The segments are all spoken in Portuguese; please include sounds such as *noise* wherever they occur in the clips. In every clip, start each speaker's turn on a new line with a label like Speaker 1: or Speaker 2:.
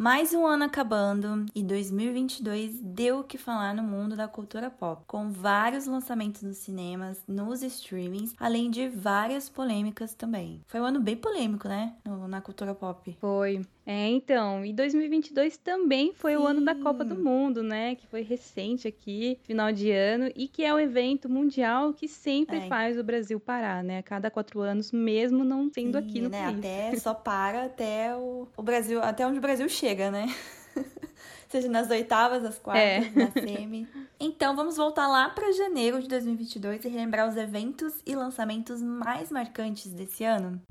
Speaker 1: Mais um ano acabando e 2022 deu o que falar no mundo da cultura pop, com vários lançamentos nos cinemas, nos streamings, além de várias polêmicas também. Foi um ano bem polêmico, né? No, na cultura pop.
Speaker 2: Foi. É, então, e 2022 também foi Sim. o ano da Copa do Mundo, né? Que foi recente aqui, final de ano, e que é o evento mundial que sempre é. faz o Brasil parar, né? A cada quatro anos, mesmo não sendo Sim, aqui no
Speaker 1: né?
Speaker 2: país.
Speaker 1: Até só para até o, o Brasil, até onde o Brasil chega, né? *laughs* Seja nas oitavas, nas quartas, é. na semi. Então, vamos voltar lá para janeiro de 2022 e relembrar os eventos e lançamentos mais marcantes desse ano.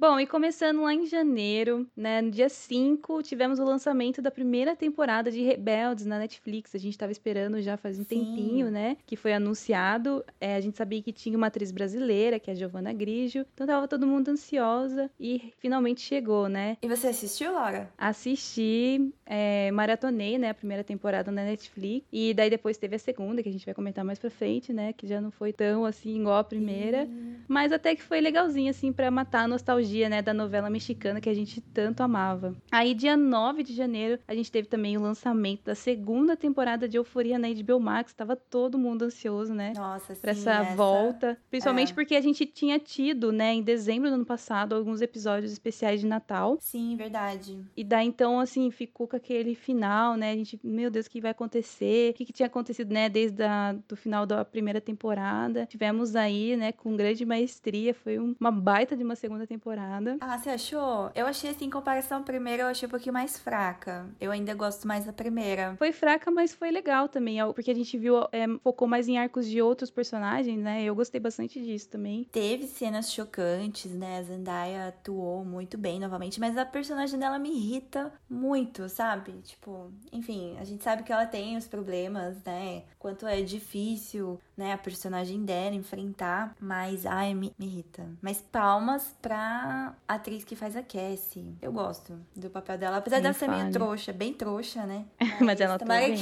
Speaker 2: Bom, e começando lá em janeiro, né, no dia 5, tivemos o lançamento da primeira temporada de Rebeldes na Netflix. A gente estava esperando já faz um Sim. tempinho, né, que foi anunciado. É, a gente sabia que tinha uma atriz brasileira, que é a Giovanna Grigio. Então tava todo mundo ansiosa e finalmente chegou, né?
Speaker 1: E você assistiu, Laura?
Speaker 2: Assisti, é, maratonei, né, a primeira temporada na Netflix. E daí depois teve a segunda, que a gente vai comentar mais pra frente, né, que já não foi tão assim igual a primeira. Mas até que foi legalzinho, assim, para matar a nostalgia nostalgia, né, da novela mexicana que a gente tanto amava. Aí, dia 9 de janeiro, a gente teve também o lançamento da segunda temporada de Euforia na HBO Max. Tava todo mundo ansioso, né?
Speaker 1: Nossa, sim,
Speaker 2: pra essa, essa... volta. Principalmente é. porque a gente tinha tido, né, em dezembro do ano passado, alguns episódios especiais de Natal.
Speaker 1: Sim, verdade.
Speaker 2: E daí, então, assim, ficou com aquele final, né? A gente, meu Deus, o que vai acontecer? O que, que tinha acontecido, né, desde a, do final da primeira temporada. Tivemos aí, né, com grande maestria. Foi um, uma baita de uma segunda temporada temporada.
Speaker 1: Ah, você achou? Eu achei assim, em comparação à primeira, eu achei um pouquinho mais fraca. Eu ainda gosto mais da primeira.
Speaker 2: Foi fraca, mas foi legal também, porque a gente viu, é, focou mais em arcos de outros personagens, né? Eu gostei bastante disso também.
Speaker 1: Teve cenas chocantes, né? A Zendaya atuou muito bem novamente, mas a personagem dela me irrita muito, sabe? Tipo, enfim, a gente sabe que ela tem os problemas, né? Quanto é difícil, né, a personagem dela enfrentar, mas ai, me, me irrita. Mas palmas pra atriz que faz a Cassie. Eu gosto do papel dela, apesar dela ser meio trouxa, bem trouxa, né?
Speaker 2: Mas, *laughs* mas ela tá bem.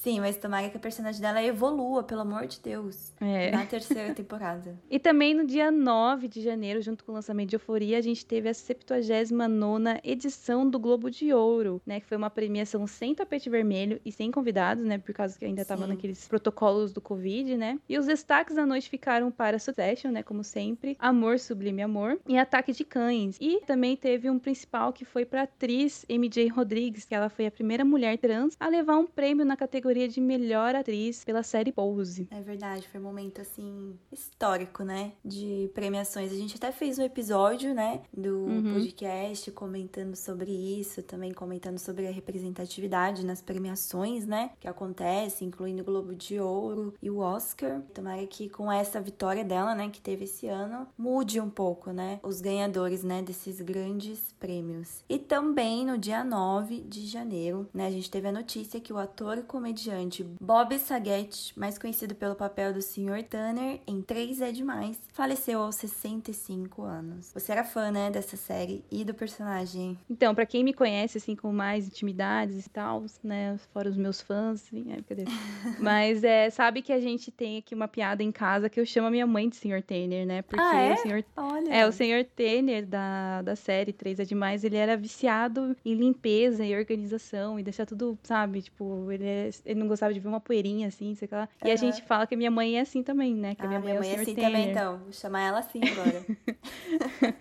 Speaker 1: Sim, mas tomara que a personagem dela evolua, pelo amor de Deus. É. Na terceira temporada. *laughs*
Speaker 2: e também no dia 9 de janeiro, junto com o lançamento de Euforia, a gente teve a 79 edição do Globo de Ouro, né? Que foi uma premiação sem tapete vermelho e sem convidados, né? Por causa que ainda tava Sim. naqueles protocolos do Covid, né? E os destaques da noite ficaram para Succession, né? Como sempre, Amor Sublime Amor e Ataque de Cães. E também teve um principal que foi pra atriz MJ Rodrigues, que ela foi a primeira mulher trans a levar um prêmio na categoria categoria de melhor atriz pela série Pose.
Speaker 1: É verdade, foi um momento assim histórico, né? De premiações. A gente até fez um episódio, né, do uhum. podcast comentando sobre isso, também comentando sobre a representatividade nas premiações, né, que acontece, incluindo o Globo de Ouro e o Oscar. Tomara que com essa vitória dela, né, que teve esse ano, mude um pouco, né, os ganhadores, né, desses grandes prêmios. E também no dia 9 de janeiro, né, a gente teve a notícia que o ator e comediante comediante Bob Saget, mais conhecido pelo papel do Sr. Tanner em 3 é Demais, faleceu aos 65 anos. Você era fã, né, dessa série e do personagem?
Speaker 2: Então, para quem me conhece, assim, com mais intimidades e tal, né, fora os meus fãs, assim, é, cadê? *laughs* Mas é, sabe que a gente tem aqui uma piada em casa que eu chamo a minha mãe de Sr. Tanner, né?
Speaker 1: Porque ah, é?
Speaker 2: o Sr.
Speaker 1: Olha.
Speaker 2: É, o Sr. Tanner da, da série 3 é Demais, ele era viciado em limpeza e organização e deixar tudo, sabe, tipo, ele é ele não gostava de ver uma poeirinha assim, sei lá. E uhum. a gente fala que a minha mãe é assim também, né? Que
Speaker 1: ah,
Speaker 2: a minha mãe, minha
Speaker 1: mãe
Speaker 2: é,
Speaker 1: é assim
Speaker 2: Tanner.
Speaker 1: também, então. Vou chamar ela assim agora.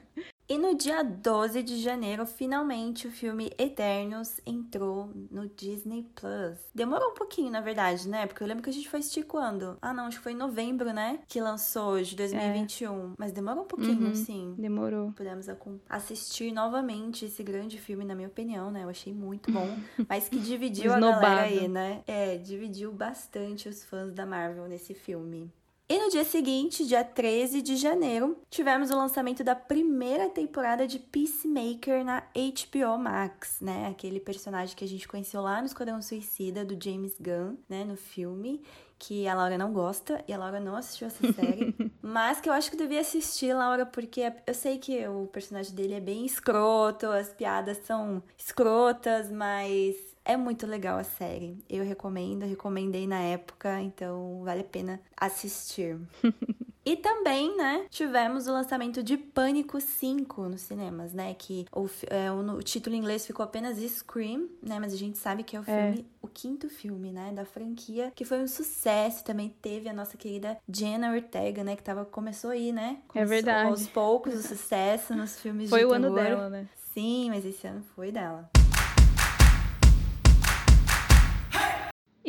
Speaker 1: *laughs* E no dia 12 de janeiro, finalmente o filme Eternos entrou no Disney Plus. Demorou um pouquinho, na verdade, né? Porque eu lembro que a gente foi assistir quando? Ah, não, acho que foi em novembro, né? Que lançou de 2021. É. Mas demorou um pouquinho, uhum, sim.
Speaker 2: Demorou.
Speaker 1: Pudemos assistir novamente esse grande filme, na minha opinião, né? Eu achei muito bom. *laughs* mas que dividiu a galera aí, né? É, dividiu bastante os fãs da Marvel nesse filme. E no dia seguinte, dia 13 de janeiro, tivemos o lançamento da primeira temporada de Peacemaker na HBO Max, né? Aquele personagem que a gente conheceu lá no Esquadrão Suicida do James Gunn, né, no filme que a Laura não gosta e a Laura não assistiu essa série, *laughs* mas que eu acho que devia assistir, Laura, porque eu sei que o personagem dele é bem escroto, as piadas são escrotas, mas é muito legal a série. Eu recomendo, recomendei na época, então vale a pena assistir. *laughs* E também, né, tivemos o lançamento de Pânico 5 nos cinemas, né? Que o, é, o, o, título em inglês ficou apenas Scream, né? Mas a gente sabe que é o é. filme, o quinto filme, né? Da franquia, que foi um sucesso. Também teve a nossa querida Jenna Ortega, né? Que tava, começou aí, né?
Speaker 2: É começou é verdade.
Speaker 1: Aos poucos o sucesso nos filmes
Speaker 2: foi
Speaker 1: de
Speaker 2: Foi o
Speaker 1: terror.
Speaker 2: ano dela, né?
Speaker 1: Sim, mas esse ano foi dela.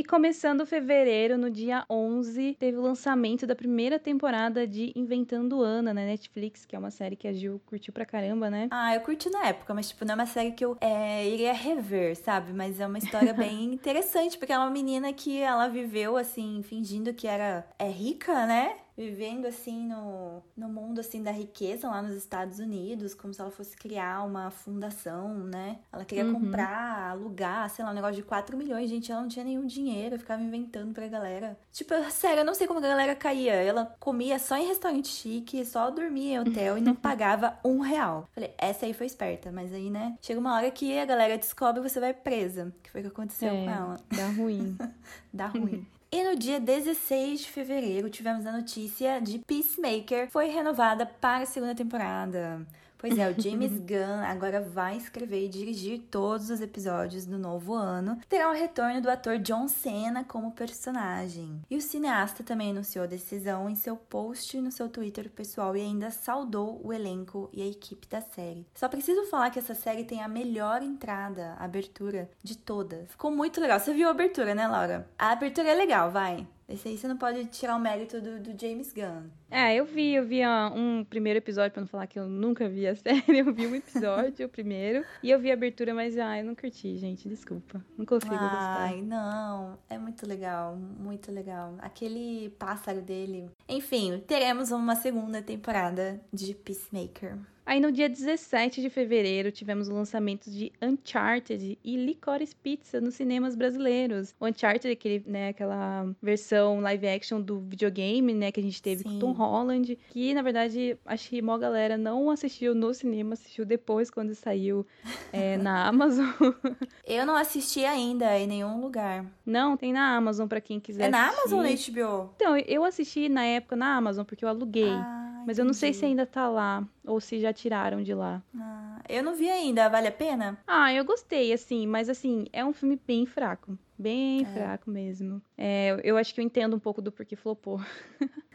Speaker 2: E começando fevereiro, no dia 11, teve o lançamento da primeira temporada de Inventando Ana na Netflix, que é uma série que a Gil curtiu pra caramba, né?
Speaker 1: Ah, eu curti na época, mas tipo, não é uma série que eu é, iria rever, sabe? Mas é uma história bem *laughs* interessante, porque é uma menina que ela viveu assim, fingindo que era é rica, né? Vivendo assim no, no mundo assim da riqueza lá nos Estados Unidos, como se ela fosse criar uma fundação, né? Ela queria uhum. comprar, alugar, sei lá, um negócio de 4 milhões, gente, ela não tinha nenhum dinheiro, ficava inventando pra galera. Tipo, sério, eu não sei como a galera caía. Ela comia só em restaurante chique, só dormia em hotel e não *laughs* pagava um real. Falei, essa aí foi esperta, mas aí, né, chega uma hora que a galera descobre e você vai presa. Que foi o que aconteceu é, com ela.
Speaker 2: Dá ruim. *laughs*
Speaker 1: dá ruim. *laughs* E no dia 16 de fevereiro tivemos a notícia de Peacemaker foi renovada para a segunda temporada. Pois é, o James *laughs* Gunn agora vai escrever e dirigir todos os episódios do novo ano. Terá o retorno do ator John Cena como personagem. E o cineasta também anunciou a decisão em seu post no seu Twitter pessoal e ainda saudou o elenco e a equipe da série. Só preciso falar que essa série tem a melhor entrada, abertura de todas. Ficou muito legal. Você viu a abertura, né, Laura? A abertura é legal, vai. Esse aí você não pode tirar o mérito do, do James Gunn.
Speaker 2: É, eu vi, eu vi um primeiro episódio, pra não falar que eu nunca vi a *laughs* série, eu vi um episódio, o primeiro, e eu vi a abertura, mas ah, eu não curti, gente, desculpa. Não consigo
Speaker 1: Ai,
Speaker 2: gostar.
Speaker 1: Ai, não, é muito legal, muito legal. Aquele pássaro dele. Enfim, teremos uma segunda temporada de Peacemaker.
Speaker 2: Aí no dia 17 de fevereiro tivemos o lançamento de Uncharted e Licorice Pizza nos cinemas brasileiros. O Uncharted, aquele, né, aquela versão live action do videogame, né, que a gente teve Sim. com Tom Holland, que na verdade acho que a galera não assistiu no cinema, assistiu depois quando saiu é, *laughs* na Amazon. *laughs*
Speaker 1: Eu não assisti ainda em nenhum lugar.
Speaker 2: Não, tem na Amazon para quem quiser.
Speaker 1: É na
Speaker 2: assistir.
Speaker 1: Amazon ou na HBO?
Speaker 2: Então, eu assisti na época na Amazon porque eu aluguei. Ah. Mas eu não sei se ainda tá lá ou se já tiraram de lá.
Speaker 1: Ah, eu não vi ainda, vale a pena?
Speaker 2: Ah, eu gostei, assim, mas assim, é um filme bem fraco. Bem é. fraco mesmo. É, eu acho que eu entendo um pouco do porquê flopou. *laughs*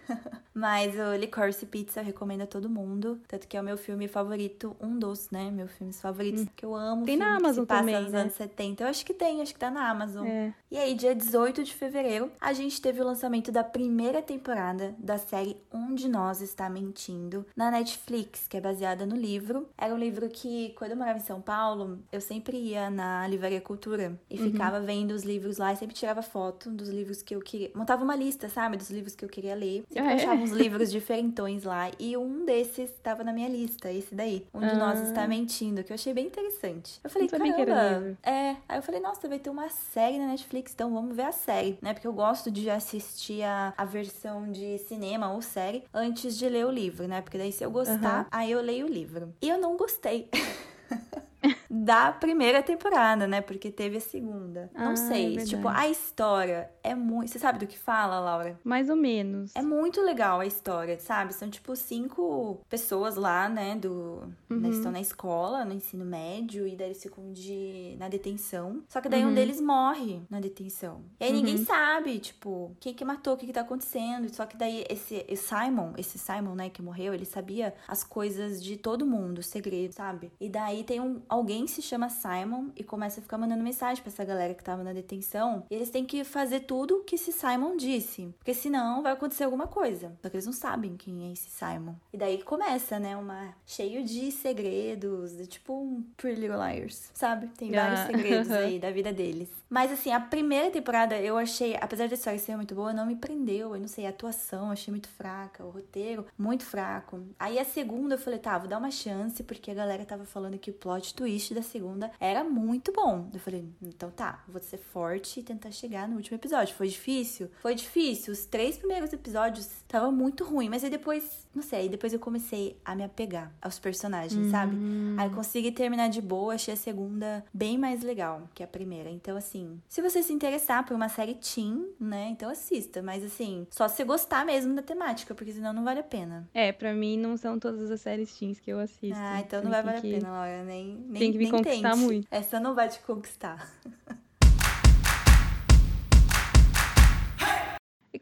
Speaker 1: Mas o Licorice Pizza eu recomendo a todo mundo. Tanto que é o meu filme favorito, um dos, né? Meus filmes favoritos, hum. que eu amo.
Speaker 2: Tem na Amazon
Speaker 1: passa
Speaker 2: também,
Speaker 1: nos
Speaker 2: né?
Speaker 1: anos 70. Eu acho que tem, acho que tá na Amazon.
Speaker 2: É.
Speaker 1: E aí, dia 18 de fevereiro, a gente teve o lançamento da primeira temporada da série Um de Nós Está Mentindo, na Netflix, que é baseada no livro. Era um livro que, quando eu morava em São Paulo, eu sempre ia na Livraria Cultura e uhum. ficava vendo os livros lá e sempre tirava foto dos livros que eu queria. Montava uma lista, sabe? Dos livros que eu queria ler. Sempre ah, é? achava uns livros diferentões lá. E um desses estava na minha lista, esse daí. Um de ah. nós está mentindo, que eu achei bem interessante. Eu falei, caramba. É. Aí eu falei, nossa, vai ter uma série na Netflix, então vamos ver a série, né? Porque eu gosto de assistir a, a versão de cinema ou série antes de ler o livro, né? Porque daí se eu gostar, uhum. aí eu leio o livro. E eu não gostei. *laughs* da primeira temporada, né? Porque teve a segunda. Não ah, sei. É tipo, a história é muito. Você sabe do que fala, Laura?
Speaker 2: Mais ou menos.
Speaker 1: É muito legal a história, sabe? São, tipo, cinco pessoas lá, né? Do. Uhum. Né, estão na escola, no ensino médio, e daí eles ficam de... na detenção. Só que daí uhum. um deles morre na detenção. E aí uhum. ninguém sabe, tipo, quem que matou, o que que tá acontecendo. Só que daí esse, esse Simon, esse Simon, né, que morreu, ele sabia as coisas de todo mundo, segredos, sabe? E daí tem um alguém se chama Simon e começa a ficar mandando mensagem para essa galera que tava na detenção. E eles têm que fazer tudo que esse Simon disse, porque senão vai acontecer alguma coisa. Só que eles não sabem quem é esse Simon. E daí começa, né, uma cheio de segredos, de tipo um Pretty Little Liars, sabe? Tem vários ah. segredos *laughs* aí da vida deles. Mas assim, a primeira temporada eu achei, apesar da história ser muito boa, não me prendeu. Eu não sei, a atuação achei muito fraca, o roteiro muito fraco. Aí a segunda eu falei, tá, vou dar uma chance, porque a galera tava falando que o plot twist da segunda era muito bom. Eu falei, então tá, vou ser forte e tentar chegar no último episódio. Foi difícil? Foi difícil. Os três primeiros episódios estavam muito ruim, mas aí depois, não sei, depois eu comecei a me apegar aos personagens, uhum. sabe? Aí eu consegui terminar de boa, achei a segunda bem mais legal que a primeira. Então, assim, se você se interessar por uma série teen, né, então assista. Mas, assim, só se gostar mesmo da temática, porque senão não vale a pena.
Speaker 2: É, pra mim não são todas as séries teens que eu assisto.
Speaker 1: Ah, então não vai valer a pena, Laura. Nem, nem,
Speaker 2: tem que me
Speaker 1: nem
Speaker 2: conquistar
Speaker 1: tente.
Speaker 2: muito.
Speaker 1: Essa não vai te conquistar. *laughs*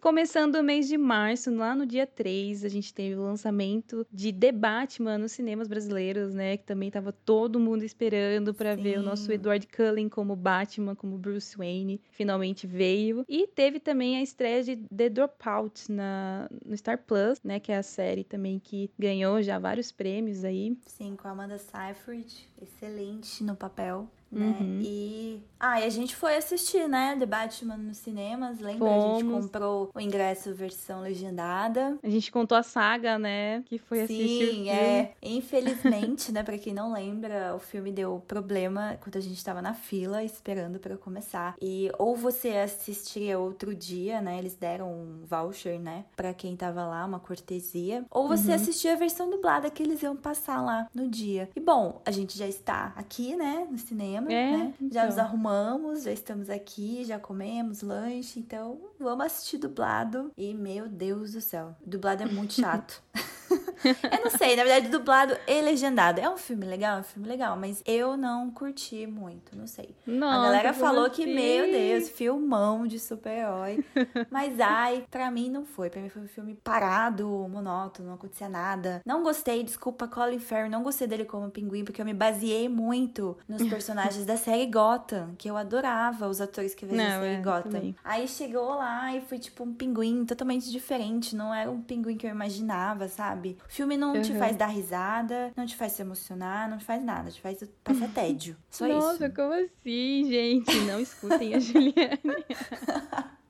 Speaker 2: começando o mês de março, lá no dia 3, a gente teve o lançamento de The Batman nos cinemas brasileiros, né? Que também tava todo mundo esperando para ver o nosso Edward Cullen como Batman, como Bruce Wayne. Finalmente veio. E teve também a estreia de The Dropout na, no Star Plus, né? Que é a série também que ganhou já vários prêmios aí.
Speaker 1: Sim, com a Amanda Seyfried. Excelente no papel né? Uhum. E. Ah, e a gente foi assistir, né? The Batman nos cinemas. Lembra? Fomos. A gente comprou o ingresso versão legendada.
Speaker 2: A gente contou a saga, né? Que foi assistir. Sim,
Speaker 1: é. Infelizmente, né? Pra quem não lembra, o filme deu problema quando a gente tava na fila esperando para começar. E ou você assistiria outro dia, né? Eles deram um voucher, né? Pra quem tava lá, uma cortesia. Ou você uhum. assistia a versão dublada que eles iam passar lá no dia. E bom, a gente já está aqui, né? No cinema é, né? Então. Já nos arrumamos, já estamos aqui, já comemos lanche, então vamos assistir dublado. E meu Deus do céu, dublado é muito chato. *laughs* *laughs* eu não sei, na verdade, dublado e legendado. É um filme legal, é um filme legal, mas eu não curti muito, não sei. Nossa, a galera falou que, meu Deus, filmão de super-herói. mas ai, pra mim não foi. Pra mim foi um filme parado, monótono, não acontecia nada. Não gostei, desculpa, Colin Farrell, não gostei dele como pinguim, porque eu me baseei muito nos personagens da série Gotham, que eu adorava os atores que veio da série é, Gotham. Também. Aí chegou lá e foi tipo um pinguim totalmente diferente, não era um pinguim que eu imaginava, sabe? O filme não uhum. te faz dar risada, não te faz se emocionar, não te faz nada, te faz passar *laughs* tédio. Só
Speaker 2: Nossa,
Speaker 1: isso.
Speaker 2: Nossa, como assim, gente? Não escutem a *laughs* Juliane.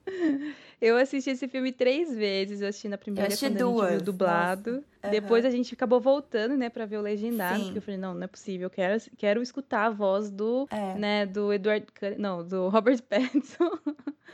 Speaker 2: *laughs* Eu assisti esse filme três vezes. Eu assisti na primeira
Speaker 1: eu assisti
Speaker 2: quando
Speaker 1: duas.
Speaker 2: a gente viu dublado. Uhum. Depois a gente acabou voltando, né, pra ver o legendado. Sim. Porque eu falei, não, não é possível. Eu quero, quero escutar a voz do, é. né, do Edward Cullen. Não, do Robert *laughs* Pattinson.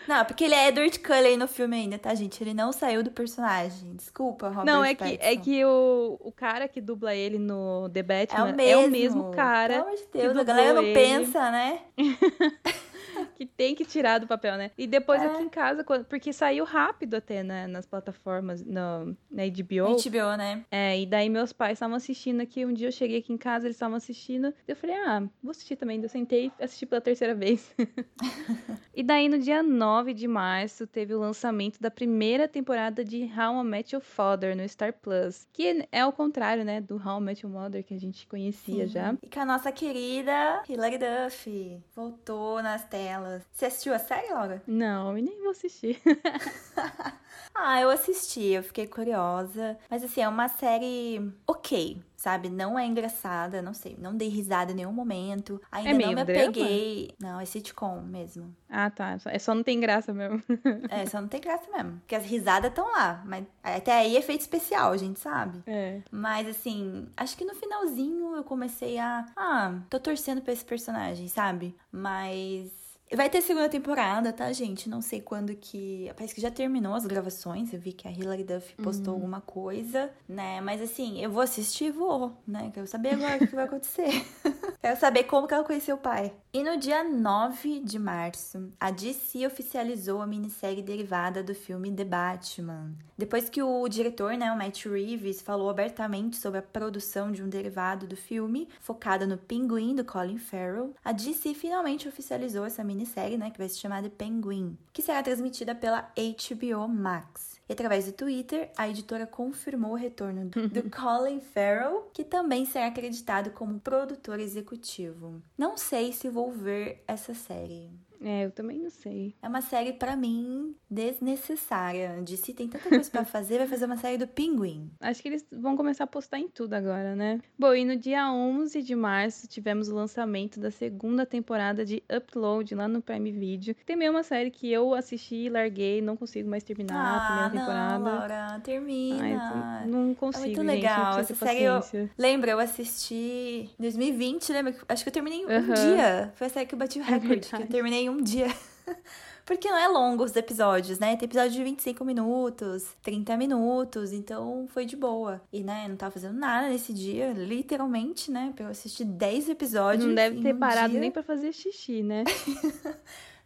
Speaker 1: Não, porque ele é Edward Cullen no filme ainda, tá, gente? Ele não saiu do personagem. Desculpa, Robert
Speaker 2: Não, é
Speaker 1: Pattinson.
Speaker 2: que, é que o, o cara que dubla ele no The Batman é o mesmo, é o mesmo cara. Pelo amor de Deus,
Speaker 1: a galera não ele. pensa, né? *laughs* *laughs*
Speaker 2: que tem que tirar do papel, né? E depois é. aqui em casa, porque saiu rápido até né, nas plataformas, no, na HBO.
Speaker 1: HBO, né?
Speaker 2: É, e daí meus pais estavam assistindo aqui. Um dia eu cheguei aqui em casa, eles estavam assistindo. Eu falei, ah, vou assistir também. Eu sentei e assisti pela terceira vez. *laughs* e daí no dia 9 de março teve o lançamento da primeira temporada de How I Met Your Father no Star Plus. Que é o contrário, né? Do How I Met Your Mother que a gente conhecia Sim. já.
Speaker 1: E com a nossa querida Hilary Duff voltou nas telas. Você assistiu a série, Laura?
Speaker 2: Não, e nem vou assistir. *laughs*
Speaker 1: ah, eu assisti, eu fiquei curiosa. Mas assim, é uma série ok, sabe? Não é engraçada, não sei. Não dei risada em nenhum momento. Ainda é não me apeguei. Não, é sitcom mesmo.
Speaker 2: Ah, tá. É só não tem graça mesmo. *laughs*
Speaker 1: é, só não tem graça mesmo. Porque as risadas estão lá. Mas até aí é feito especial, a gente sabe.
Speaker 2: É.
Speaker 1: Mas assim, acho que no finalzinho eu comecei a. Ah, tô torcendo pra esse personagem, sabe? Mas Vai ter segunda temporada, tá, gente? Não sei quando que. Parece que já terminou as gravações. Eu vi que a Hilary Duff postou uhum. alguma coisa, né? Mas assim, eu vou assistir e vou, né? Quero saber agora o que vai acontecer. *laughs* Quero saber como que ela conheceu o pai. E no dia 9 de março, a DC oficializou a minissérie derivada do filme The Batman. Depois que o diretor, né, o Matt Reeves, falou abertamente sobre a produção de um derivado do filme, focada no Pinguim do Colin Farrell, a DC finalmente oficializou essa minissérie né, que vai se chamar The Penguin, que será transmitida pela HBO Max. E através do Twitter, a editora confirmou o retorno do, *laughs* Colin Farrell, que também será acreditado como produtor executivo. Não sei se vou ver essa série.
Speaker 2: É, eu também não sei.
Speaker 1: É uma série, para mim, desnecessária. De se tem tanta coisa para fazer, vai fazer uma série do Pinguim.
Speaker 2: Acho que eles vão começar a postar em tudo agora, né? Bom, e no dia 11 de março tivemos o lançamento da segunda temporada de Upload lá no Prime Video. Também é uma série que eu assisti, larguei, não consigo mais terminar ah, a primeira temporada.
Speaker 1: Não, Laura, termina.
Speaker 2: Ai, não consigo, é muito
Speaker 1: legal.
Speaker 2: Gente,
Speaker 1: Essa série eu... Lembra, eu assisti em 2020, lembra? Acho que eu terminei uhum. um dia. Foi a série que eu bati o é recorde, é que eu terminei em um dia. *laughs* Porque não é longo os episódios, né? Tem episódio de 25 minutos, 30 minutos, então foi de boa. E, né, não tava fazendo nada nesse dia, literalmente, né? Eu assisti 10 episódios.
Speaker 2: Não deve ter
Speaker 1: um
Speaker 2: parado
Speaker 1: dia.
Speaker 2: nem para fazer xixi, né? *laughs*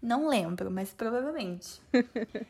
Speaker 1: Não lembro, mas provavelmente.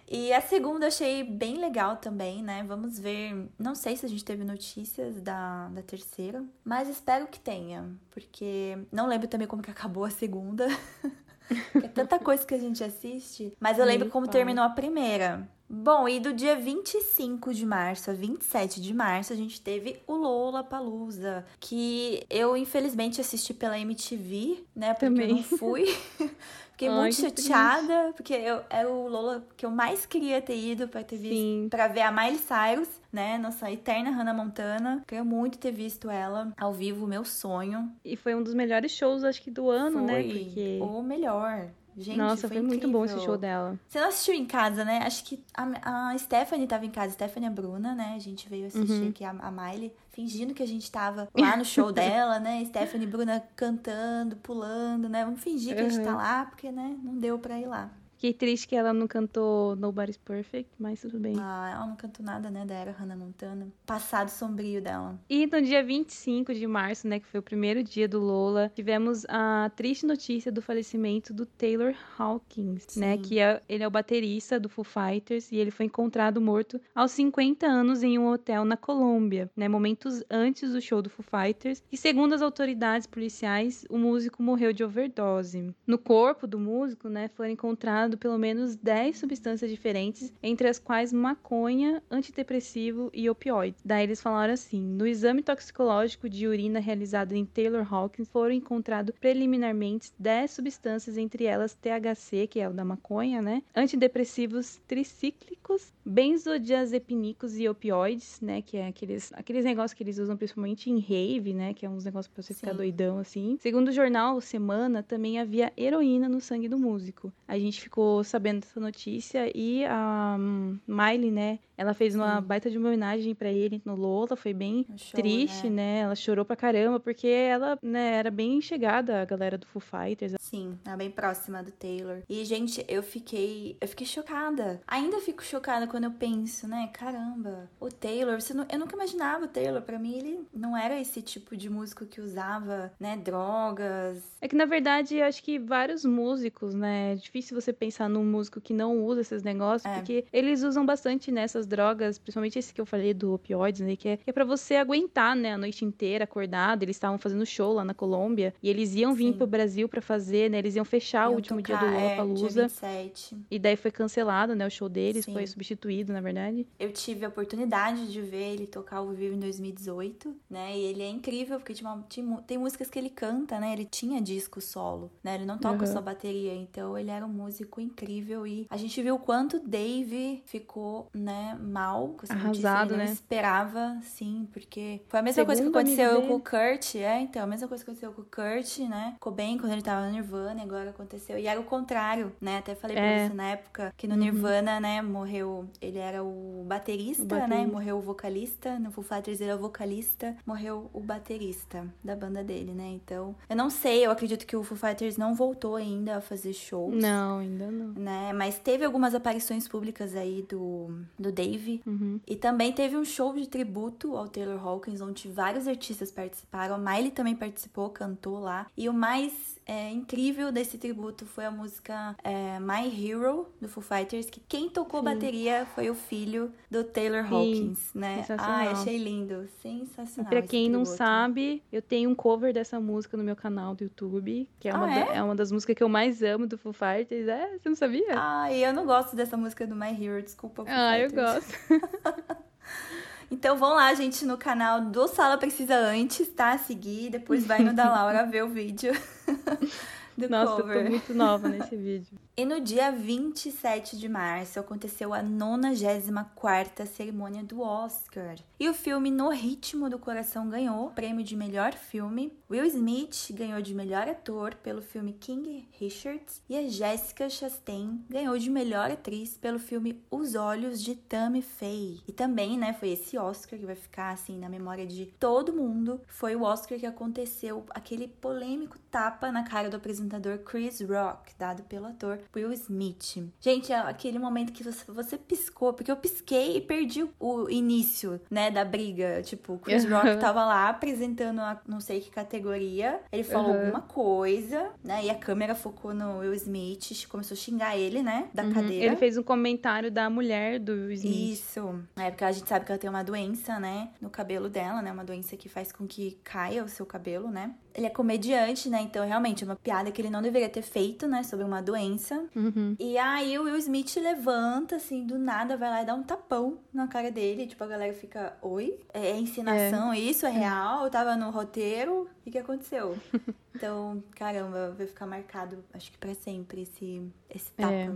Speaker 1: e a segunda achei bem legal também, né? Vamos ver. Não sei se a gente teve notícias da, da terceira, mas espero que tenha, porque não lembro também como que acabou a segunda. *laughs* *laughs* é tanta coisa que a gente assiste. Mas eu lembro como terminou a primeira. Bom, e do dia 25 de março a 27 de março, a gente teve o Lola Palusa, que eu infelizmente assisti pela MTV, né? Porque
Speaker 2: Também.
Speaker 1: eu não fui. *laughs* Fiquei
Speaker 2: Ai,
Speaker 1: muito chateada, triste. porque eu, era o Lola que eu mais queria ter ido pra ter visto,
Speaker 2: Sim.
Speaker 1: pra ver a Miley Cyrus, né? Nossa eterna Hannah Montana. Queria muito ter visto ela ao vivo, meu sonho.
Speaker 2: E foi um dos melhores shows, acho que, do ano,
Speaker 1: foi
Speaker 2: né? Porque...
Speaker 1: o melhor. Gente,
Speaker 2: Nossa,
Speaker 1: foi,
Speaker 2: foi muito bom esse show dela.
Speaker 1: Você não assistiu em casa, né? Acho que a, a Stephanie tava em casa, Stephanie e a Bruna, né? A gente veio assistir
Speaker 2: Uhum.
Speaker 1: aqui a, a Miley, fingindo que a gente tava lá no show *laughs* dela, né? Stephanie e Bruna cantando, pulando, né? Vamos fingir que a gente tá
Speaker 2: Uhum.
Speaker 1: lá, porque, né? Não deu pra ir lá.
Speaker 2: Fiquei triste que ela não cantou Nobody's Perfect, mas tudo bem.
Speaker 1: Ah, ela não cantou nada, né? Da era Hannah Montana. Passado sombrio dela.
Speaker 2: E no dia 25 de março, né, que foi o primeiro dia do Lola, tivemos a triste notícia do falecimento do Taylor Hawkins, né,
Speaker 1: Sim.
Speaker 2: que é, ele é o baterista do Foo Fighters e ele foi encontrado morto aos 50 anos em um hotel na Colômbia, né, momentos antes do show do Foo Fighters. E segundo as autoridades policiais, o músico morreu de overdose. No corpo do músico, né, foram encontrados pelo menos 10 substâncias diferentes, entre as quais maconha, antidepressivo e opioides. Daí eles falaram assim: no exame toxicológico de urina realizado em Taylor Hawkins foram encontrados preliminarmente 10 substâncias, entre elas THC, que é o da maconha, né? Antidepressivos tricíclicos, benzodiazepínicos e opioides, né? Que é aqueles, aqueles negócios que eles usam principalmente em rave, né? Que é uns negócios pra você ficar
Speaker 1: Sim.
Speaker 2: doidão assim. Segundo o jornal Semana, também havia heroína no sangue do músico. A gente ficou sabendo dessa notícia e a hum, Miley, né? Ela fez uma
Speaker 1: Sim.
Speaker 2: baita de uma homenagem pra ele no Lola, foi bem
Speaker 1: show,
Speaker 2: triste,
Speaker 1: né?
Speaker 2: né? Ela chorou pra caramba, porque ela, né, era bem chegada à galera do Foo Fighters.
Speaker 1: Sim, ela é bem próxima do Taylor. E, gente, eu fiquei. Eu fiquei chocada. Ainda fico chocada quando eu penso, né? Caramba, o Taylor, você não- eu nunca imaginava o Taylor. Pra mim, ele não era esse tipo de músico que usava, né, drogas.
Speaker 2: É que, na verdade, eu acho que vários músicos, né? É difícil você pensar num músico que não usa esses negócios,
Speaker 1: É.
Speaker 2: porque eles usam bastante nessas drogas, principalmente esse que eu falei do opioides, né? Que é, que é pra você aguentar, né? A noite inteira acordado. Eles estavam fazendo show lá na Colômbia e eles iam vir
Speaker 1: Sim.
Speaker 2: pro Brasil pra fazer, né? Eles iam fechar o
Speaker 1: Iam
Speaker 2: último dia
Speaker 1: tocar,
Speaker 2: do
Speaker 1: é, dia
Speaker 2: Lollapalooza.
Speaker 1: 27.
Speaker 2: E daí foi cancelado, né? O show deles
Speaker 1: Sim.
Speaker 2: foi substituído, na verdade.
Speaker 1: Eu tive a oportunidade de ver ele tocar ao vivo em 2018, né? E ele é incrível, porque tinha uma- tinha tem músicas que ele canta, né? Ele tinha disco solo, né? Ele não toca
Speaker 2: Uhum.
Speaker 1: só bateria, então ele era um músico incrível. E a gente viu o quanto Dave ficou, né, mal com essa notícia.
Speaker 2: Arrasado,
Speaker 1: Ele não
Speaker 2: né?
Speaker 1: esperava, sim, porque foi a mesma coisa que
Speaker 2: Segundo
Speaker 1: aconteceu com o Kurt, é, então, a mesma coisa que aconteceu com o Kurt, né? Ficou bem quando ele tava no Nirvana, e agora aconteceu. E era o contrário, né? Até falei pra
Speaker 2: É.
Speaker 1: você na época que no
Speaker 2: Uhum.
Speaker 1: Nirvana, né, morreu. Ele era o baterista,
Speaker 2: O
Speaker 1: né?
Speaker 2: baterista.
Speaker 1: Morreu o vocalista. No Foo Fighters ele era o vocalista. Morreu o baterista da banda dele, né? Então, eu não sei, eu acredito que o Foo Fighters não voltou ainda a fazer shows.
Speaker 2: Não, ainda não.
Speaker 1: Né? Mas teve algumas aparições públicas aí do, do Dave.
Speaker 2: Uhum.
Speaker 1: E também teve um show de tributo ao Taylor Hawkins, onde vários artistas participaram. A Miley também participou, cantou lá. E o mais é, incrível desse tributo foi a música é, My Hero, do Foo Fighters, que quem tocou
Speaker 2: Sim.
Speaker 1: bateria foi o filho do Taylor
Speaker 2: Sim,
Speaker 1: Hawkins, né? Ai, achei lindo.
Speaker 2: E
Speaker 1: Sensacional.
Speaker 2: pra
Speaker 1: esse
Speaker 2: quem não
Speaker 1: tributo.
Speaker 2: sabe, eu tenho um cover dessa música no meu canal do YouTube, que é
Speaker 1: Ah,
Speaker 2: uma, da-
Speaker 1: é?
Speaker 2: é uma das músicas que eu mais amo do Foo Fighters. É, você não sabia?
Speaker 1: Ai, eu não gosto dessa música do My Hero, desculpa. Foo
Speaker 2: Ah, eu
Speaker 1: Fighters.
Speaker 2: gosto. *laughs*
Speaker 1: Então vão lá, gente, no canal do Sala Precisa Antes, tá? Seguir, depois vai no da Laura ver o vídeo. *laughs* do
Speaker 2: Nossa,
Speaker 1: cover.
Speaker 2: eu tô muito nova nesse vídeo.
Speaker 1: E no dia 27 de março aconteceu a 94ª cerimônia do Oscar. E o filme No Ritmo do Coração ganhou o prêmio de melhor filme. Will Smith ganhou de melhor ator pelo filme King Richards e a Jessica Chastain ganhou de melhor atriz pelo filme Os Olhos de Tammy Faye. E também, né, foi esse Oscar que vai ficar assim na memória de todo mundo. Foi o Oscar que aconteceu aquele polêmico tapa na cara do apresentador Chris Rock, dado pelo ator Will Smith. Gente, é aquele momento que você, você piscou, porque eu pisquei e perdi o início, né, da briga. Tipo, o Chris Rock tava lá apresentando a não sei que categoria, ele falou
Speaker 2: Uhum.
Speaker 1: alguma coisa, né, e a câmera focou no Will Smith, começou a xingar ele, né, da
Speaker 2: Uhum.
Speaker 1: cadeira.
Speaker 2: Ele fez um comentário da mulher do Will Smith.
Speaker 1: Isso. É porque a gente sabe que ela tem uma doença, né? No cabelo dela, né? Uma doença que faz com que caia o seu cabelo, né? Ele é comediante, né? Então, realmente, é uma piada que ele não deveria ter feito, né? Sobre uma doença.
Speaker 2: Uhum.
Speaker 1: E aí o Will Smith levanta, assim, do nada, vai lá e dá um tapão na cara dele. Tipo, a galera fica, oi? É, é encenação isso? É real? Eu tava no roteiro? O que, aconteceu? *laughs* Então, caramba, vai ficar marcado, acho que pra sempre, esse, esse tapa.
Speaker 2: É.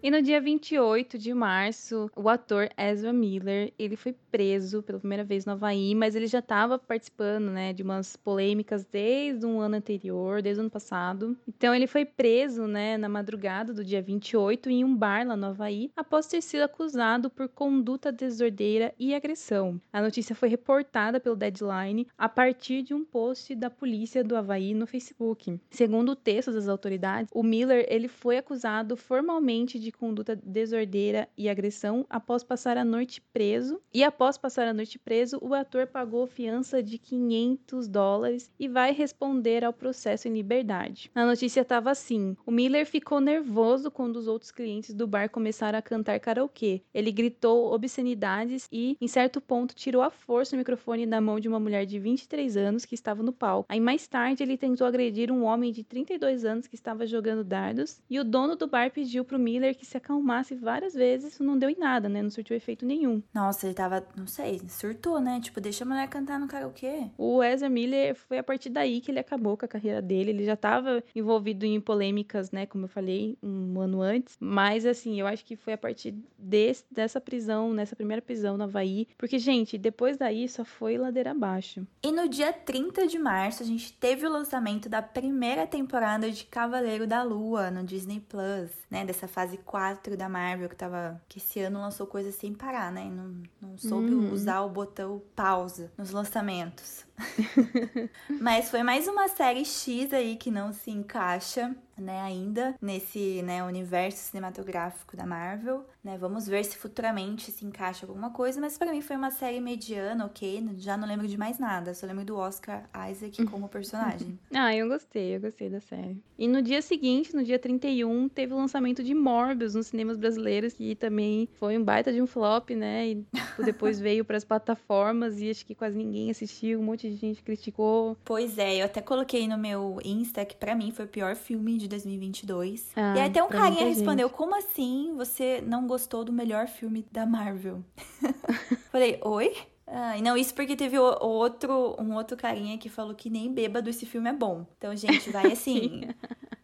Speaker 2: E no dia 28 de março, o ator Ezra Miller, ele foi preso pela primeira vez no Havaí, mas ele já estava participando, né, de umas polêmicas desde um ano anterior, desde o ano passado. Então ele foi preso, né, na madrugada do dia 28 em um bar lá no Havaí, após ter sido acusado por conduta desordeira e agressão. A notícia foi reportada pelo Deadline a partir de um post da polícia do Havaí no Facebook. Segundo o texto das autoridades, o Miller, ele foi acusado formalmente de de conduta desordeira e agressão após passar a noite preso. E após passar a noite preso, o ator pagou fiança de 500 dólares e vai responder ao processo em liberdade. A notícia estava assim: o Miller ficou nervoso quando os outros clientes do bar começaram a cantar karaokê. Ele gritou obscenidades e, em certo ponto, tirou à força o microfone da mão de uma mulher de 23 anos que estava no palco. Aí mais tarde ele tentou agredir um homem de 32 anos que estava jogando dardos e o dono do bar pediu pro Miller que se acalmasse várias vezes, isso não deu em nada, né? Não surtiu efeito nenhum.
Speaker 1: Nossa, ele tava, não sei, surtou, né? Tipo, deixa a mulher cantar no karaokê.
Speaker 2: O Ezra Miller foi a partir daí que ele acabou com a carreira dele. Ele já estava envolvido em polêmicas, né? Como eu falei um ano antes. Mas, assim, eu acho que foi a partir desse, dessa prisão, nessa primeira prisão no Havaí. Porque, gente, depois daí só foi ladeira abaixo.
Speaker 1: E no dia 30 de março, a gente teve o lançamento da primeira temporada de Cavaleiro da Lua no Disney Plus, né? Dessa fase 4 da Marvel, que tava. que esse ano lançou coisas sem parar, né? Não, não soube
Speaker 2: Uhum.
Speaker 1: usar o botão pausa nos lançamentos. *laughs* Mas foi mais uma série X aí que não se encaixa, né, ainda nesse, né, universo cinematográfico da Marvel, né? Vamos ver se futuramente se encaixa alguma coisa, mas pra mim foi uma série mediana, OK? Já não lembro de mais nada, só lembro do Oscar Isaac como personagem. *laughs*
Speaker 2: Ah, eu gostei, eu gostei da série. E no dia seguinte, no dia 31, teve o lançamento de Morbius nos cinemas brasileiros, que também foi um baita de um flop, né? E tipo, depois *laughs* veio pras plataformas e acho que quase ninguém assistiu, um monte de gente criticou.
Speaker 1: Pois é, eu até coloquei no meu Insta que pra mim foi o pior filme de 2022.
Speaker 2: Ah,
Speaker 1: e até um carinha respondeu: Como assim você não gostou do melhor filme da Marvel? *laughs* Falei: Oi? Ah, e não, isso porque teve outro, um outro carinha que falou que nem bêbado esse filme é bom. Então, gente, vai *laughs* assim.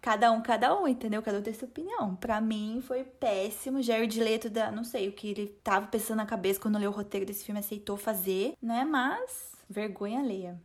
Speaker 1: cada um, cada um, entendeu? Cada um tem sua opinião. Pra mim foi péssimo. Jared Leto, da, não sei o que ele tava pensando na cabeça quando leu o roteiro desse filme, aceitou fazer, né? Mas, vergonha alheia.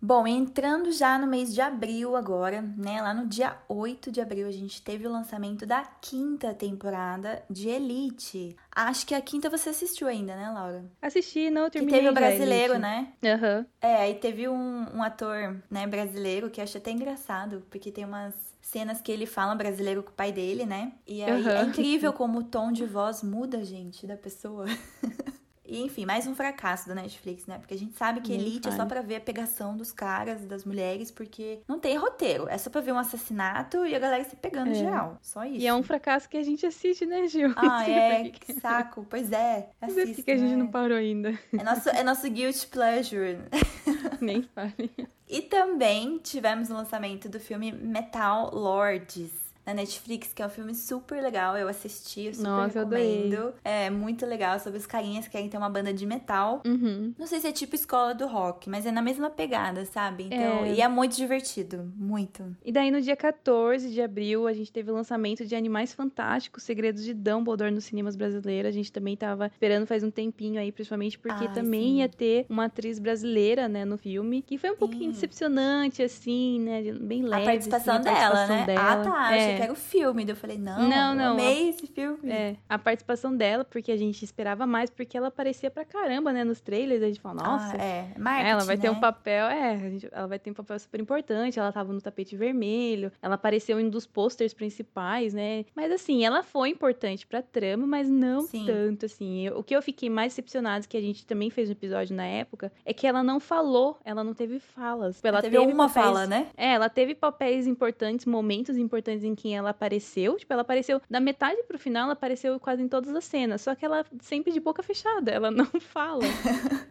Speaker 1: Bom, entrando já no mês de abril agora, né? Lá no dia 8 de abril a gente teve o lançamento da quinta temporada de Elite. Acho que a quinta você assistiu ainda, né, Laura?
Speaker 2: Assisti, não, eu
Speaker 1: Que
Speaker 2: terminei
Speaker 1: teve o brasileiro, né?
Speaker 2: Aham.
Speaker 1: É, aí teve um, um ator, né, brasileiro que eu acho até engraçado, porque tem umas cenas que ele fala brasileiro com o pai dele, né? E aí é
Speaker 2: Aham.
Speaker 1: incrível como o tom de voz muda, gente, da pessoa. *laughs* E enfim, mais um fracasso da Netflix, né? Porque a gente sabe que Elite é só pra ver a pegação dos caras, das mulheres, porque não tem roteiro. É só pra ver um assassinato e a galera se pegando
Speaker 2: É.
Speaker 1: geral. Só isso.
Speaker 2: E é um fracasso que a gente assiste, né, Gil?
Speaker 1: Ah, *laughs* é, que saco. Pois é.
Speaker 2: Por
Speaker 1: Assista,
Speaker 2: que a gente
Speaker 1: né?
Speaker 2: não parou ainda.
Speaker 1: É nosso, é nosso guilty pleasure. *laughs*
Speaker 2: Nem fale.
Speaker 1: E também tivemos o lançamento do filme Metal Lords. Na Netflix, que é um filme super legal. Eu assisti, eu super
Speaker 2: Nossa,
Speaker 1: recomendo.
Speaker 2: Eu
Speaker 1: é muito legal sobre os carinhas que querem ter uma banda de metal.
Speaker 2: Uhum.
Speaker 1: Não sei se é tipo escola do rock, mas é na mesma pegada, sabe? Então,
Speaker 2: É.
Speaker 1: e é muito divertido, muito.
Speaker 2: E daí, no dia 14 de abril, a gente teve o lançamento de Animais Fantásticos, Segredos de Dumbledore nos cinemas brasileiros. A gente também tava esperando faz um tempinho aí, principalmente porque
Speaker 1: Ai,
Speaker 2: também
Speaker 1: sim.
Speaker 2: ia ter uma atriz brasileira, né, no filme. Que foi um pouquinho
Speaker 1: Sim.
Speaker 2: decepcionante, assim, né? Bem leve.
Speaker 1: a participação
Speaker 2: assim, a
Speaker 1: dela,
Speaker 2: participação
Speaker 1: né?
Speaker 2: dela.
Speaker 1: Ah, tá. Achei
Speaker 2: É.
Speaker 1: que era o filme. Daí eu falei, não,
Speaker 2: Não, não,
Speaker 1: amei esse filme.
Speaker 2: É, a participação dela, porque a gente esperava mais, porque ela aparecia pra caramba, né, nos trailers, a gente fala, nossa,
Speaker 1: Ah, é. Marketing,
Speaker 2: ela vai ter um
Speaker 1: né?
Speaker 2: papel, é, a gente- ela vai ter um papel super importante, ela tava no tapete vermelho, ela apareceu em um dos posters principais, né, mas assim, ela foi importante pra trama, mas não
Speaker 1: Sim.
Speaker 2: tanto, assim, Eu- o que eu fiquei mais decepcionada, que a gente também fez um episódio na época, é que ela não falou, ela não teve falas, ela
Speaker 1: Teve uma
Speaker 2: papéis-
Speaker 1: fala, né?
Speaker 2: é, ela teve papéis importantes, momentos importantes em que ela apareceu. Tipo, ela apareceu da metade pro final, ela apareceu quase em todas as cenas. Só que ela sempre de boca fechada, ela *laughs* não fala.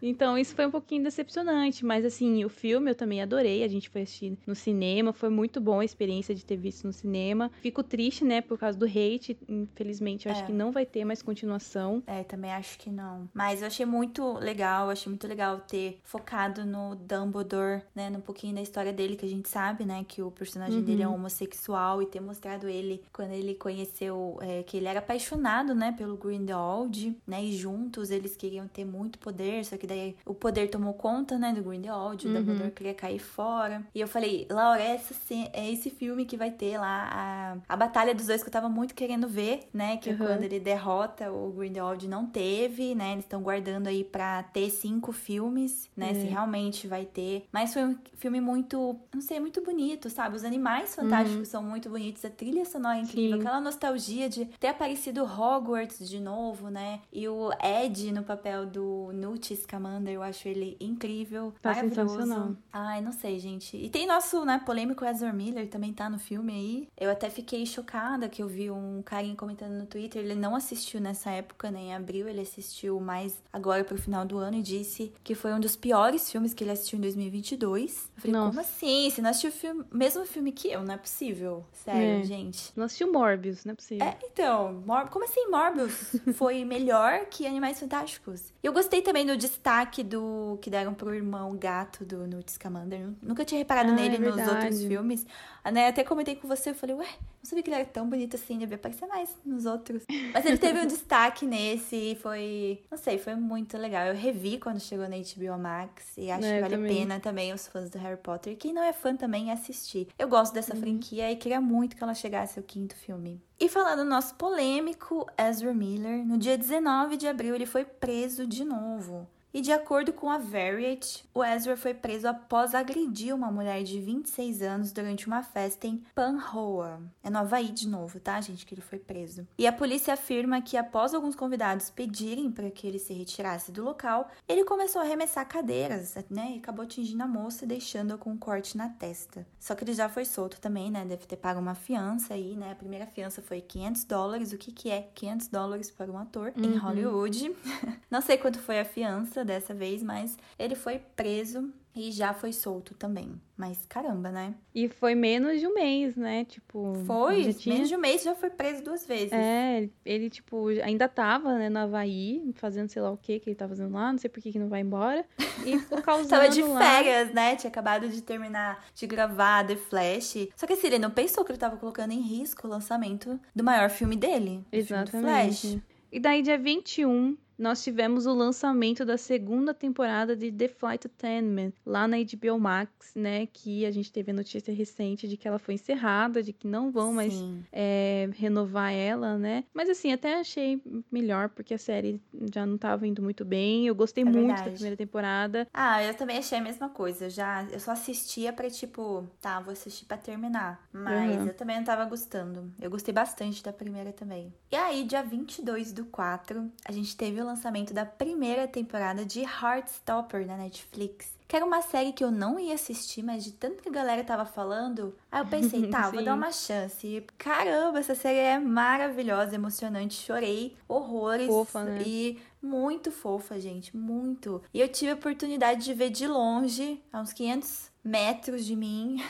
Speaker 2: então, isso foi um pouquinho decepcionante. Mas, assim, o filme eu também adorei. A gente foi assistir no cinema. Foi muito bom a experiência de ter visto no cinema. Fico triste, né, por causa do hate. Infelizmente, eu acho
Speaker 1: É.
Speaker 2: que não vai ter mais continuação.
Speaker 1: É, também acho que não. Mas eu achei muito legal, achei muito legal ter focado no Dumbledore, né? Num pouquinho da história dele, que a gente sabe, né? Que o personagem
Speaker 2: Uhum.
Speaker 1: dele é homossexual e ter mostrado ele quando ele conheceu é, que ele era apaixonado, né? Pelo Grindelwald, né? E juntos eles queriam ter muito poder, só que daí o poder tomou conta, né? Do Grindelwald, o
Speaker 2: Uhum.
Speaker 1: Dumbledore queria cair fora. E eu falei, Laura, essa, é esse filme que vai ter lá a, a batalha dos dois que eu tava muito querendo ver, né? Que é
Speaker 2: Uhum.
Speaker 1: quando ele derrota o Grindelwald não teve, né? Eles estão guardando aí pra ter cinco filmes, né?
Speaker 2: É.
Speaker 1: Se realmente vai ter. Mas foi um filme muito, não sei, muito bonito, sabe? Os animais fantásticos são muito bonitos, a trilha sonora incrível,
Speaker 2: Sim.
Speaker 1: aquela nostalgia de ter aparecido Hogwarts de novo, né? E o Ed no papel do Newt Scamander, eu acho ele incrível,
Speaker 2: Tá
Speaker 1: maravilhoso.
Speaker 2: sensacional.
Speaker 1: Ai, não sei, gente. E tem nosso, né, polêmico Ezra Miller também tá no filme aí. Eu até fiquei chocada que eu vi um carinha comentando no Twitter, ele não assistiu nessa época, né, em abril, ele assistiu mais agora pro final do ano e disse que foi um dos piores filmes que ele assistiu em 2022. Eu falei,
Speaker 2: Nossa.
Speaker 1: como assim? Você não assistiu o filme, mesmo filme que eu? Não é possível. Sério,
Speaker 2: É.
Speaker 1: gente.
Speaker 2: Não assistiu Morbius, não é possível.
Speaker 1: É, então, Mor como assim Morbius *laughs* foi melhor que Animais Fantásticos? Eu gostei também do destaque do que deram pro irmão gato do Newt Scamander. Nunca tinha reparado
Speaker 2: Ah,
Speaker 1: nele
Speaker 2: é
Speaker 1: nos outros filmes. A né, até comentei com você, eu falei, ué, não sabia que ele era tão bonito assim, devia aparecer mais nos outros. Mas ele teve um *laughs* destaque nesse e foi, não sei, foi muito legal. Eu revi quando chegou na HBO Max e acho
Speaker 2: É,
Speaker 1: que vale a pena também os fãs do Harry Potter. Quem não é fã também assistir. Eu gosto dessa
Speaker 2: Uhum.
Speaker 1: franquia e queria muito que ela chegasse ao quinto filme. E falando do nosso polêmico Ezra Miller, no dia 19 de abril ele foi preso de novo. E de acordo com a Variety, o Ezra foi preso após agredir uma mulher de 26 anos durante uma festa em Panhoa. É no Havaí de novo, tá, gente, que ele foi preso. E a polícia afirma que após alguns convidados pedirem para que ele se retirasse do local, ele começou a arremessar cadeiras, né, e acabou atingindo a moça e deixando-a com um corte na testa. Só que ele já foi solto também, né, deve ter pago uma fiança aí, né, a primeira fiança foi 500 dólares, o que que é 500 dólares para um ator em
Speaker 2: Uhum.
Speaker 1: Hollywood? *laughs* Não sei quanto foi a fiança dessa vez, mas ele foi preso e já foi solto também. Mas caramba, né?
Speaker 2: E foi menos de um mês, né? Tipo.
Speaker 1: Foi,
Speaker 2: tinha...
Speaker 1: menos de um mês já foi preso duas vezes.
Speaker 2: É, ele, tipo, ainda tava, né, no Havaí, fazendo sei lá o que que ele tá fazendo lá, não sei por que que não vai embora. E ficou *laughs* causando
Speaker 1: Tava de
Speaker 2: lá.
Speaker 1: férias, né? Tinha acabado de terminar de gravar The Flash. Só que assim, ele não pensou que ele tava colocando em risco o lançamento do maior filme dele. o filme
Speaker 2: Exatamente.
Speaker 1: Flash.
Speaker 2: E daí, dia 21, nós tivemos o lançamento da segunda temporada de The Flight Attendant, lá na HBO Max, né? Que a gente teve a notícia recente de que ela foi encerrada, de que não vão mais
Speaker 1: Sim.
Speaker 2: é, renovar ela, né? Mas assim, até achei melhor, porque a série já não tava indo muito bem. Eu gostei
Speaker 1: É
Speaker 2: muito da
Speaker 1: verdade.
Speaker 2: primeira temporada.
Speaker 1: Ah, eu também achei a mesma coisa. Eu já, eu só assistia pra tipo, tá, vou assistir pra terminar. Mas
Speaker 2: Uhum.
Speaker 1: eu também não tava gostando. Eu gostei bastante da primeira também. E aí, dia 22 do 4, a gente teve o lançamento da primeira temporada de Heartstopper na Netflix. que era uma série que eu não ia assistir, mas de tanto que a galera tava falando, aí eu pensei, *laughs* tá, vou dar uma chance. E, caramba, essa série é maravilhosa, emocionante, chorei horrores.
Speaker 2: Fofa, né?
Speaker 1: E muito fofa, gente, muito. E eu tive a oportunidade de ver de longe, a uns 500 metros de mim,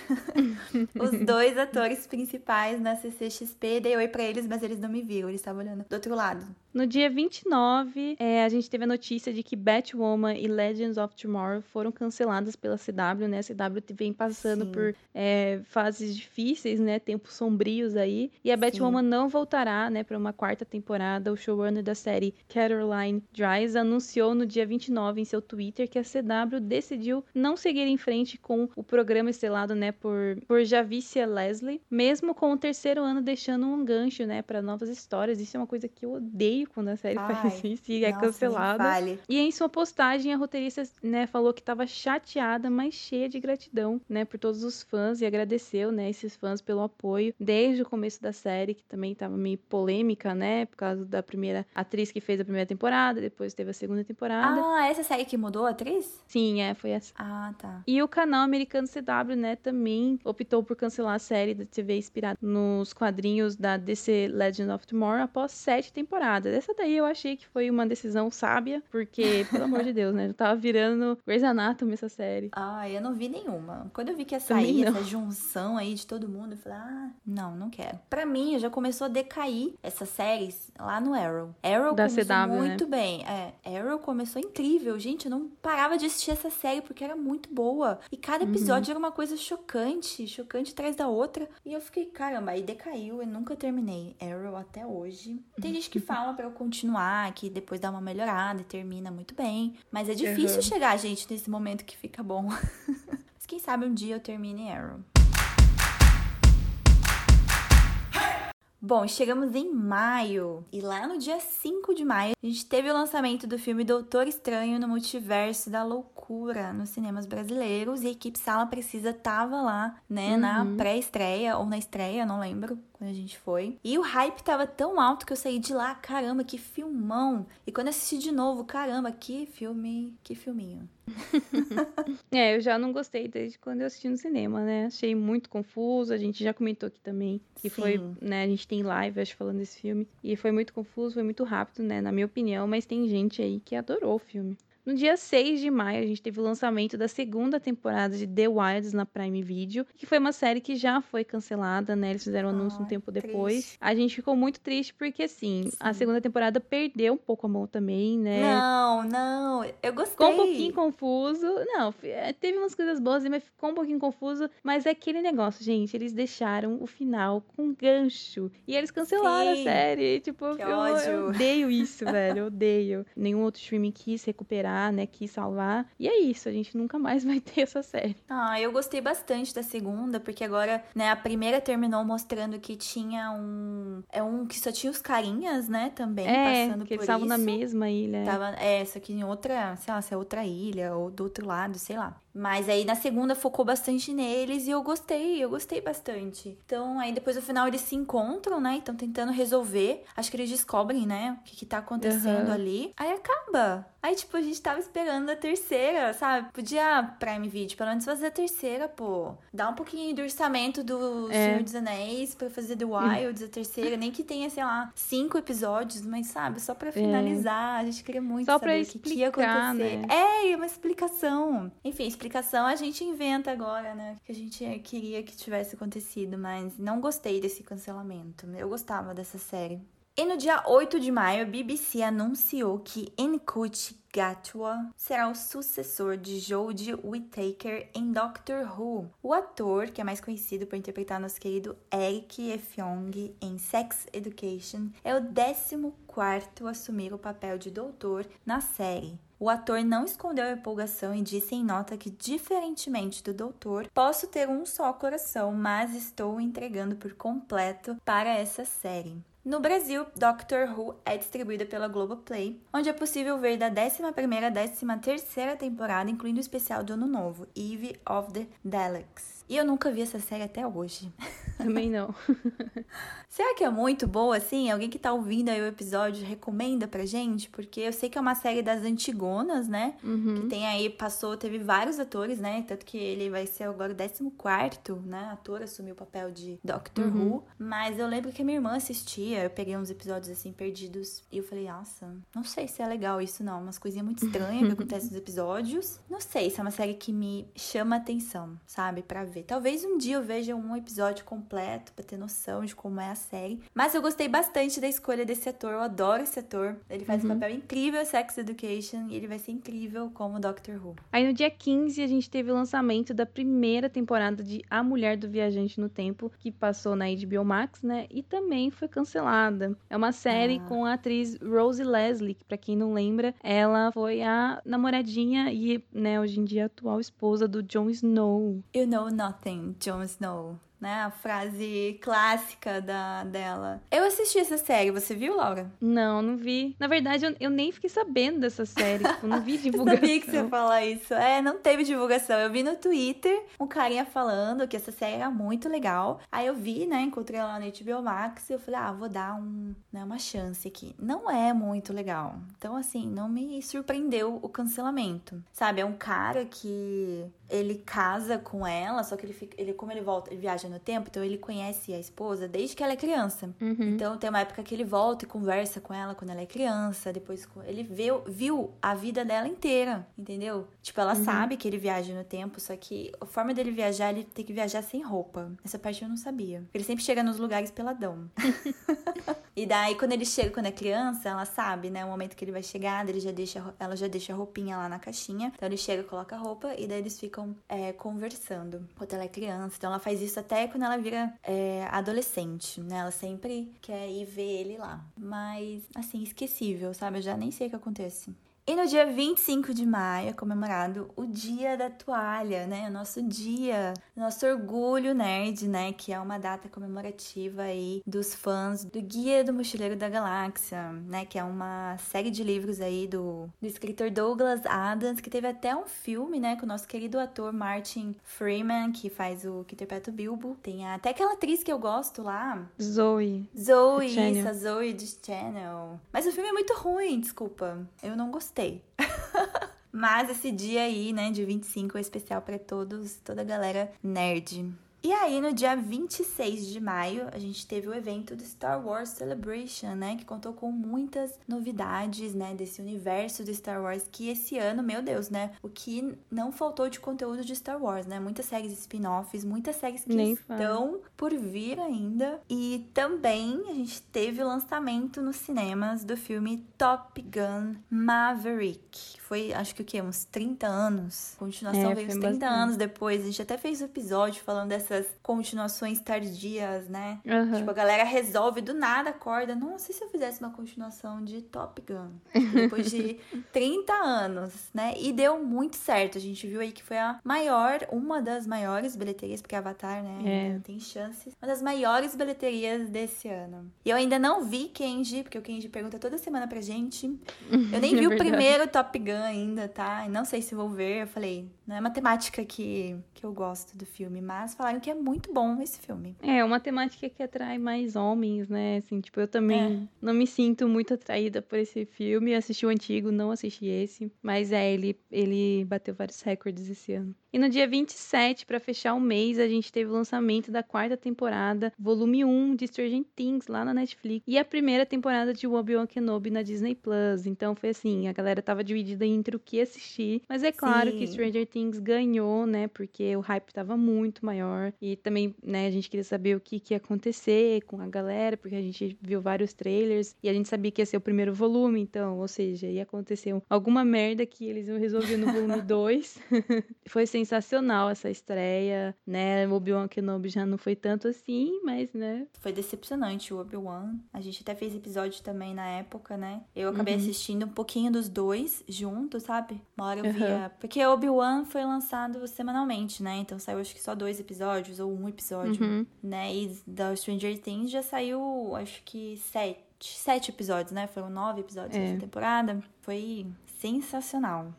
Speaker 1: *laughs* os dois atores principais na CCXP. Dei oi pra eles, mas eles não me viram, eles estavam olhando do outro lado.
Speaker 2: No dia 29, é, a gente teve a notícia de que Batwoman e Legends of Tomorrow foram canceladas pela CW, né? A CW vem passando Sim. por é, fases difíceis, né? Tempos sombrios aí. E a Batwoman Sim. não voltará, né, para uma quarta temporada. O showrunner da série, Caroline Dries, anunciou no dia 29 em seu Twitter que a CW decidiu não seguir em frente com o programa estelado, né, por, por Javicia Leslie, mesmo com o terceiro ano deixando um gancho, né, para novas histórias. Isso é uma coisa que eu odeio quando a série Ai, faz isso e é cancelada. E em sua postagem, a roteirista, né, falou que estava chateada, mas cheia de gratidão, né, por todos os fãs e agradeceu, né, esses fãs pelo apoio desde o começo da série, que também estava meio polêmica, né, por causa da primeira atriz que fez a primeira temporada, depois teve a segunda temporada.
Speaker 1: Ah, essa série que mudou a atriz?
Speaker 2: Sim, é, foi essa.
Speaker 1: Ah, tá.
Speaker 2: E o canal americano CW, né, também optou por cancelar a série da TV inspirada nos quadrinhos da DC Legend of Tomorrow após sete temporadas. Essa daí eu achei que foi uma decisão sábia, porque, pelo amor de Deus, né? Eu tava virando Grey's Anatomy essa série.
Speaker 1: Ah, eu não vi nenhuma. Quando eu vi que ia sair essa junção aí de todo mundo, eu falei, ah, não, não quero. Pra mim, já começou a decair essas séries lá no Arrow. Arrow da começou CW, né? muito né? bem. É, Arrow começou incrível. Gente, eu não parava de assistir essa série porque era muito boa. E cada uhum. episódio uhum. era uma coisa chocante, chocante atrás da outra. E eu fiquei, caramba, aí decaiu. Eu nunca terminei Arrow até hoje. Tem gente que *laughs* fala pra eu continuar, que depois dá uma melhorada e termina muito bem. Mas é difícil uhum. chegar, gente, nesse momento que fica bom. *laughs* Mas quem sabe um dia eu termine Arrow. Bom, chegamos em maio. E lá no dia 5 de maio a gente teve o lançamento do filme Doutor Estranho no Multiverso da Loucura nos cinemas brasileiros. E a equipe Sala Precisa tava lá, né, uhum. na pré-estreia ou na estreia, não lembro, quando a gente foi. E o hype tava tão alto que eu saí de lá, caramba, que filmão. E quando assisti de novo, caramba, que filme, que filminho. *laughs*
Speaker 2: é, eu já não gostei desde quando eu assisti no cinema, né? Achei muito confuso. A gente já comentou aqui também que foi, né? A gente tem live, acho, falando desse filme. E foi muito confuso, foi muito rápido, né? Na minha opinião, mas tem gente aí que adorou o filme. No dia 6 de maio, a gente teve o lançamento da segunda temporada de The Wilds na Prime Video, que foi uma série que já foi cancelada, né? Eles fizeram o anúncio um tempo depois. Triste. A gente ficou muito triste porque, assim, Sim. a segunda temporada perdeu um pouco a mão também, né?
Speaker 1: Não, não, eu gostei.
Speaker 2: Ficou um pouquinho confuso. Não, é, teve umas coisas boas, mas ficou um pouquinho confuso. Mas é aquele negócio, gente, eles deixaram o final com gancho. E eles cancelaram Sim. a série. Tipo, que eu, ódio. eu odeio isso, *laughs* velho. Eu odeio. Nenhum outro streaming quis recuperar né, quis salvar. E é isso, a gente nunca mais *laughs* vai ter essa série.
Speaker 1: Ah, eu gostei bastante da segunda, porque agora, né, a primeira terminou mostrando que tinha um. É um que só tinha os carinhas, né, também,
Speaker 2: é,
Speaker 1: passando
Speaker 2: que eles estavam na mesma ilha.
Speaker 1: Tava, é, só que em outra, sei lá, se é outra ilha ou do outro lado, sei lá. Mas aí na segunda focou bastante neles e eu gostei, eu gostei bastante. Então aí depois no final eles se encontram, né? Estão tentando resolver. Acho que eles descobrem, né? O que, que tá acontecendo uhum. ali. Aí acaba. Aí, tipo, a gente tava esperando a terceira, sabe? Podia Prime Video, pelo menos fazer a terceira, pô. Dá um pouquinho do orçamento do é. Senhor dos Anéis pra fazer The Wilds, a terceira. Nem que tenha, sei lá, cinco episódios, mas, sabe? Só pra é. finalizar. É. A gente queria muito Só saber o que, ia acontecer. Né? É, uma explicação. Enfim, explicação explicação a gente inventa agora, né? Que a gente queria que tivesse acontecido, mas não gostei desse cancelamento. Eu gostava dessa série. E no dia 8 de maio, a BBC anunciou que Nkut Gatwa será o sucessor de Jodie Whittaker em Doctor Who. O ator, que é mais conhecido por interpretar nosso querido Eric Efyong em Sex Education, é o 14º a assumir o papel de doutor na série. O ator não escondeu a empolgação e disse em nota que, diferentemente do doutor, posso ter um só coração, mas estou entregando por completo para essa série. No Brasil, Doctor Who é distribuída pela Globoplay, onde é possível ver da 11ª à 13ª temporada, incluindo o especial do Ano Novo, Eve of the Daleks. E eu nunca vi essa série até hoje. *laughs*
Speaker 2: Também não. *laughs*
Speaker 1: Será que é muito boa, assim? Alguém que tá ouvindo aí o episódio recomenda pra gente? Porque eu sei que é uma série das antigonas, né?
Speaker 2: Uhum.
Speaker 1: Que tem aí, passou, teve vários atores, né? Tanto que ele vai ser agora o 14 né? Ator assumiu o papel de Doctor uhum. Who. Mas eu lembro que a minha irmã assistia, eu peguei uns episódios assim perdidos. E eu falei, nossa, não sei se é legal isso, não. Umas coisinhas muito estranhas que acontecem nos *laughs* episódios. Não sei se é uma série que me chama atenção, sabe? Pra ver. Talvez um dia eu veja um episódio completo pra ter noção de como é a série. Mas eu gostei bastante da escolha desse ator. Eu adoro esse ator. Ele faz uhum. um papel incrível em Sex Education e ele vai ser incrível como Doctor Who.
Speaker 2: Aí no dia 15 a gente teve o lançamento da primeira temporada de A Mulher do Viajante no Tempo, que passou na HBO Max, né? E também foi cancelada. É uma série ah. com a atriz Rosie Leslie, que pra quem não lembra, ela foi a namoradinha e, né, hoje em dia atual esposa do Jon Snow.
Speaker 1: You know nothing, Jon Snow né? A frase clássica da, dela. Eu assisti essa série, você viu, Laura?
Speaker 2: Não, não vi. Na verdade, eu, eu nem fiquei sabendo dessa série. Tipo, não vi divulgação. *laughs* eu
Speaker 1: sabia que você ia falar isso. É, não teve divulgação. Eu vi no Twitter um carinha falando que essa série era muito legal. Aí eu vi, né? Encontrei ela no HBO Max e eu falei, ah, vou dar um, né, uma chance aqui. Não é muito legal. Então, assim, não me surpreendeu o cancelamento. Sabe, é um cara que ele casa com ela, só que ele fica. Ele, como ele volta, ele viaja no tempo, então ele conhece a esposa desde que ela é criança.
Speaker 2: Uhum.
Speaker 1: Então tem uma época que ele volta e conversa com ela quando ela é criança, depois ele viu, viu a vida dela inteira, entendeu? Tipo, ela uhum. sabe que ele viaja no tempo, só que a forma dele viajar, ele tem que viajar sem roupa. Essa parte eu não sabia. Ele sempre chega nos lugares peladão. *laughs* e daí, quando ele chega quando é criança, ela sabe, né? O momento que ele vai chegar, ele já deixa, ela já deixa a roupinha lá na caixinha. Então ele chega, coloca a roupa e daí eles ficam ficam é, conversando quando ela é criança. Então ela faz isso até quando ela vira é, adolescente, né? Ela sempre quer ir ver ele lá. Mas, assim, esquecível, sabe? Eu já nem sei o que acontece. E no dia 25 de maio é comemorado o Dia da Toalha, né? O nosso dia, nosso orgulho nerd, né? Que é uma data comemorativa aí dos fãs do Guia do Mochileiro da Galáxia, né? Que é uma série de livros aí do, do escritor Douglas Adams, que teve até um filme, né? Com o nosso querido ator Martin Freeman, que faz o que interpreta o Bilbo. Tem até aquela atriz que eu gosto lá.
Speaker 2: Zoe.
Speaker 1: Zoe, isso, a Zoe de Channel. Mas o filme é muito ruim, desculpa. Eu não gostei gostei. *laughs* Mas esse dia aí, né, de 25 é especial para todos, toda a galera nerd. E aí, no dia 26 de maio, a gente teve o evento do Star Wars Celebration, né? Que contou com muitas novidades, né? Desse universo do Star Wars, que esse ano, meu Deus, né? O que não faltou de conteúdo de Star Wars, né? Muitas séries spin-offs, muitas séries que Nem estão fala. por vir ainda. E também a gente teve o lançamento nos cinemas do filme Top Gun Maverick. Foi, acho que o quê? Uns 30 anos. A continuação é, veio uns 30 bastante. anos depois. A gente até fez um episódio falando dessa essas continuações tardias, né?
Speaker 2: Uhum.
Speaker 1: Tipo, a galera resolve do nada, acorda. Nossa, e se eu fizesse uma continuação de Top Gun? Depois de *laughs* 30 anos, né? E deu muito certo. A gente viu aí que foi a maior, uma das maiores bilheterias, porque Avatar, né? É. Tem chances. Uma das maiores bilheterias desse ano. E eu ainda não vi Kenji, porque o Kenji pergunta toda semana pra gente. Eu nem *laughs* é vi o primeiro Top Gun ainda, tá? Não sei se vou ver. Eu falei, não é matemática que, que eu gosto do filme, mas falaram que é muito bom esse filme.
Speaker 2: É, uma temática que atrai mais homens, né? Assim, tipo, eu também é. não me sinto muito atraída por esse filme. Assisti o antigo, não assisti esse. Mas é, ele, ele bateu vários recordes esse ano. E no dia 27, para fechar o mês, a gente teve o lançamento da quarta temporada, volume 1 de Stranger Things lá na Netflix. E a primeira temporada de Obi-Wan Kenobi na Disney Plus. Então foi assim, a galera tava dividida entre o que assistir. Mas é claro Sim. que Stranger Things ganhou, né? Porque o hype tava muito maior. E também, né, a gente queria saber o que, que ia acontecer com a galera, porque a gente viu vários trailers e a gente sabia que ia ser o primeiro volume, então, ou seja, ia acontecer alguma merda que eles iam resolver no volume *laughs* 2. *laughs* foi sensacional essa estreia, né? O Obi-Wan Kenobi já não foi tanto assim, mas, né?
Speaker 1: Foi decepcionante o Obi-Wan. A gente até fez episódio também na época, né? Eu acabei uhum. assistindo um pouquinho dos dois juntos, sabe? Uma hora eu uhum. via. Porque Obi-Wan foi lançado semanalmente, né? Então saiu acho que só dois episódios ou um episódio, uhum. né? E da Stranger Things já saiu, acho que sete, sete episódios, né? Foram nove episódios é. nessa temporada. Foi sensacional.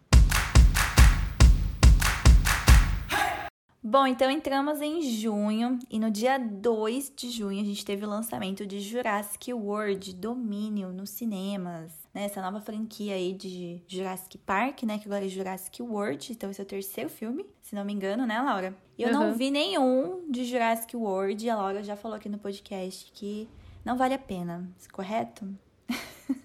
Speaker 1: Bom, então entramos em junho e no dia 2 de junho a gente teve o lançamento de Jurassic World Domínio nos cinemas. Né, essa nova franquia aí de Jurassic Park, né? Que agora é Jurassic World. Então, esse é o terceiro filme, se não me engano, né, Laura? E eu uhum. não vi nenhum de Jurassic World. E a Laura já falou aqui no podcast que não vale a pena, correto?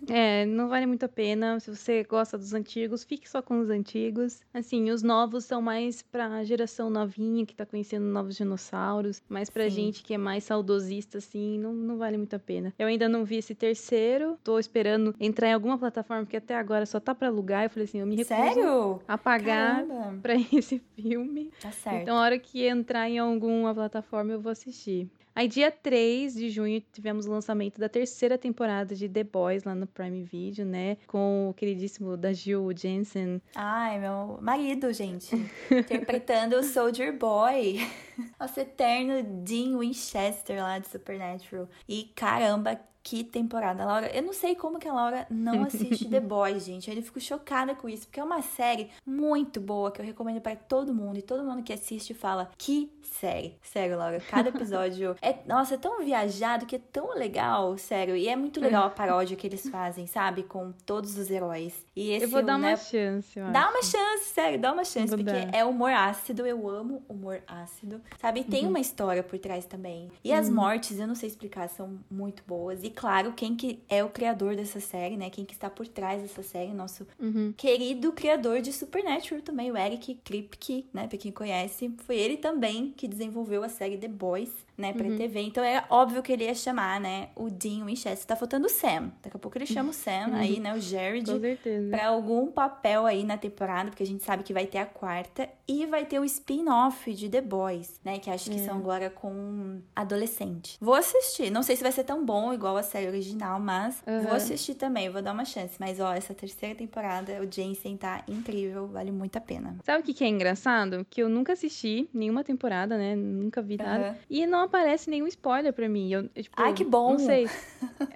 Speaker 2: É, não vale muito a pena. Se você gosta dos antigos, fique só com os antigos. Assim, os novos são mais pra geração novinha que tá conhecendo novos dinossauros. Mas pra Sim. gente que é mais saudosista, assim, não, não vale muito a pena. Eu ainda não vi esse terceiro. Tô esperando entrar em alguma plataforma, porque até agora só tá pra alugar. Eu falei assim, eu me recuso
Speaker 1: Sério?
Speaker 2: a pagar Caramba. pra *laughs* esse filme.
Speaker 1: Tá certo.
Speaker 2: Então, a hora que entrar em alguma plataforma, eu vou assistir. Aí, dia 3 de junho, tivemos o lançamento da terceira temporada de The Boys lá no Prime Video, né? Com o queridíssimo da Jill Jensen.
Speaker 1: Ai, meu marido, gente. interpretando o Soldier Boy. *laughs* Nosso eterno Dean Winchester lá de Supernatural. E caramba, que temporada, Laura. Eu não sei como que a Laura não *laughs* assiste The Boys, gente. Eu fico chocada com isso, porque é uma série muito boa que eu recomendo para todo mundo. E todo mundo que assiste fala: que série. Sério, Laura. Cada *laughs* episódio é, nossa, é tão viajado que é tão legal, sério. E é muito legal a paródia que eles fazem, sabe? Com todos os heróis. E esse,
Speaker 2: eu vou dar
Speaker 1: né,
Speaker 2: uma chance, eu
Speaker 1: Dá
Speaker 2: acho.
Speaker 1: uma chance, sério, dá uma chance. Vou porque dar. é humor ácido. Eu amo humor ácido. Sabe? E tem uhum. uma história por trás também. E uhum. as mortes, eu não sei explicar, são muito boas. E claro, quem que é o criador dessa série, né? Quem que está por trás dessa série, nosso uhum. querido criador de Supernatural também, o Eric Kripke, né? Pra quem conhece. Foi ele também que desenvolveu a série The Boys né, pra uhum. TV. Então é óbvio que ele ia chamar, né, o Dean Winchester. Tá faltando o Sam. Daqui a pouco ele chama o Sam uhum. aí, né, o Jared.
Speaker 2: Com certeza.
Speaker 1: Pra algum papel aí na temporada, porque a gente sabe que vai ter a quarta. E vai ter o spin-off de The Boys, né, que acho que é. são agora com adolescente. Vou assistir. Não sei se vai ser tão bom igual a série original, mas uhum. vou assistir também, vou dar uma chance. Mas, ó, essa terceira temporada, o Jensen tá incrível, vale muito a pena.
Speaker 2: Sabe o que, que é engraçado? Que eu nunca assisti nenhuma temporada, né, nunca vi nada. E não aparece nenhum spoiler pra mim. Eu, tipo,
Speaker 1: Ai, que bom!
Speaker 2: Não sei. *laughs*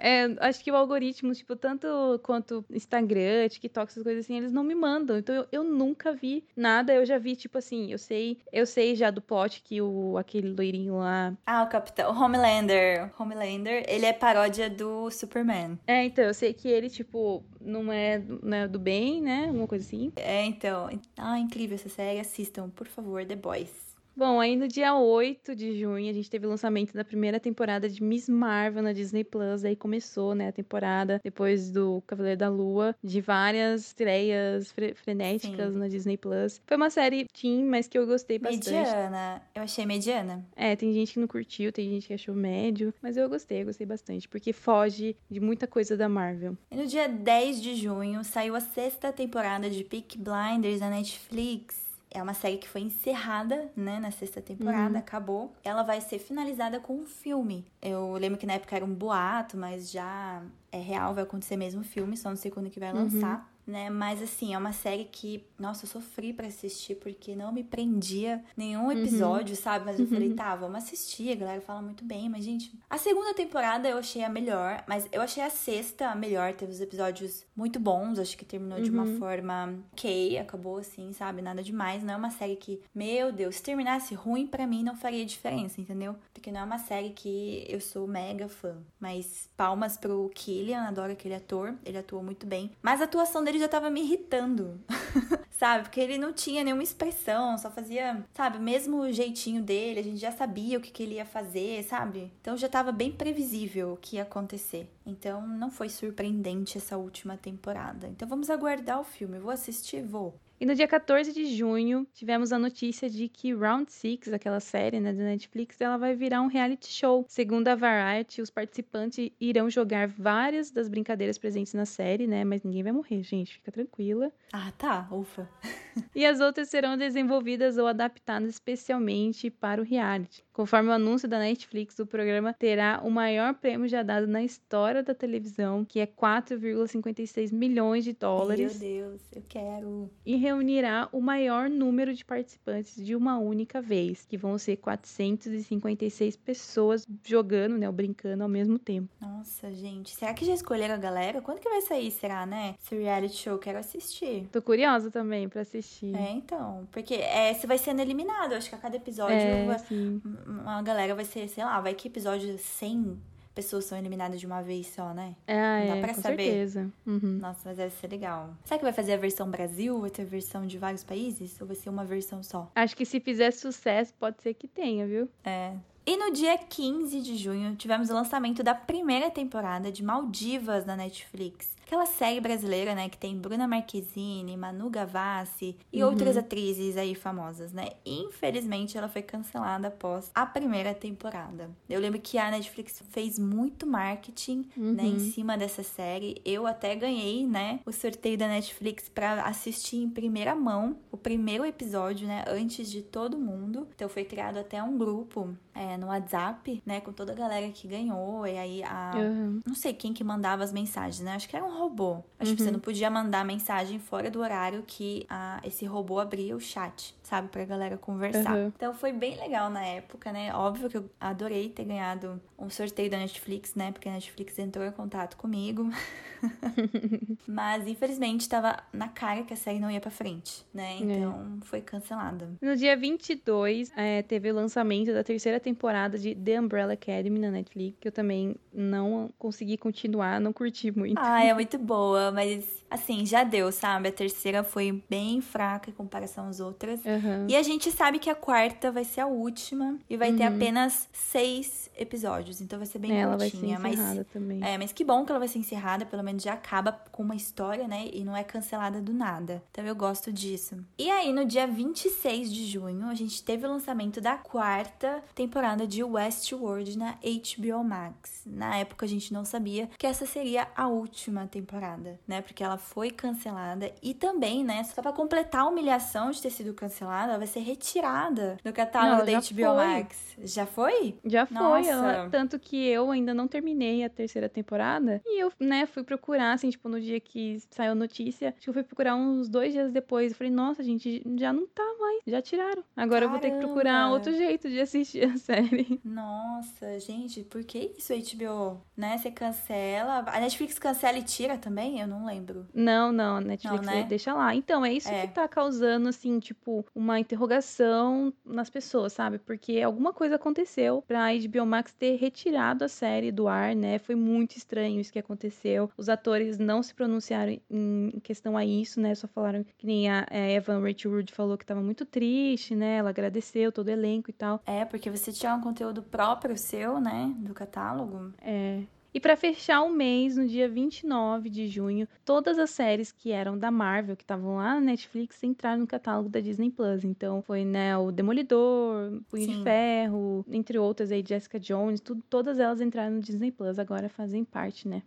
Speaker 2: É, acho que o algoritmo, tipo, tanto quanto Instagram, TikTok, essas coisas assim, eles não me mandam. Então eu, eu nunca vi nada. Eu já vi, tipo assim, eu sei, eu sei já do plot que o aquele loirinho lá.
Speaker 1: Ah, o Capitão. O Homelander. Homelander, ele é paródia do Superman.
Speaker 2: É, então, eu sei que ele, tipo, não é, não é do bem, né? Alguma coisa assim.
Speaker 1: É, então. Ah, incrível essa série. Assistam, por favor, The Boys.
Speaker 2: Bom, aí no dia 8 de junho a gente teve o lançamento da primeira temporada de Miss Marvel na Disney Plus. Aí começou, né, a temporada depois do Cavaleiro da Lua, de várias estreias fre frenéticas Sim. na Disney Plus. Foi uma série teen, mas que eu gostei bastante.
Speaker 1: Mediana. Eu achei mediana.
Speaker 2: É, tem gente que não curtiu, tem gente que achou médio, mas eu gostei, eu gostei bastante, porque foge de muita coisa da Marvel.
Speaker 1: E no dia 10 de junho saiu a sexta temporada de Peak Blinders na Netflix. É uma série que foi encerrada, né, na sexta temporada, uhum. acabou. Ela vai ser finalizada com um filme. Eu lembro que na época era um boato, mas já é real, vai acontecer mesmo o filme, só no segundo que vai uhum. Né? Mas assim, é uma série que, nossa, eu sofri para assistir porque não me prendia nenhum uhum. episódio, uhum. sabe? Mas eu uhum. falei, tá, vamos assistir, a galera fala muito bem, mas gente, a segunda temporada eu achei a melhor, mas eu achei a sexta a melhor, teve os episódios muito bons, acho que terminou uhum. de uma uhum. forma ok, acabou assim, sabe? Nada demais, não é uma série que, meu Deus, se terminasse ruim para mim não faria diferença, entendeu? Porque não é uma série que eu sou mega fã, mas palmas pro Killian, adoro aquele ator, ele atuou muito bem, mas a atuação dele já tava me irritando. *laughs* sabe? Porque ele não tinha nenhuma expressão, só fazia, sabe, mesmo o jeitinho dele, a gente já sabia o que, que ele ia fazer, sabe? Então já tava bem previsível o que ia acontecer. Então não foi surpreendente essa última temporada. Então vamos aguardar o filme. Vou assistir? Vou.
Speaker 2: E no dia 14 de junho, tivemos a notícia de que Round 6, aquela série né, da Netflix, ela vai virar um reality show. Segundo a Variety, os participantes irão jogar várias das brincadeiras presentes na série, né? Mas ninguém vai morrer, gente, fica tranquila.
Speaker 1: Ah, tá, ufa. *laughs*
Speaker 2: e as outras serão desenvolvidas ou adaptadas especialmente para o reality. Conforme o anúncio da Netflix, o programa terá o maior prêmio já dado na história da televisão, que é 4,56 milhões de dólares.
Speaker 1: Meu Deus, eu quero.
Speaker 2: E reunirá o maior número de participantes de uma única vez, que vão ser 456 pessoas jogando, né, ou brincando ao mesmo tempo.
Speaker 1: Nossa, gente, será que já escolheram a galera? Quando que vai sair, será, né? Esse reality show, quero assistir.
Speaker 2: Tô curiosa também para assistir.
Speaker 1: É, então. Porque é, você vai sendo eliminado. Acho que a cada episódio
Speaker 2: É,
Speaker 1: vai- uma galera vai ser, sei lá, vai que episódio 100 pessoas são eliminadas de uma vez só, né?
Speaker 2: Ah,
Speaker 1: Dá
Speaker 2: é,
Speaker 1: pra
Speaker 2: com
Speaker 1: saber.
Speaker 2: certeza. Uhum.
Speaker 1: Nossa, mas deve ser legal. Será que vai fazer a versão Brasil? Vai ter versão de vários países? Ou vai ser uma versão só?
Speaker 2: Acho que se fizer sucesso, pode ser que tenha, viu?
Speaker 1: É. E no dia 15 de junho, tivemos o lançamento da primeira temporada de Maldivas na Netflix. Aquela série brasileira, né, que tem Bruna Marquezine, Manu Gavassi e
Speaker 2: Uhum.
Speaker 1: outras atrizes aí famosas, né? Infelizmente, ela foi cancelada após a primeira temporada. Eu lembro que a Netflix fez muito marketing, né, em
Speaker 2: Uhum.
Speaker 1: cima dessa série. Eu até ganhei, né, o sorteio da Netflix pra assistir em primeira mão o primeiro episódio, né, antes de todo mundo. Então foi criado até um grupo é, no WhatsApp, né, com toda a galera que ganhou. E aí a
Speaker 2: Uhum.
Speaker 1: não sei quem que mandava as mensagens, né? Acho que era um robô. Acho que você não podia mandar mensagem fora do horário que a, esse robô abria o chat, sabe? Pra galera conversar.
Speaker 2: Uhum.
Speaker 1: Então foi bem legal na época, né? Óbvio que eu adorei ter ganhado um sorteio da Netflix, né? Porque a Netflix entrou em contato comigo. *laughs* Mas infelizmente tava na cara que a série não ia pra frente, né? Então foi cancelada.
Speaker 2: No dia 22, é, teve o lançamento da terceira temporada de The Umbrella Academy na Netflix, que eu também não consegui continuar, não curti muito.
Speaker 1: Ah, é muito boa, mas assim, já deu, sabe? A terceira foi bem fraca em comparação às outras.
Speaker 2: Aham.
Speaker 1: E a gente sabe que a quarta vai ser a última e vai ter
Speaker 2: Uhum.
Speaker 1: apenas seis episódios, então vai ser bem
Speaker 2: Ela vai ser
Speaker 1: curtinha. mas
Speaker 2: encerrada também.
Speaker 1: é, mas que bom que ela vai ser encerrada, pelo menos já acaba com uma história, né? E não é cancelada do nada. Então eu gosto disso. E aí, no dia 26 de junho, a gente teve o lançamento da quarta temporada de Westworld na HBO Max. Na época a gente não sabia que essa seria a última temporada, né? Porque ela foi cancelada e também, né, só pra completar a humilhação de ter sido cancelada, ela vai ser retirada do catálogo
Speaker 2: Não,
Speaker 1: da HBO
Speaker 2: foi.
Speaker 1: Max. Já foi?
Speaker 2: Já foi,
Speaker 1: Nossa.
Speaker 2: Tanto que eu ainda não terminei a terceira temporada. E eu, né, fui procurar, assim, tipo, no dia que saiu a notícia, acho que eu fui procurar uns dois dias depois. Eu falei, nossa, gente, já não tá mais, já tiraram. Agora eu vou ter que procurar
Speaker 1: Caramba.
Speaker 2: outro jeito de assistir a *laughs* série.
Speaker 1: Nossa, gente, por que isso, HBO? Né? Você cancela. A Netflix cancela e tira também? Eu não lembro.
Speaker 2: Não, não, a Netflix
Speaker 1: Não, né?
Speaker 2: deixa lá. Então, é isso
Speaker 1: É.
Speaker 2: que tá causando, assim, tipo, uma interrogação nas pessoas, sabe? Porque alguma coisa aconteceu pra HBO Max ter retirado a série do ar, né? Foi muito estranho isso que aconteceu. Os atores não se pronunciaram em questão a isso, né? Só falaram que nem a, a Evan Rachel Wood falou que tava muito triste, né? Ela agradeceu todo o elenco e tal.
Speaker 1: É, porque você tinha um conteúdo próprio seu, né? Do catálogo.
Speaker 2: É. E pra fechar o mês, no dia 29 de junho, todas as séries que eram da Marvel, que estavam lá na Netflix, entraram no catálogo da Disney Plus. Então, foi, né, o Demolidor, Punho
Speaker 1: Sim.
Speaker 2: de Ferro, entre outras aí, Jessica Jones, tudo, todas elas entraram no Disney Plus, agora fazem parte, né?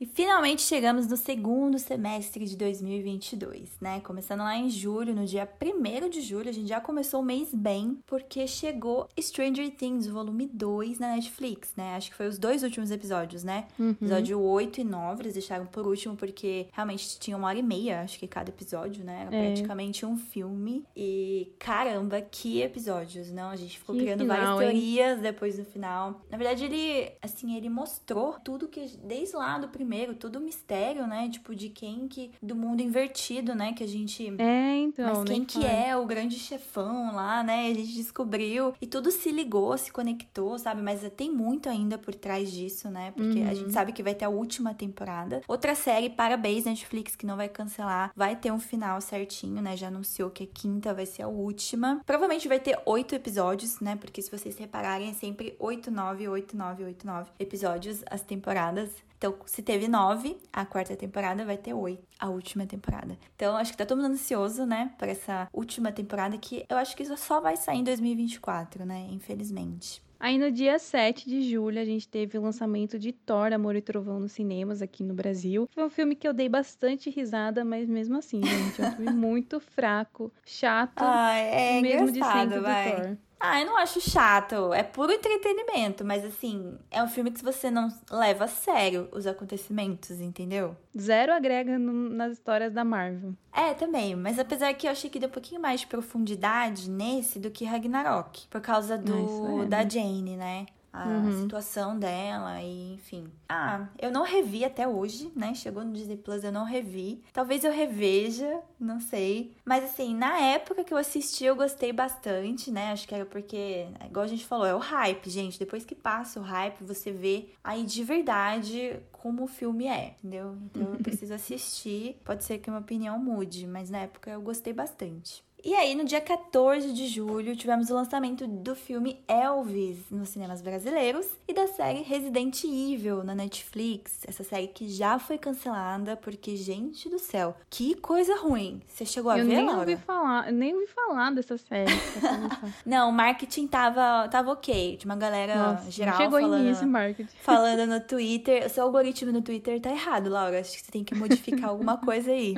Speaker 1: E finalmente chegamos no segundo semestre de 2022, né? Começando lá em julho, no dia 1 de julho, a gente já começou o mês bem, porque chegou Stranger Things, volume 2 na Netflix, né? Acho que foi os dois últimos episódios, né?
Speaker 2: Uhum.
Speaker 1: Episódio 8 e 9, eles deixaram por último porque realmente tinha uma hora e meia, acho que cada episódio, né? Era
Speaker 2: É.
Speaker 1: praticamente um filme. E caramba, que episódios, não? A gente ficou
Speaker 2: Que
Speaker 1: criando
Speaker 2: final,
Speaker 1: várias
Speaker 2: hein?
Speaker 1: teorias depois no final. Na verdade, ele, assim, ele mostrou tudo que, desde lá do primeiro, todo o mistério, né? Tipo, de quem que, do mundo invertido, né? Que a gente
Speaker 2: É, então.
Speaker 1: mas quem que
Speaker 2: fala.
Speaker 1: é o grande chefão lá, né? A gente descobriu e tudo se ligou, se conectou, sabe? Mas tem muito ainda por trás disso, né? Porque a
Speaker 2: Uhum.
Speaker 1: gente sabe que vai ter a última temporada. Outra série, parabéns Netflix, que não vai cancelar, vai ter um final certinho, né? Já anunciou que a quinta vai ser a última. Provavelmente vai ter oito episódios, né? Porque se vocês repararem, é sempre oito, nove, oito, nove, oito, nove episódios as temporadas. Então, se teve nove, a quarta temporada vai ter oito, a última temporada. Então, acho que tá todo mundo ansioso, né, para essa última temporada que eu acho que isso só vai sair em 2024, né, infelizmente.
Speaker 2: Aí no dia 7 de julho a gente teve o lançamento de Thor, Amor e Trovão nos cinemas aqui no Brasil. Foi um filme que eu dei bastante risada, mas mesmo assim, gente, é um filme *laughs* muito fraco, chato,
Speaker 1: Ah, é
Speaker 2: mesmo de sempre
Speaker 1: vai.
Speaker 2: do Thor.
Speaker 1: Ah, eu não acho chato, é puro entretenimento, mas assim, é um filme que você não leva a sério os acontecimentos, entendeu?
Speaker 2: Zero agrega no- nas histórias da Marvel.
Speaker 1: É, também, mas apesar que eu achei que deu um pouquinho mais de profundidade nesse do que Ragnarok, por causa do
Speaker 2: Ah, é,
Speaker 1: da
Speaker 2: né?
Speaker 1: Jane, né? A uhum. situação dela e enfim. Ah, eu não revi até hoje, né? Chegou no Disney Plus, eu não revi. Talvez eu reveja, não sei. Mas assim, na época que eu assisti, eu gostei bastante, né? Acho que era porque, igual a gente falou, é o hype, gente. Depois que passa o hype, você vê aí de verdade como o filme é, entendeu? Então eu *laughs* preciso assistir. Pode ser que minha opinião mude, mas na época eu gostei bastante. E aí, no dia 14 de julho, tivemos o lançamento do filme Elvis nos cinemas brasileiros e da série Resident Evil na Netflix. Essa série que já foi cancelada porque, gente do céu, que coisa ruim. Você chegou a
Speaker 2: eu
Speaker 1: ver,
Speaker 2: nem
Speaker 1: Laura?
Speaker 2: Ouvi falar, nem ouvi falar dessa série. *laughs*
Speaker 1: não, o marketing tava, tava ok. Tinha uma galera
Speaker 2: Nossa,
Speaker 1: geral
Speaker 2: chegou
Speaker 1: falando,
Speaker 2: início marketing.
Speaker 1: falando no Twitter. O seu algoritmo no Twitter tá errado, Laura. Acho que você tem que modificar alguma *laughs* coisa aí.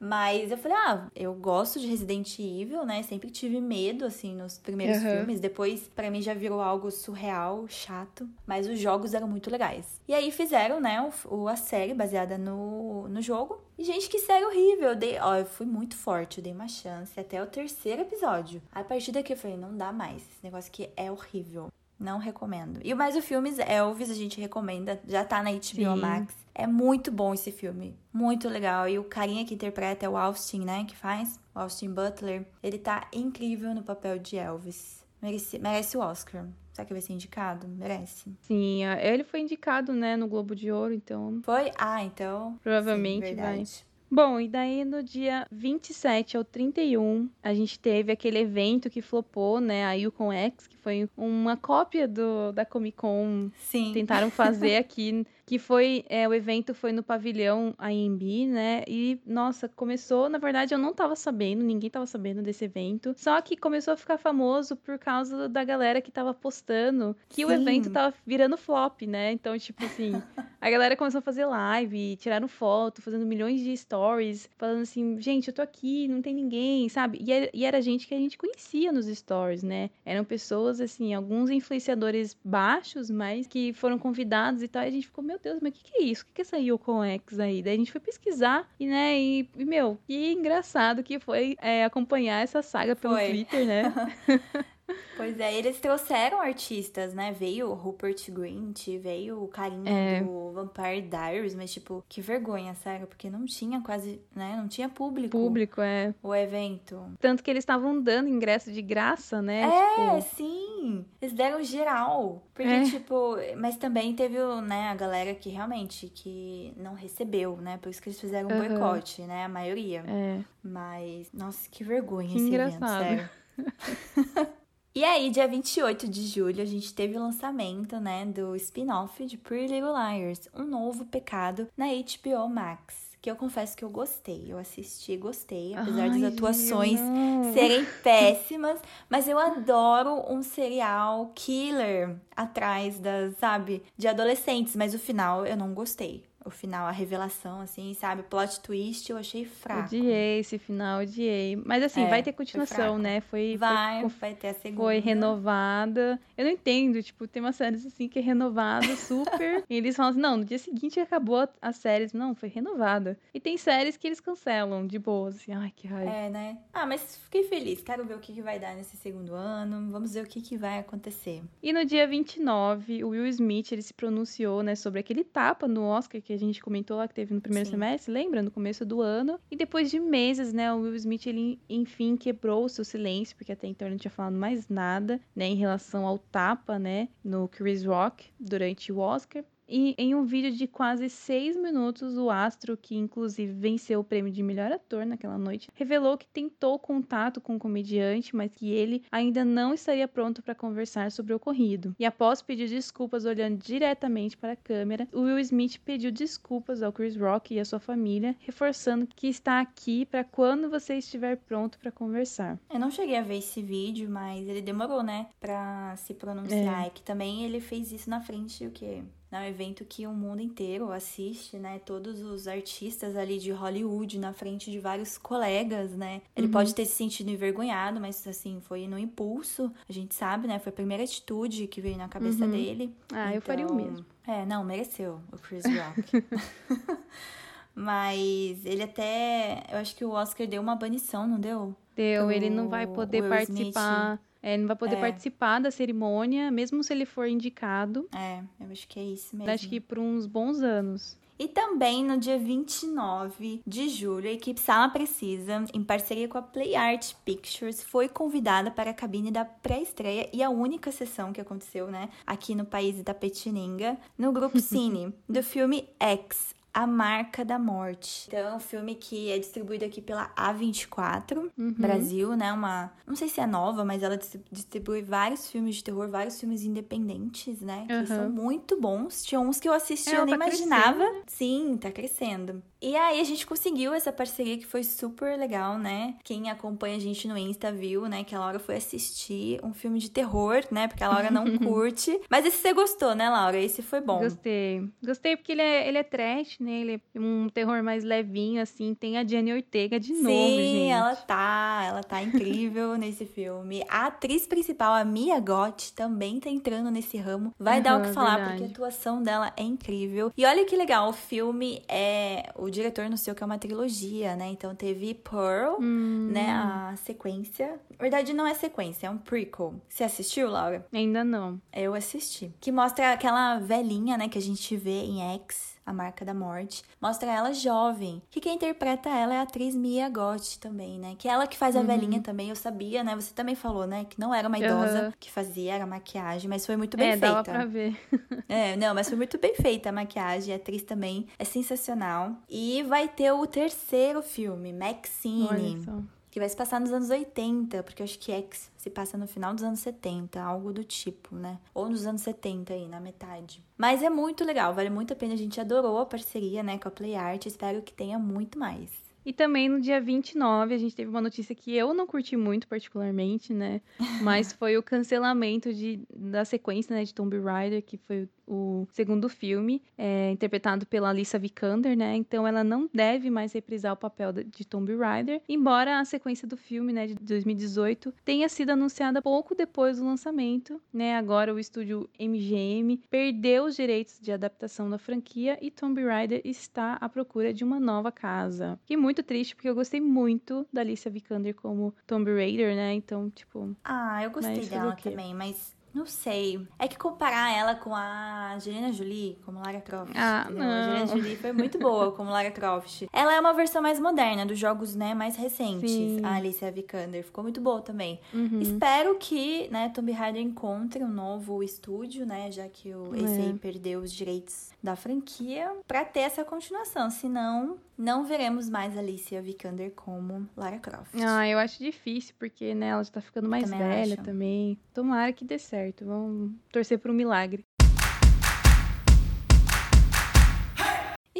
Speaker 1: Mas eu falei, ah, eu gosto de Resident Evil, né? Sempre tive medo, assim, nos primeiros uhum. filmes. Depois, para mim, já virou algo surreal, chato. Mas os jogos eram muito legais. E aí fizeram, né, o, a série baseada no, no jogo. E, gente, que série horrível. Eu dei, ó, eu fui muito forte, eu dei uma chance até o terceiro episódio. A partir daqui eu falei, não dá mais. Esse negócio aqui é horrível. Não recomendo. E mais o filme Elvis a gente recomenda, já tá na HBO Sim. Max. É muito bom esse filme, muito legal. E o carinha que interpreta é o Austin, né, que faz, o Austin Butler. Ele tá incrível no papel de Elvis. Merece, merece o Oscar. Será que vai ser indicado? Merece.
Speaker 2: Sim, ele foi indicado, né, no Globo de Ouro, então.
Speaker 1: Foi? Ah, então.
Speaker 2: Provavelmente sim, vai. Bom, e daí no dia 27 ao 31, a gente teve aquele evento que flopou, né? A Yukon X, que foi uma cópia do, da Comic Con.
Speaker 1: Sim.
Speaker 2: Tentaram fazer *laughs* aqui que foi é, o evento foi no pavilhão AMB, né? E nossa, começou, na verdade eu não tava sabendo, ninguém tava sabendo desse evento. Só que começou a ficar famoso por causa da galera que tava postando que Sim. o evento tava virando flop, né? Então, tipo assim, a galera começou a fazer live, tiraram foto, fazendo milhões de stories, falando assim, gente, eu tô aqui, não tem ninguém, sabe? E era, e era gente que a gente conhecia nos stories, né? Eram pessoas, assim, alguns influenciadores baixos, mas que foram convidados e tal, e a gente ficou, meu Deus, mas o que, que é isso? O que, que é essa Yukon X aí? Daí a gente foi pesquisar e, né, e, e meu, que engraçado que foi é, acompanhar essa saga pelo foi. Twitter, né? *laughs*
Speaker 1: Pois é, eles trouxeram artistas, né? Veio o Rupert Grint, veio o carinho é. do Vampire Diaries, mas, tipo, que vergonha, sério, porque não tinha quase, né? Não tinha público.
Speaker 2: Público, é.
Speaker 1: O evento.
Speaker 2: Tanto que eles estavam dando ingresso de graça, né?
Speaker 1: É, tipo... sim. Eles deram geral. Porque, é. tipo, mas também teve, né, a galera que realmente que não recebeu, né? Por isso que eles fizeram um uhum. boicote, né? A maioria.
Speaker 2: É.
Speaker 1: Mas, nossa, que vergonha
Speaker 2: que
Speaker 1: esse
Speaker 2: engraçado.
Speaker 1: evento, sério. *laughs* E aí, dia 28 de julho, a gente teve o lançamento, né, do spin-off de Pretty Little Liars, Um Novo Pecado, na HBO Max. Que eu confesso que eu gostei. Eu assisti, gostei, apesar Ai, das atuações serem péssimas. Mas eu adoro um serial killer atrás das, sabe, de adolescentes. Mas o final eu não gostei o final, a revelação, assim, sabe? Plot twist, eu achei fraco.
Speaker 2: Odiei esse final, odiei. Mas assim, é, vai ter continuação, foi né? Foi.
Speaker 1: Vai,
Speaker 2: foi,
Speaker 1: vai ter a segunda.
Speaker 2: Foi renovada. Eu não entendo, tipo, tem uma série assim que é renovada *laughs* super. e eles falam assim: não, no dia seguinte acabou a série. Não, foi renovada. E tem séries que eles cancelam, de boa, assim, ai, que raiva.
Speaker 1: É, né? Ah, mas fiquei feliz. Quero ver o que, que vai dar nesse segundo ano. Vamos ver o que, que vai acontecer.
Speaker 2: E no dia 29, o Will Smith, ele se pronunciou, né, sobre aquele tapa no Oscar que a gente comentou lá que teve no primeiro Sim. semestre, lembra? No começo do ano. E depois de meses, né, o Will Smith, ele enfim quebrou o seu silêncio, porque até então ele não tinha falado mais nada, né, em relação ao tapa, né, no Chris Rock durante o Oscar. E em um vídeo de quase seis minutos, o astro, que inclusive venceu o prêmio de melhor ator naquela noite, revelou que tentou contato com o comediante, mas que ele ainda não estaria pronto para conversar sobre o ocorrido. E após pedir desculpas olhando diretamente para a câmera, o Will Smith pediu desculpas ao Chris Rock e à sua família, reforçando que está aqui para quando você estiver pronto para conversar.
Speaker 1: Eu não cheguei a ver esse vídeo, mas ele demorou, né, para se pronunciar. É. E que também ele fez isso na frente o que é um evento que o mundo inteiro assiste, né? Todos os artistas ali de Hollywood na frente de vários colegas, né? Ele uhum. pode ter se sentido envergonhado, mas assim, foi no impulso, a gente sabe, né? Foi a primeira atitude que veio na cabeça
Speaker 2: uhum.
Speaker 1: dele.
Speaker 2: Ah, então, eu faria o
Speaker 1: mesmo. É, não, mereceu o Chris Rock. *laughs* *laughs* mas ele até. Eu acho que o Oscar deu uma banição, não deu?
Speaker 2: Deu, ele não vai poder participar. Smith é, não vai poder
Speaker 1: É.
Speaker 2: participar da cerimônia, mesmo se ele for indicado.
Speaker 1: É, eu acho que é isso mesmo.
Speaker 2: Acho que por uns bons anos.
Speaker 1: E também no dia 29 de julho, a equipe Sala Precisa, em parceria com a Play Art Pictures, foi convidada para a cabine da pré-estreia e a única sessão que aconteceu, né, aqui no país da Petininga, no grupo *laughs* Cine, do filme X. A Marca da Morte. Então, é um filme que é distribuído aqui pela A24
Speaker 2: Uhum.
Speaker 1: Brasil, né? Uma. Não sei se é nova, mas ela dis- distribui vários filmes de terror, vários filmes independentes, né? Que
Speaker 2: Aham.
Speaker 1: são muito bons. Tinha uns que eu assisti
Speaker 2: É,
Speaker 1: eu
Speaker 2: ela
Speaker 1: nem
Speaker 2: tá
Speaker 1: imaginava. Sim, tá crescendo. E aí a gente conseguiu essa parceria que foi super legal, né? Quem acompanha a gente no Insta viu, né? Que a Laura foi assistir um filme de terror, né? Porque a Laura não *laughs* curte. Mas esse você gostou, né, Laura? Esse foi bom.
Speaker 2: Gostei. Gostei porque ele é, ele é trash, é um terror mais levinho, assim. Tem a Jenny Ortega de
Speaker 1: Sim,
Speaker 2: novo, gente.
Speaker 1: ela tá, ela tá incrível *laughs* nesse filme. A atriz principal, a Mia Goth, também tá entrando nesse ramo. Vai dar o que falar,
Speaker 2: verdade.
Speaker 1: porque a atuação dela é incrível. E olha que legal, o filme é. O diretor anunciou que é uma trilogia, né? Então teve Pearl,
Speaker 2: Hum,
Speaker 1: né? A sequência. Na verdade, não é sequência, é um prequel. Você assistiu, Laura?
Speaker 2: Ainda não.
Speaker 1: Eu assisti. Que mostra aquela velhinha, né, que a gente vê em X, a marca da morte. Mostra ela jovem. Que quem interpreta ela é a atriz Mia Goth também, né? Que é ela que faz a velhinha também. Eu sabia, né? Você também falou, né? Que não era uma idosa
Speaker 2: Aham.
Speaker 1: que fazia, era maquiagem, mas foi muito bem
Speaker 2: é, dava
Speaker 1: feita.
Speaker 2: pra ver. *laughs*
Speaker 1: É, não, mas foi muito bem feita a maquiagem. A atriz também é sensacional. E vai ter o terceiro filme, Maxine. Que vai se passar nos anos 80, porque eu acho que X se passa no final dos anos 70, algo do tipo, né? Ou nos anos 70 aí, na metade. Mas é muito legal, vale muito a pena. A gente adorou a parceria, né, com a Play Art. Espero que tenha muito mais.
Speaker 2: E também no dia 29, a gente teve uma notícia que eu não curti muito particularmente, né? *laughs* Mas foi o cancelamento de, da sequência né, de Tomb Raider, que foi o segundo filme, é, interpretado pela Alissa Vikander, né? Então ela não deve mais reprisar o papel de- Tomb Raider, embora a sequência do filme, né, de 2018, tenha sido anunciada pouco depois do lançamento, né? Agora o estúdio MGM perdeu os direitos de adaptação da franquia e Tomb Raider está à procura de uma nova casa. Fiquei muito triste porque eu gostei muito da Alicia Vikander como Tomb Raider, né? Então, tipo,
Speaker 1: Ah, eu gostei dela também, mas não sei. É que comparar ela com a Angelina Jolie, como Lara Croft.
Speaker 2: Ah,
Speaker 1: entendeu? A
Speaker 2: não.
Speaker 1: Angelina Jolie foi muito boa *laughs* como Lara Croft. Ela é uma versão mais moderna dos jogos, né, mais recentes.
Speaker 2: Sim.
Speaker 1: A Alicia Vikander ficou muito boa também.
Speaker 2: uhum.
Speaker 1: Espero que, né, Tomb Raider encontre um novo estúdio, né, já que o,
Speaker 2: É.
Speaker 1: aí perdeu os direitos da franquia, pra ter essa continuação. Senão, não veremos mais Alicia Vikander como Lara Croft.
Speaker 2: Ah, eu acho difícil, porque, né, ela já tá ficando mais
Speaker 1: Também
Speaker 2: velha
Speaker 1: acho.
Speaker 2: também. Tomara que dê certo. Vamos torcer por um milagre.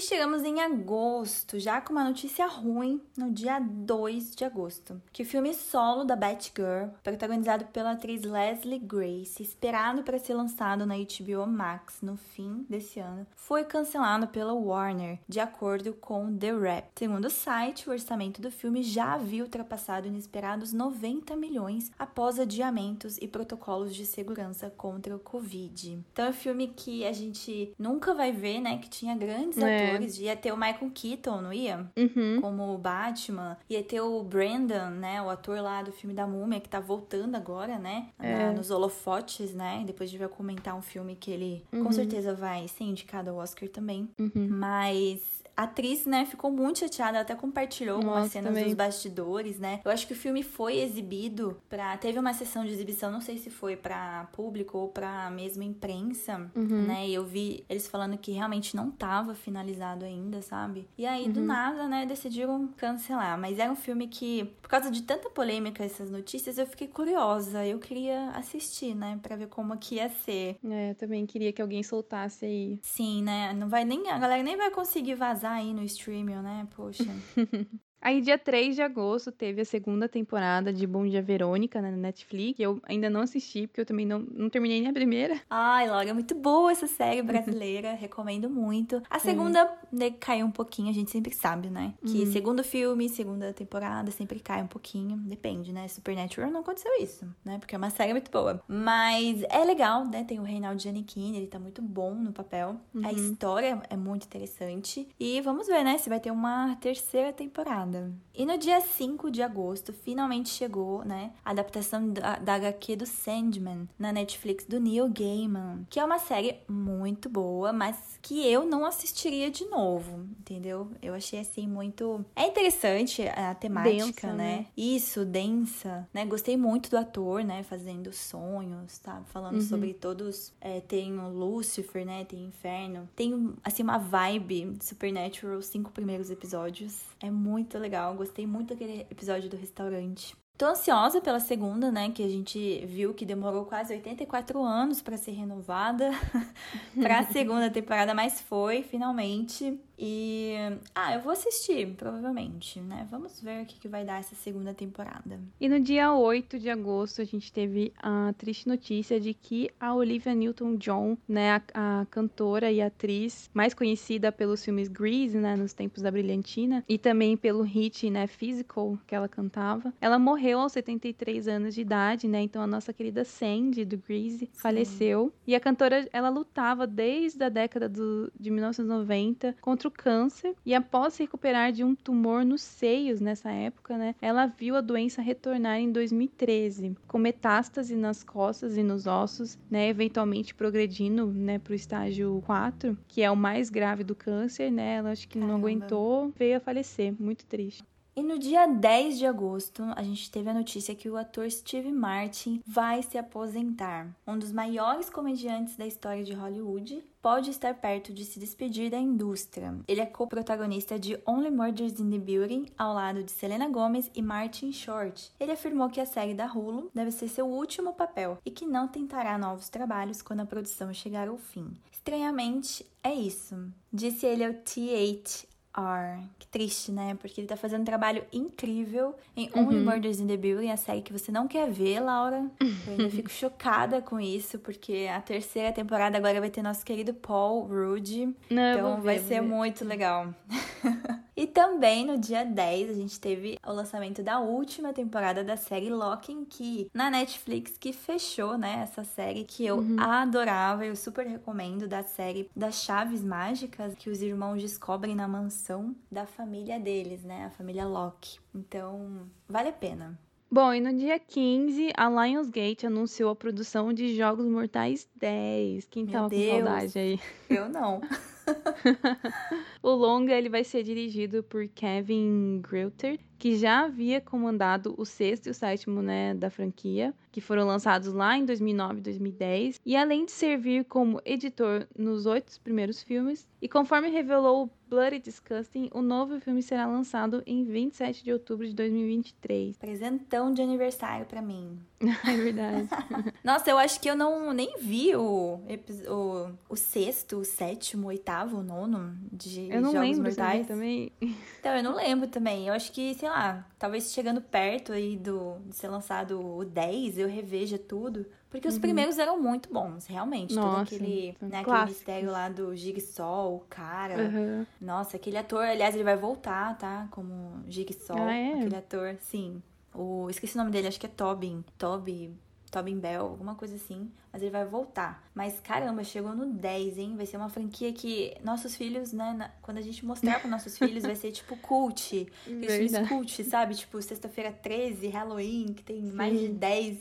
Speaker 1: E chegamos em agosto, já com uma notícia ruim, no dia 2 de agosto. Que o filme solo da Batgirl, protagonizado pela atriz Leslie Grace, esperado para ser lançado na HBO Max no fim desse ano, foi cancelado pela Warner, de acordo com The Wrap. Segundo o site, o orçamento do filme já havia ultrapassado inesperados 90 milhões após adiamentos e protocolos de segurança contra o Covid. Então é um filme que a gente nunca vai ver, né? Que tinha grandes
Speaker 2: É.
Speaker 1: atores. Ia ter o Michael Keaton, não ia?
Speaker 2: Uhum.
Speaker 1: Como o Batman. Ia ter o Brandon, né? O ator lá do filme da Múmia, que tá voltando agora, né?
Speaker 2: É.
Speaker 1: nos holofotes, né? Depois a gente vai comentar um filme que ele com
Speaker 2: Uhum.
Speaker 1: certeza vai ser indicado ao Oscar também.
Speaker 2: Uhum.
Speaker 1: Mas a atriz, né, ficou muito chateada. Ela até compartilhou umas
Speaker 2: Nossa,
Speaker 1: cenas
Speaker 2: também.
Speaker 1: dos bastidores, né? Eu acho que o filme foi exibido pra. Teve uma sessão de exibição, não sei se foi pra público ou pra mesma imprensa,
Speaker 2: Uhum.
Speaker 1: né? E eu vi eles falando que realmente não tava finalizado ainda, sabe? E aí, do
Speaker 2: Uhum.
Speaker 1: nada, né, decidiram cancelar. Mas era um filme que, por causa de tanta polêmica, essas notícias, eu fiquei curiosa. Eu queria assistir, né, pra ver como que ia ser.
Speaker 2: É, eu também queria que alguém soltasse aí.
Speaker 1: Sim, né? Não vai nem. A galera nem vai conseguir vazar aí no streaming, né? Poxa. *laughs*
Speaker 2: Aí, dia 3 de agosto, teve a segunda temporada de Bom Dia Verônica né, na Netflix. que eu ainda não assisti, porque eu também não, não terminei nem a primeira.
Speaker 1: Ai, Laura, é muito boa essa série *laughs* brasileira. recomendo muito. A segunda né, caiu um pouquinho, a gente sempre sabe, né? Que
Speaker 2: Uhum.
Speaker 1: segundo filme, segunda temporada, sempre cai um pouquinho. Depende, né? Supernatural não aconteceu isso, né? Porque é uma série muito boa. Mas é legal, né? Tem o Reinaldo Giannichini, ele tá muito bom no papel. A
Speaker 2: Uhum.
Speaker 1: história é muito interessante. E vamos ver, né? Se vai ter uma terceira temporada. Temporada. E no dia 5 de agosto, finalmente chegou, né, a adaptação da, da HQ do Sandman na Netflix do Neil Gaiman, que é uma série muito boa, mas que eu não assistiria de novo, entendeu? Eu achei assim muito é interessante a temática, densa, né? né? Isso, densa, né? Gostei muito do ator, né, fazendo sonhos, tá? Falando uhum. sobre todos é, tem o Lucifer, né? Tem o Inferno. Tem assim uma vibe Supernatural cinco primeiros episódios. É muito legal. Gostei muito daquele episódio do restaurante. Tô ansiosa pela segunda, né? Que a gente viu que demorou quase 84 anos para ser renovada *laughs* para a *laughs* segunda temporada, mas foi finalmente. E. Ah, eu vou assistir, provavelmente, né? Vamos ver o que, que vai dar essa segunda temporada.
Speaker 2: E no dia 8 de agosto, a gente teve a triste notícia de que a Olivia Newton-John, né, a, a, cantora e atriz mais conhecida pelos filmes Grease, né, nos tempos da Brilhantina, e também pelo hit, né, Physical, que ela cantava, ela morreu aos 73 anos de idade, né? Então a nossa querida Sandy, do Grease, Sim. faleceu. E a cantora, ela lutava desde a década do, de 1990 contra o câncer e após se recuperar de um tumor nos seios nessa época, né, ela viu a doença retornar em 2013, com metástase nas costas e nos ossos, né, eventualmente progredindo, né, para o estágio 4, que é o mais grave do câncer, né? Ela acho que Caramba. não aguentou, veio a falecer, muito triste.
Speaker 1: E no dia 10 de agosto, a gente teve a notícia que o ator Steve Martin vai se aposentar. Um dos maiores comediantes da história de Hollywood pode estar perto de se despedir da indústria. Ele é co-protagonista de Only Murders in the Building, ao lado de Selena Gomez e Martin Short. Ele afirmou que a série da Hulu deve ser seu último papel e que não tentará novos trabalhos quando a produção chegar ao fim. Estranhamente, é isso. Disse ele ao T8 R. Que triste, né? Porque ele tá fazendo um trabalho incrível em uhum. Only Murders in the Building, a série que você não quer ver, Laura. *laughs* Eu ainda fico chocada com isso, porque a terceira temporada agora vai ter nosso querido Paul Rudd. Não, então vai ver, ser muito legal. *laughs* e também no dia 10 a gente teve o lançamento da última temporada da série Lock and Key na Netflix, que fechou, né? Essa série que eu uhum. adorava, eu super recomendo da série das chaves mágicas que os irmãos descobrem na mansão da família deles, né? A família Locke. Então, vale a pena.
Speaker 2: Bom, e no dia 15, a Lionsgate anunciou a produção de Jogos Mortais 10. Quem Meu tava Deus, com saudade aí?
Speaker 1: Eu não. *laughs* *laughs*
Speaker 2: o longa ele vai ser dirigido por Kevin Greuter, que já havia comandado o sexto e o sétimo né, da franquia, que foram lançados lá em 2009 e 2010. E além de servir como editor nos oito primeiros filmes, e conforme revelou Bloody Disgusting, o novo filme será lançado em 27 de outubro de 2023.
Speaker 1: Presentão de aniversário para mim. *laughs*
Speaker 2: é verdade. *laughs*
Speaker 1: Nossa, eu acho que eu não nem vi o, o, o sexto, o sétimo, o oitavo, o nono de eu não Jogos lembro Mortais.
Speaker 2: também.
Speaker 1: Então, eu não lembro também. Eu acho que, sei lá, talvez chegando perto aí do, de ser lançado o 10, eu reveja tudo. Porque os uhum. primeiros eram muito bons, realmente. Nossa, Todo aquele, né, aquele mistério lá do Jigsaw, o cara. Uhum. Nossa, aquele ator, aliás, ele vai voltar, tá? Como Jigsaw. Ah, é? Aquele ator, sim. O, esqueci o nome dele, acho que é Tobin. Toby. Tobin Bell, alguma coisa assim. Mas ele vai voltar. Mas caramba, chegou no 10, hein? Vai ser uma franquia que nossos filhos, né? Na, quando a gente mostrar para nossos filhos, vai ser tipo cult. *laughs* Filmes cult, sabe? Tipo, sexta-feira 13, Halloween, que tem Sim. mais de 10,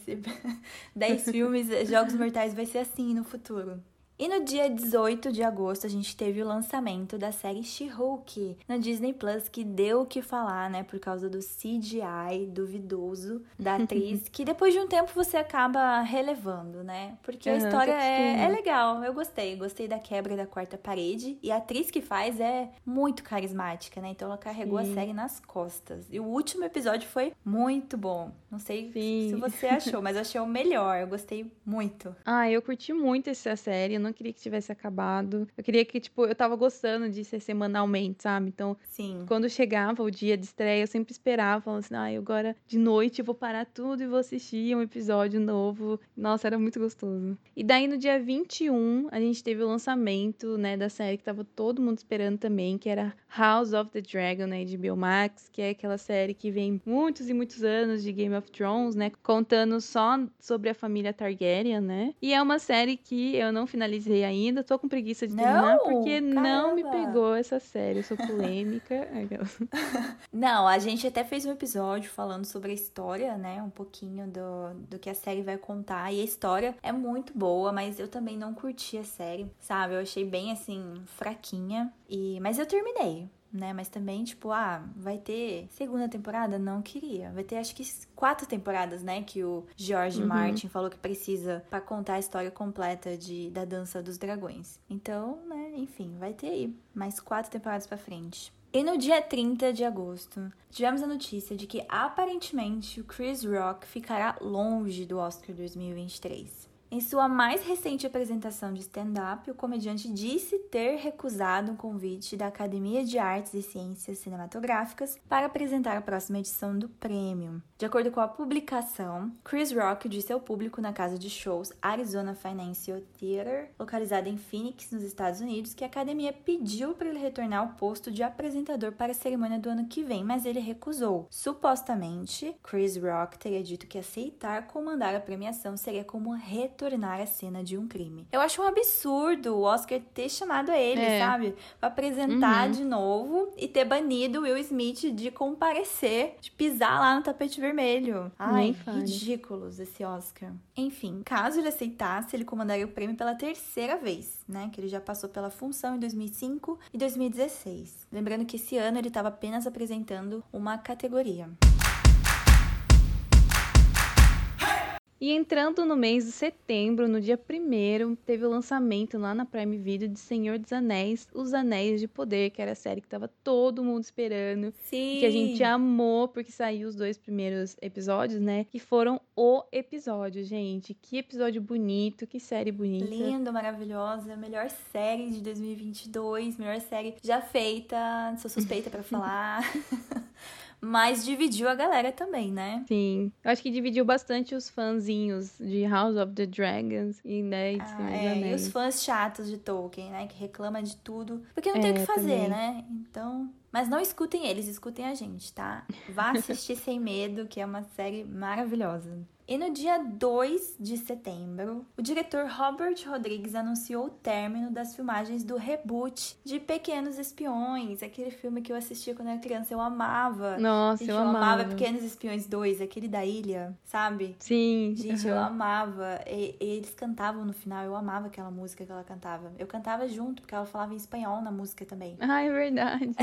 Speaker 1: 10 *laughs* filmes, Jogos Mortais. Vai ser assim no futuro. E no dia 18 de agosto a gente teve o lançamento da série She-Hulk na Disney Plus, que deu o que falar, né, por causa do CGI duvidoso da *laughs* atriz, que depois de um tempo você acaba relevando, né? Porque uhum, a história é, é legal, eu gostei, gostei da quebra da quarta parede e a atriz que faz é muito carismática, né? Então ela carregou Sim. a série nas costas. E o último episódio foi muito bom. Não sei Sim. se você achou, mas eu achei o melhor, eu gostei muito.
Speaker 2: Ah, eu curti muito essa série, eu não queria que tivesse acabado. Eu queria que, tipo, eu tava gostando de ser semanalmente, sabe? Então, Sim. quando chegava o dia de estreia, eu sempre esperava, falando assim, ah, agora de noite eu vou parar tudo e vou assistir um episódio novo. Nossa, era muito gostoso. E daí no dia 21, a gente teve o lançamento, né, da série que tava todo mundo esperando também, que era House of the Dragon, né, de Bill Max, que é aquela série que vem muitos e muitos anos de Game of Thrones, né, contando só sobre a família Targaryen, né? E é uma série que eu não finalizei finalizei ainda, tô com preguiça de terminar, não, porque caramba. não me pegou essa série. Eu sou polêmica. *laughs*
Speaker 1: não, a gente até fez um episódio falando sobre a história, né? Um pouquinho do, do que a série vai contar. E a história é muito boa, mas eu também não curti a série, sabe? Eu achei bem assim, fraquinha. E... Mas eu terminei né? Mas também, tipo, ah, vai ter segunda temporada? Não queria. Vai ter, acho que, quatro temporadas, né? Que o George uhum. Martin falou que precisa para contar a história completa de, da Dança dos Dragões. Então, né, enfim, vai ter aí mais quatro temporadas para frente. E no dia 30 de agosto, tivemos a notícia de que aparentemente o Chris Rock ficará longe do Oscar 2023. Em sua mais recente apresentação de stand-up, o comediante disse ter recusado um convite da Academia de Artes e Ciências Cinematográficas para apresentar a próxima edição do prêmio. De acordo com a publicação, Chris Rock disse ao público na casa de shows Arizona Financial Theater, localizada em Phoenix, nos Estados Unidos, que a academia pediu para ele retornar ao posto de apresentador para a cerimônia do ano que vem, mas ele recusou. Supostamente, Chris Rock teria dito que aceitar comandar a premiação seria como retornar tornar a cena de um crime. Eu acho um absurdo o Oscar ter chamado ele, é. sabe? Pra apresentar uhum. de novo e ter banido Will Smith de comparecer, de pisar lá no tapete vermelho. Ai, ridículos esse Oscar. Enfim, caso ele aceitasse, ele comandaria o prêmio pela terceira vez, né? Que ele já passou pela função em 2005 e 2016. Lembrando que esse ano ele estava apenas apresentando uma categoria.
Speaker 2: E entrando no mês de setembro, no dia 1 teve o lançamento lá na Prime Video de Senhor dos Anéis, Os Anéis de Poder, que era a série que tava todo mundo esperando.
Speaker 1: Sim.
Speaker 2: Que a gente amou, porque saiu os dois primeiros episódios, né? Que foram o episódio, gente. Que episódio bonito, que série bonita.
Speaker 1: Lindo, maravilhosa. Melhor série de 2022, melhor série já feita. Sou suspeita para *laughs* falar. Mas dividiu a galera também, né?
Speaker 2: Sim. Eu acho que dividiu bastante os fãzinhos de House of the Dragons e, né, de
Speaker 1: ah, é, E os fãs chatos de Tolkien, né? Que reclamam de tudo. Porque não tem o que é, fazer, também. né? Então. Mas não escutem eles, escutem a gente, tá? Vá assistir *laughs* Sem Medo, que é uma série maravilhosa. E no dia 2 de setembro, o diretor Robert Rodrigues anunciou o término das filmagens do reboot de Pequenos Espiões, aquele filme que eu assistia quando era criança, eu amava.
Speaker 2: Nossa,
Speaker 1: Gente,
Speaker 2: eu,
Speaker 1: eu
Speaker 2: amava.
Speaker 1: amava Pequenos Espiões 2, aquele da ilha, sabe?
Speaker 2: Sim.
Speaker 1: Gente, uhum. eu amava. E, eles cantavam no final, eu amava aquela música que ela cantava. Eu cantava junto, porque ela falava em espanhol na música também. *laughs*
Speaker 2: Ah, é verdade.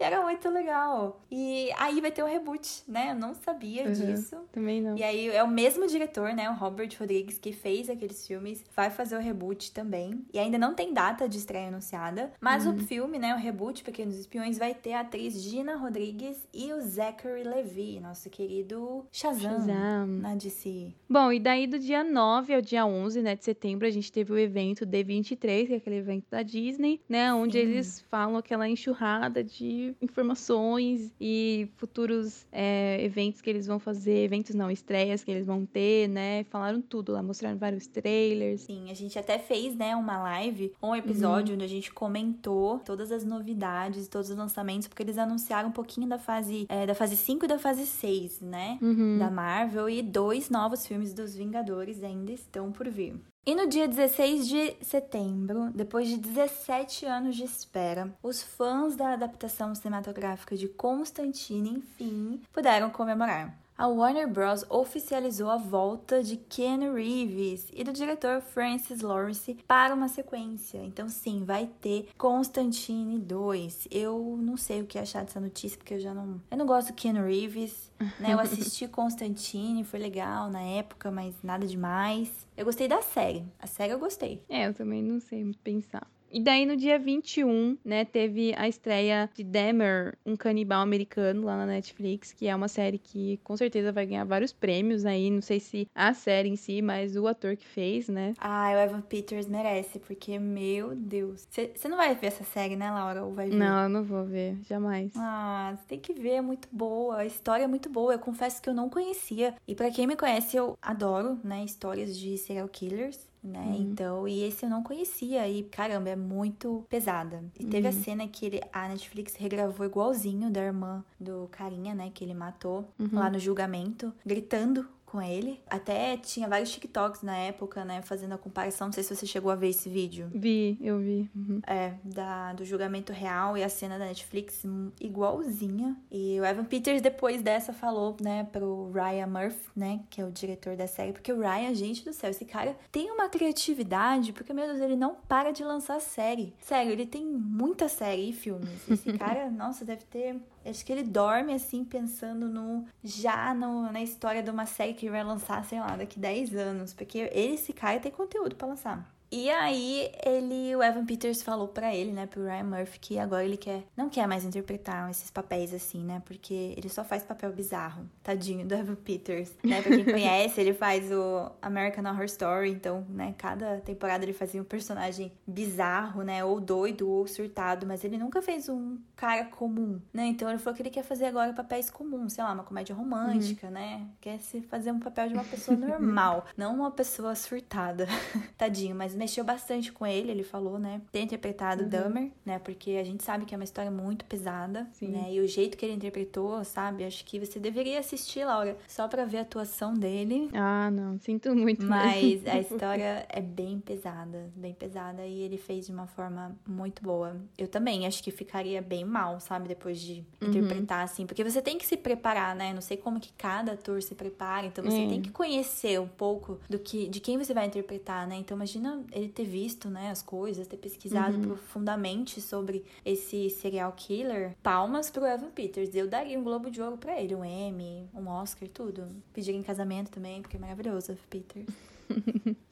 Speaker 1: e era muito legal. E aí vai ter o reboot, né? Eu não sabia uhum. disso.
Speaker 2: Também
Speaker 1: E aí é o mesmo diretor, né? O Robert Rodrigues, que fez aqueles filmes, vai fazer o reboot também. E ainda não tem data de estreia anunciada. Mas uhum. o filme, né? O reboot Pequenos Espiões, vai ter a atriz Gina Rodrigues e o Zachary Levi, nosso querido Shazam, Shazam. na DC.
Speaker 2: Bom, e daí do dia 9 ao dia 11, né, de setembro, a gente teve o evento D23, que é aquele evento da Disney, né? Onde Sim. eles falam aquela enxurrada de informações e futuros é, eventos que eles vão fazer, eventos não, estreias que eles vão ter, né? Falaram tudo lá, mostraram vários trailers.
Speaker 1: Sim, a gente até fez, né, uma live, um episódio uhum. onde a gente comentou todas as novidades, todos os lançamentos, porque eles anunciaram um pouquinho da fase é, da fase 5 e da fase 6, né?
Speaker 2: Uhum.
Speaker 1: Da Marvel e dois novos filmes dos Vingadores ainda estão por vir. E no dia 16 de setembro, depois de 17 anos de espera, os fãs da adaptação cinematográfica de Constantine, enfim, puderam comemorar a Warner Bros. oficializou a volta de Ken Reeves e do diretor Francis Lawrence para uma sequência. Então, sim, vai ter Constantine 2. Eu não sei o que achar dessa notícia, porque eu já não. Eu não gosto do Ken Reeves, né? Eu assisti *laughs* Constantine, foi legal na época, mas nada demais. Eu gostei da série. A série eu gostei.
Speaker 2: É, eu também não sei pensar. E daí no dia 21, né, teve a estreia de Dahmer, um canibal americano lá na Netflix, que é uma série que com certeza vai ganhar vários prêmios aí, não sei se a série em si, mas o ator que fez, né?
Speaker 1: Ah, o Evan Peters merece, porque, meu Deus. Você não vai ver essa série, né, Laura? Ou vai ver?
Speaker 2: Não, eu não vou ver, jamais.
Speaker 1: Ah, você tem que ver, é muito boa. A história é muito boa. Eu confesso que eu não conhecia. E para quem me conhece, eu adoro, né, histórias de serial killers né? Uhum. Então, e esse eu não conhecia e caramba, é muito pesada. E uhum. teve a uhum. cena que ele, a Netflix regravou igualzinho da irmã do carinha, né, que ele matou uhum. lá no julgamento, gritando com ele. Até tinha vários TikToks na época, né? Fazendo a comparação. Não sei se você chegou a ver esse vídeo.
Speaker 2: Vi, eu vi.
Speaker 1: Uhum. É, da, do julgamento real e a cena da Netflix igualzinha. E o Evan Peters, depois dessa, falou, né, pro Ryan Murphy, né? Que é o diretor da série. Porque o Ryan, gente do céu, esse cara tem uma criatividade. Porque, meu Deus, ele não para de lançar série. Sério, ele tem muita série e filmes. Esse *laughs* cara, nossa, deve ter Acho que ele dorme assim, pensando no já no, na história de uma série que vai lançar, sei lá, daqui 10 anos. Porque ele, esse cara, tem conteúdo para lançar. E aí ele, o Evan Peters falou para ele, né, pro Ryan Murphy, que agora ele quer, não quer mais interpretar esses papéis assim, né, porque ele só faz papel bizarro. Tadinho do Evan Peters, né? Pra quem *laughs* conhece, ele faz o American Horror Story, então, né, cada temporada ele fazia um personagem bizarro, né, ou doido ou surtado, mas ele nunca fez um cara comum, né? Então ele falou que ele quer fazer agora papéis comuns, sei lá, uma comédia romântica, uhum. né? Quer se fazer um papel de uma pessoa normal, *laughs* não uma pessoa surtada. *laughs* Tadinho, mas mexeu bastante com ele, ele falou, né? Ter interpretado uhum. Dahmer, né? Porque a gente sabe que é uma história muito pesada, Sim. né? E o jeito que ele interpretou, sabe? Acho que você deveria assistir, Laura, só pra ver a atuação dele.
Speaker 2: Ah, não, sinto muito.
Speaker 1: Mas a *laughs* história é bem pesada, bem pesada. E ele fez de uma forma muito boa. Eu também acho que ficaria bem mal, sabe? Depois de uhum. interpretar, assim. Porque você tem que se preparar, né? Não sei como que cada ator se prepara. Então você é. tem que conhecer um pouco do que, de quem você vai interpretar, né? Então imagina ele ter visto, né, as coisas, ter pesquisado uhum. profundamente sobre esse serial killer, palmas pro Evan Peters. Eu daria um Globo de Ouro para ele, um Emmy, um Oscar, tudo. Pediria em casamento também, porque é maravilhoso, Evan Peters. *laughs*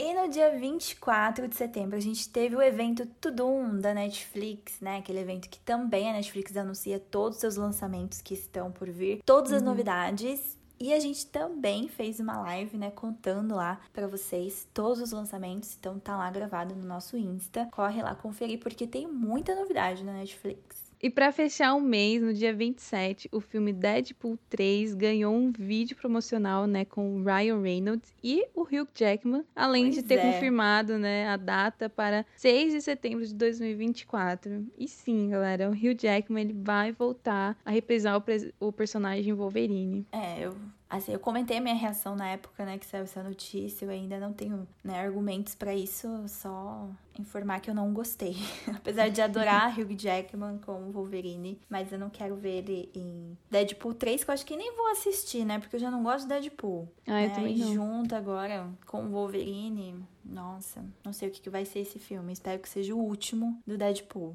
Speaker 1: E no dia 24 de setembro a gente teve o evento Tudum da Netflix, né? Aquele evento que também a Netflix anuncia todos os seus lançamentos que estão por vir, todas as uhum. novidades. E a gente também fez uma live, né, contando lá para vocês todos os lançamentos, então tá lá gravado no nosso Insta. Corre lá conferir porque tem muita novidade na Netflix.
Speaker 2: E para fechar o mês, no dia 27, o filme Deadpool 3 ganhou um vídeo promocional, né, com o Ryan Reynolds e o Hugh Jackman, além pois de ter é. confirmado, né, a data para 6 de setembro de 2024. E sim, galera, o Hugh Jackman ele vai voltar a reprisar o, o personagem Wolverine.
Speaker 1: É, eu Assim, eu comentei a minha reação na época, né, que saiu essa notícia, eu ainda não tenho, né, argumentos para isso, só informar que eu não gostei. *laughs* Apesar de adorar *laughs* Hugh Jackman como Wolverine, mas eu não quero ver ele em Deadpool 3, que eu acho que nem vou assistir, né, porque eu já não gosto de Deadpool.
Speaker 2: Ah, eu né? também não.
Speaker 1: junto agora com Wolverine, nossa, não sei o que, que vai ser esse filme, espero que seja o último do Deadpool.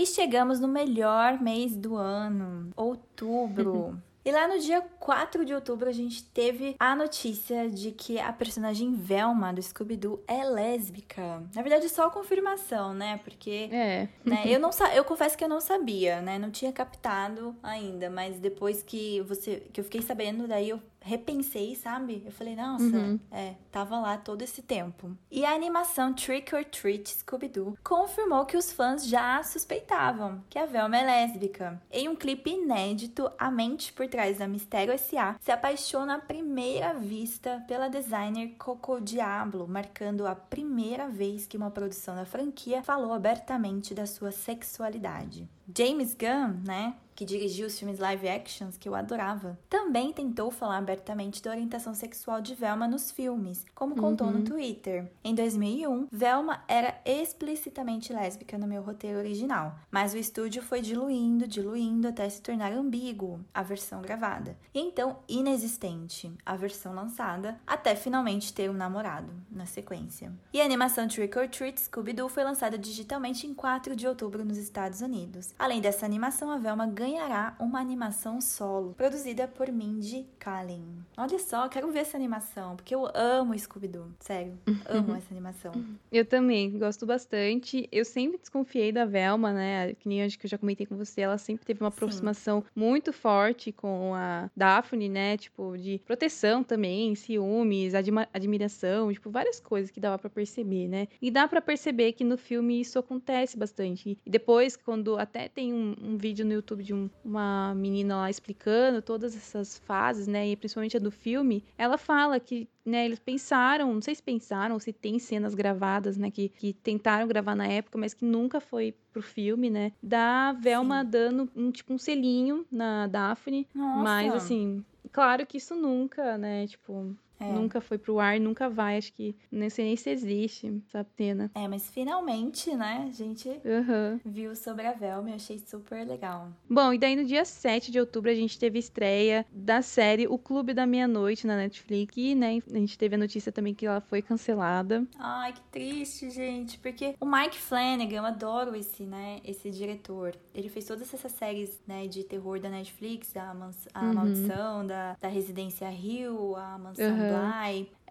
Speaker 1: E chegamos no melhor mês do ano, outubro. *laughs* E lá no dia 4 de outubro a gente teve a notícia de que a personagem Velma do Scooby-Doo é lésbica. Na verdade, só a confirmação, né? Porque
Speaker 2: é.
Speaker 1: né, eu não eu confesso que eu não sabia, né? Não tinha captado ainda, mas depois que você que eu fiquei sabendo, daí eu repensei, sabe? Eu falei, nossa, uhum. é, tava lá todo esse tempo. E a animação Trick or Treat Scooby-Doo confirmou que os fãs já suspeitavam que a Velma é lésbica. Em um clipe inédito, a mente por trás da Mistério S.A. se apaixona à primeira vista pela designer Coco Diablo, marcando a primeira vez que uma produção da franquia falou abertamente da sua sexualidade. James Gunn, né, que dirigiu os filmes live actions que eu adorava, também tentou falar abertamente da orientação sexual de Velma nos filmes, como contou uhum. no Twitter. Em 2001, Velma era explicitamente lésbica no meu roteiro original, mas o estúdio foi diluindo, diluindo até se tornar ambíguo, a versão gravada, e então inexistente, a versão lançada, até finalmente ter um namorado, na sequência. E a animação Trick or Treat Scooby-Doo foi lançada digitalmente em 4 de outubro nos Estados Unidos. Além dessa animação, a Velma ganhará uma animação solo, produzida por Mindy Kaling. Olha só, quero ver essa animação, porque eu amo Scooby-Doo. Sério, *laughs* amo essa animação.
Speaker 2: Eu também, gosto bastante. Eu sempre desconfiei da Velma, né? Que nem acho que eu já comentei com você, ela sempre teve uma aproximação Sim. muito forte com a Daphne, né? Tipo, de proteção também, ciúmes, admiração, tipo, várias coisas que dava para perceber, né? E dá para perceber que no filme isso acontece bastante. E depois, quando até tem um, um vídeo no YouTube de um um, uma menina lá explicando todas essas fases, né? E principalmente a do filme, ela fala que né, eles pensaram, não sei se pensaram, se tem cenas gravadas, né, que, que tentaram gravar na época, mas que nunca foi pro filme, né, da Velma Sim. dando um, tipo, um selinho na Daphne, Nossa. mas, assim, claro que isso nunca, né, tipo, é. Nunca foi pro ar, nunca vai. Acho que nem sei nem se existe essa pena.
Speaker 1: É, mas finalmente, né, a gente uhum. viu sobre a Velma e achei super legal.
Speaker 2: Bom, e daí no dia 7 de outubro a gente teve estreia da série O Clube da Meia-Noite na Netflix. E, né, a gente teve a notícia também que ela foi cancelada.
Speaker 1: Ai, que triste, gente. Porque o Mike Flanagan, eu adoro esse, né, esse diretor. Ele fez todas essas séries, né, de terror da Netflix, a, a uhum. Maldição, da, da Residência Rio, a Mansão uhum.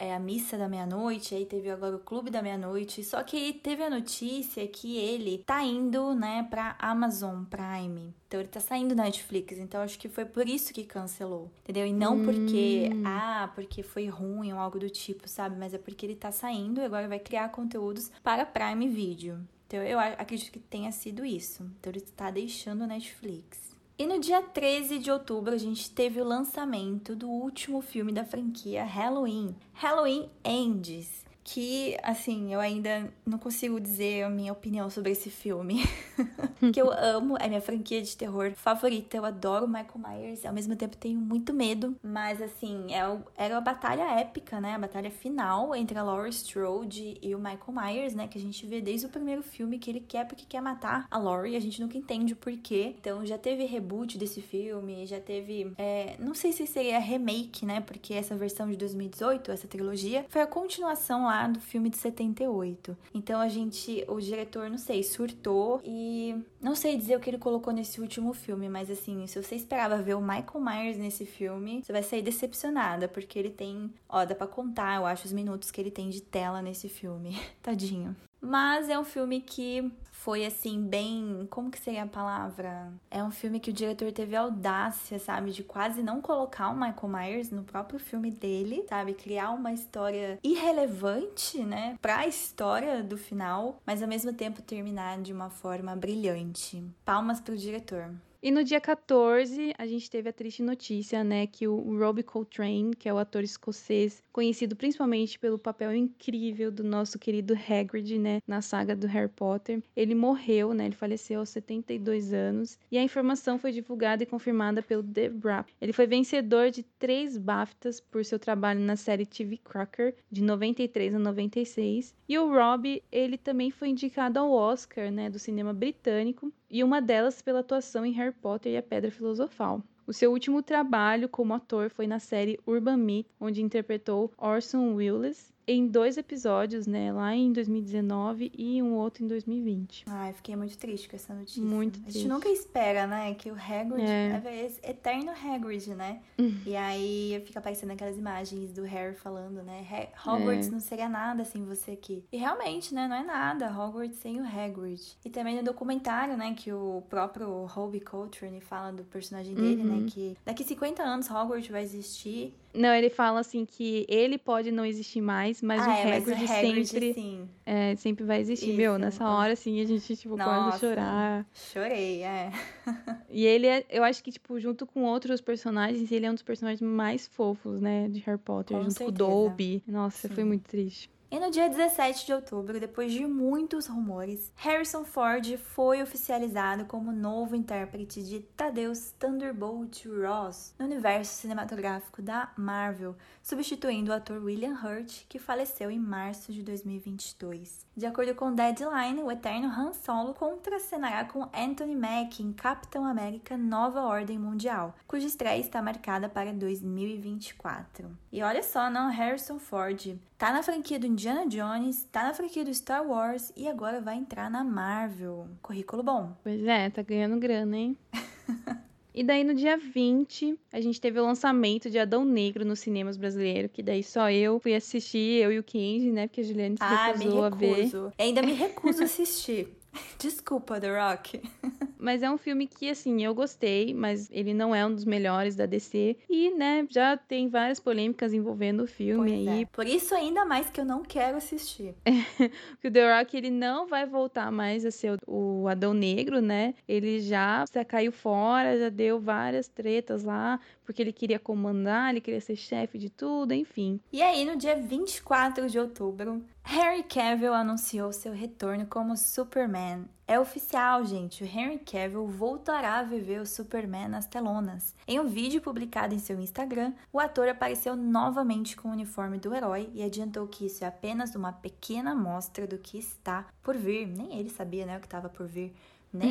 Speaker 1: É, a Missa da Meia-Noite, aí teve agora o Clube da Meia-Noite. Só que teve a notícia que ele tá indo, né, pra Amazon Prime. Então ele tá saindo da Netflix. Então acho que foi por isso que cancelou. Entendeu? E não hum. porque, ah, porque foi ruim ou algo do tipo, sabe? Mas é porque ele tá saindo e agora vai criar conteúdos para Prime Video. Então eu acredito que tenha sido isso. Então ele tá deixando a Netflix. E no dia 13 de outubro a gente teve o lançamento do último filme da franquia Halloween, Halloween Ends que, assim, eu ainda não consigo dizer a minha opinião sobre esse filme. *laughs* que eu amo, é minha franquia de terror favorita. Eu adoro Michael Myers, ao mesmo tempo tenho muito medo. Mas, assim, é o, era a batalha épica, né? A batalha final entre a Laurie Strode e o Michael Myers, né? Que a gente vê desde o primeiro filme que ele quer porque quer matar a Laurie. A gente nunca entende o porquê. Então, já teve reboot desse filme, já teve. É, não sei se seria remake, né? Porque essa versão de 2018, essa trilogia, foi a continuação lá do filme de 78. Então a gente, o diretor, não sei, surtou e não sei dizer o que ele colocou nesse último filme, mas assim, se você esperava ver o Michael Myers nesse filme, você vai sair decepcionada, porque ele tem, ó, dá pra contar, eu acho, os minutos que ele tem de tela nesse filme. *laughs* Tadinho. Mas é um filme que foi assim, bem. Como que seria a palavra? É um filme que o diretor teve audácia, sabe? De quase não colocar o Michael Myers no próprio filme dele, sabe? Criar uma história irrelevante, né? Pra história do final, mas ao mesmo tempo terminar de uma forma brilhante. Palmas pro diretor.
Speaker 2: E no dia 14, a gente teve a triste notícia, né, que o Robbie Coltrane, que é o ator escocês, conhecido principalmente pelo papel incrível do nosso querido Hagrid, né, na saga do Harry Potter, ele morreu, né, ele faleceu aos 72 anos, e a informação foi divulgada e confirmada pelo The Wrap. Ele foi vencedor de três BAFTAs por seu trabalho na série TV Cracker, de 93 a 96, e o Robbie, ele também foi indicado ao Oscar, né, do cinema britânico, e uma delas pela atuação em Harry Potter e a Pedra Filosofal. O seu último trabalho como ator foi na série Urban Myth, onde interpretou Orson Welles em dois episódios, né? Lá em 2019 e um outro em 2020.
Speaker 1: Ai, fiquei muito triste com essa notícia.
Speaker 2: Muito triste.
Speaker 1: A gente nunca espera, né? Que o Hagrid é, é eterno Hagrid, né? Uhum. e aí fica aparecendo aquelas imagens do Harry falando, né? Hogwarts é. não seria nada sem você aqui. E realmente, né? Não é nada Hogwarts sem o Hagrid. E também no documentário, né? Que o próprio Robbie Coltrane fala do personagem dele, né, uhum. né? Que daqui 50 anos Hogwarts vai existir.
Speaker 2: Não, ele fala assim que ele pode não existir mais, mas, ah, o, é, Hagrid mas o Hagrid sempre. É, sempre vai existir. Isso, Meu, nessa hora, assim, a gente, tipo, Nossa, quase chorar.
Speaker 1: Chorei, é. *laughs*
Speaker 2: e ele é, eu acho que, tipo, junto com outros personagens, ele é um dos personagens mais fofos, né, de Harry Potter, com junto certeza. com o Dobby. Nossa, sim. foi muito triste.
Speaker 1: E no dia 17 de outubro, depois de muitos rumores, Harrison Ford foi oficializado como novo intérprete de Thaddeus Thunderbolt Ross no universo cinematográfico da Marvel, substituindo o ator William Hurt, que faleceu em março de 2022. De acordo com Deadline, o eterno Han Solo contracenará com Anthony Mackie em Capitão América Nova Ordem Mundial, cuja estreia está marcada para 2024. E olha só, não, Harrison Ford tá na franquia do Indiana Jones, tá na franquia do Star Wars e agora vai entrar na Marvel. Currículo bom.
Speaker 2: Pois é, tá ganhando grana, hein? *laughs* E daí no dia 20, a gente teve o lançamento de Adão Negro nos cinemas brasileiros, que daí só eu fui assistir, eu e o Kenji, né? Porque a Juliane se ah, recusou a ver.
Speaker 1: Ainda me recuso a assistir. *laughs* Desculpa, The Rock. *laughs*
Speaker 2: Mas é um filme que, assim, eu gostei, mas ele não é um dos melhores da DC. E, né, já tem várias polêmicas envolvendo o filme
Speaker 1: pois
Speaker 2: aí.
Speaker 1: É. Por isso, ainda mais que eu não quero assistir. *laughs*
Speaker 2: que o The Rock, ele não vai voltar mais a ser o Adão Negro, né? Ele já caiu fora, já deu várias tretas lá, porque ele queria comandar, ele queria ser chefe de tudo, enfim.
Speaker 1: E aí, no dia 24 de outubro, Henry Cavill anunciou seu retorno como Superman. É oficial, gente. O Henry Cavill voltará a viver o Superman nas telonas. Em um vídeo publicado em seu Instagram, o ator apareceu novamente com o uniforme do herói e adiantou que isso é apenas uma pequena amostra do que está por vir. Nem ele sabia, né, o que estava por vir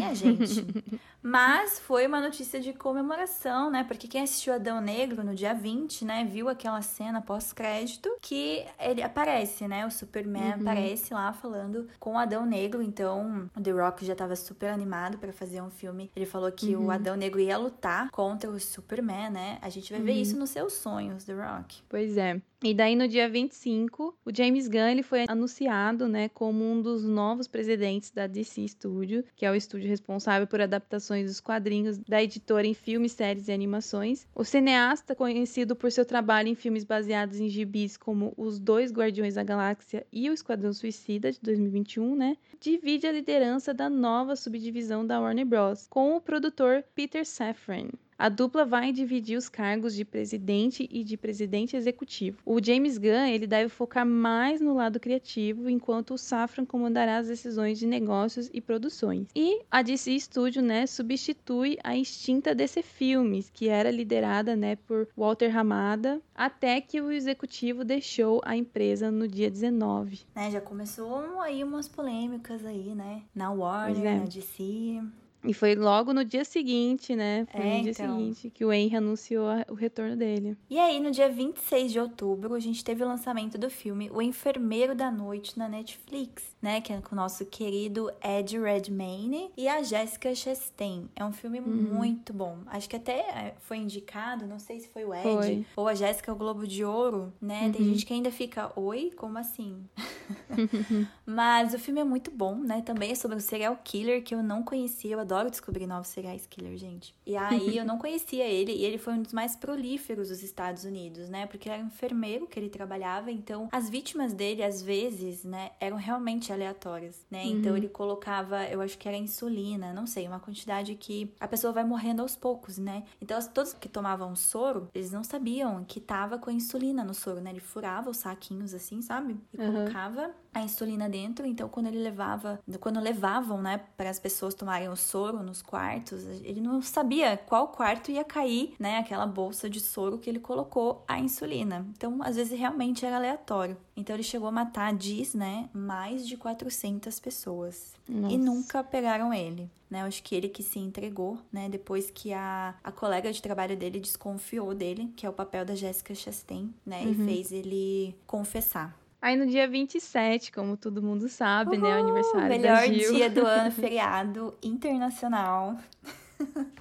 Speaker 1: a gente. *laughs* Mas foi uma notícia de comemoração, né? Porque quem assistiu Adão Negro no dia 20, né, viu aquela cena pós-crédito que ele aparece, né? O Superman uhum. aparece lá falando com Adão Negro. Então, o The Rock já tava super animado para fazer um filme. Ele falou que uhum. o Adão Negro ia lutar contra o Superman, né? A gente vai uhum. ver isso nos seus sonhos, The Rock.
Speaker 2: Pois é. E daí no dia 25, o James Gunn ele foi anunciado, né, como um dos novos presidentes da DC Studio, que é o estúdio responsável por adaptações dos quadrinhos da editora em filmes, séries e animações. O cineasta, conhecido por seu trabalho em filmes baseados em gibis como Os Dois Guardiões da Galáxia e O Esquadrão Suicida de 2021, né, divide a liderança da nova subdivisão da Warner Bros. com o produtor Peter Safran. A dupla vai dividir os cargos de presidente e de presidente executivo. O James Gunn ele deve focar mais no lado criativo, enquanto o Safran comandará as decisões de negócios e produções. E a DC Studio, né, substitui a extinta DC Filmes, que era liderada, né, por Walter Hamada, até que o executivo deixou a empresa no dia 19.
Speaker 1: Né, já começou aí umas polêmicas aí, né, na Warner, é. na DC.
Speaker 2: E foi logo no dia seguinte, né? Foi é, no dia então... seguinte que o Henry anunciou o retorno dele.
Speaker 1: E aí, no dia 26 de outubro, a gente teve o lançamento do filme O Enfermeiro da Noite na Netflix, né? Que é com o nosso querido Ed Redmayne e a Jessica Chastain. É um filme uhum. muito bom. Acho que até é, foi indicado, não sei se foi o Ed foi. ou a Jéssica o Globo de Ouro, né? Uhum. Tem gente que ainda fica, oi, como assim? *laughs* *laughs* Mas o filme é muito bom, né? Também é sobre um serial killer que eu não conhecia, eu adoro descobrir novos serial killers, gente. E aí eu não conhecia ele, e ele foi um dos mais prolíferos dos Estados Unidos, né? Porque era um enfermeiro que ele trabalhava, então as vítimas dele, às vezes, né, eram realmente aleatórias, né? Uhum. Então ele colocava, eu acho que era insulina, não sei, uma quantidade que a pessoa vai morrendo aos poucos, né? Então todos que tomavam soro, eles não sabiam que tava com a insulina no soro, né? Ele furava os saquinhos assim, sabe? E uhum. colocava a insulina dentro, então quando ele levava, quando levavam, né, para as pessoas tomarem o soro nos quartos, ele não sabia qual quarto ia cair, né, aquela bolsa de soro que ele colocou a insulina. Então, às vezes realmente era aleatório. Então ele chegou a matar, diz, né, mais de 400 pessoas. Nossa. E nunca pegaram ele. Né, acho que ele que se entregou, né, depois que a, a colega de trabalho dele desconfiou dele, que é o papel da Jessica Chastain, né, uhum. e fez ele confessar.
Speaker 2: Aí no dia 27, como todo mundo sabe, Uhul, né? O aniversário
Speaker 1: melhor
Speaker 2: da Gil.
Speaker 1: dia do ano, *laughs* feriado internacional.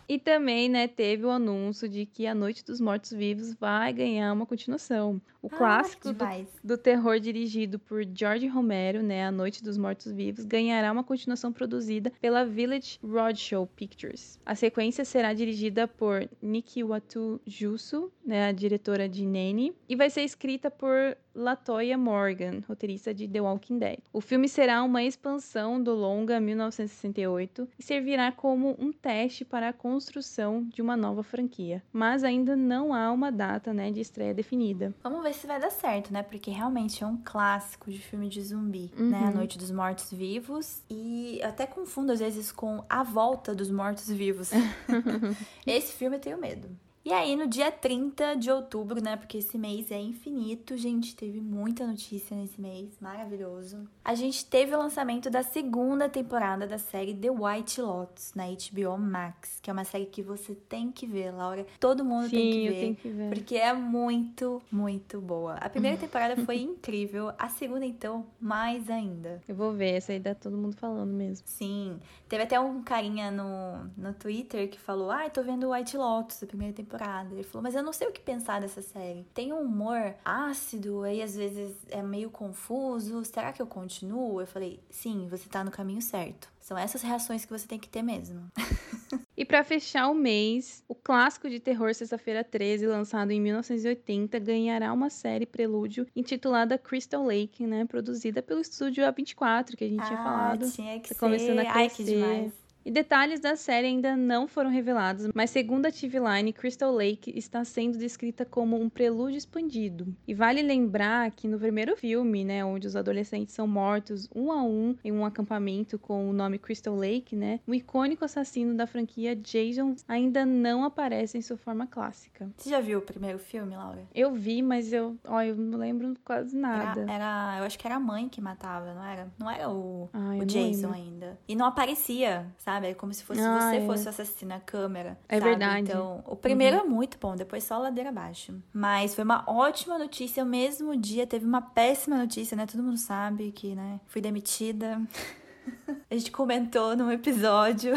Speaker 2: e também, né, teve o anúncio de que A Noite dos Mortos Vivos vai ganhar uma continuação. O ah, clássico do, do, terror dirigido por George Romero, né, A Noite dos Mortos Vivos, ganhará uma continuação produzida pela Village Roadshow Pictures. A sequência será dirigida por Nikiwatu Jusu, né, a diretora de Nene, e vai ser escrita por Latoya Morgan, roteirista de The Walking Dead. O filme será uma expansão do longa 1968 e servirá como um teste para a construção de uma nova franquia, mas ainda não há uma data, né, de estreia definida.
Speaker 1: Vamos ver se vai dar certo, né? Porque realmente é um clássico de filme de zumbi, uhum. né? A Noite dos Mortos Vivos e até confundo às vezes com A Volta dos Mortos Vivos. *laughs* Esse filme eu tenho medo. E aí, no dia 30 de outubro, né? Porque esse mês é infinito, gente. Teve muita notícia nesse mês, maravilhoso. A gente teve o lançamento da segunda temporada da série The White Lotus na HBO Max, que é uma série que você tem que ver, Laura. Todo mundo
Speaker 2: Sim,
Speaker 1: tem que
Speaker 2: ver. Tenho que ver.
Speaker 1: Porque é muito, muito boa. A primeira *laughs* temporada foi incrível, a segunda, então, mais ainda.
Speaker 2: Eu vou ver, essa aí tá todo mundo falando mesmo.
Speaker 1: Sim. Teve até um carinha no, no Twitter que falou: Ah, tô vendo White Lotus, a primeira temporada temporada. Ele falou, mas eu não sei o que pensar dessa série. Tem um humor ácido, aí às vezes é meio confuso. Será que eu continuo? Eu falei, sim, você tá no caminho certo. São essas reações que você tem que ter mesmo. *laughs*
Speaker 2: E para fechar o mês, o clássico de terror Sexta-feira 13, lançado em 1980, ganhará uma série prelúdio intitulada Crystal Lake, né, produzida pelo estúdio A24, que a gente
Speaker 1: ah,
Speaker 2: tinha falado.
Speaker 1: Tinha que
Speaker 2: tá começando
Speaker 1: ser.
Speaker 2: a crescer.
Speaker 1: Ai, que demais.
Speaker 2: E detalhes da série ainda não foram revelados, mas segundo a TV Line, Crystal Lake está sendo descrita como um prelúdio expandido. E vale lembrar que no primeiro filme, né, onde os adolescentes são mortos um a um em um acampamento com o nome Crystal Lake, né, o icônico assassino da franquia Jason ainda não aparece em sua forma clássica.
Speaker 1: Você já viu o primeiro filme, Laura?
Speaker 2: Eu vi, mas eu, ó, eu não lembro quase nada.
Speaker 1: Era, era, eu acho que era a mãe que matava, não era? Não era o,
Speaker 2: ah,
Speaker 1: o Jason ainda. E não aparecia, sabe? Sabe? É como se fosse ah, você é. fosse o assassino na câmera.
Speaker 2: É
Speaker 1: sabe?
Speaker 2: verdade.
Speaker 1: Então, o primeiro uhum. é muito bom, depois só ladeira abaixo. Mas foi uma ótima notícia. O mesmo dia teve uma péssima notícia, né? Todo mundo sabe que, né? Fui demitida. *laughs* A gente comentou num episódio.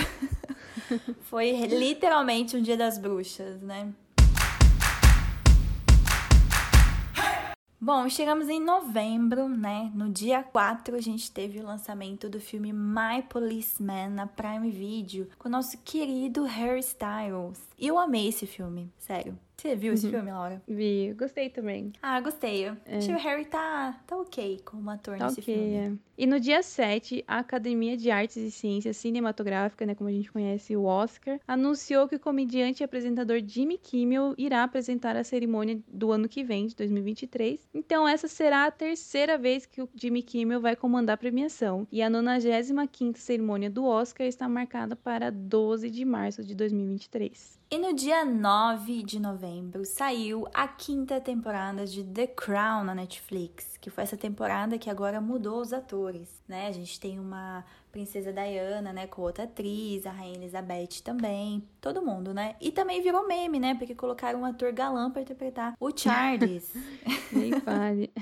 Speaker 1: *laughs* foi literalmente um dia das bruxas, né? Bom, chegamos em novembro, né? No dia 4 a gente teve o lançamento do filme My Policeman na Prime Video com o nosso querido Harry Styles. E eu amei esse filme, sério. Você viu esse uhum. filme, Laura?
Speaker 2: Vi, gostei também.
Speaker 1: Ah, gostei. É. Acho que o Harry tá, tá ok como ator tá nesse okay, filme. É.
Speaker 2: E no dia 7, a Academia de Artes e Ciências Cinematográfica, né, como a gente conhece, o Oscar, anunciou que o comediante e apresentador Jimmy Kimmel irá apresentar a cerimônia do ano que vem, de 2023. Então, essa será a terceira vez que o Jimmy Kimmel vai comandar a premiação. E a 95ª cerimônia do Oscar está marcada para 12 de março de 2023.
Speaker 1: E no dia 9 de novembro saiu a quinta temporada de The Crown na Netflix, que foi essa temporada que agora mudou os atores, né? A gente tem uma Princesa Diana, né, com outra atriz, a Rainha Elizabeth também, todo mundo, né? E também virou meme, né, porque colocaram um ator galã para interpretar o Charles. *laughs* *laughs*
Speaker 2: Nem fale.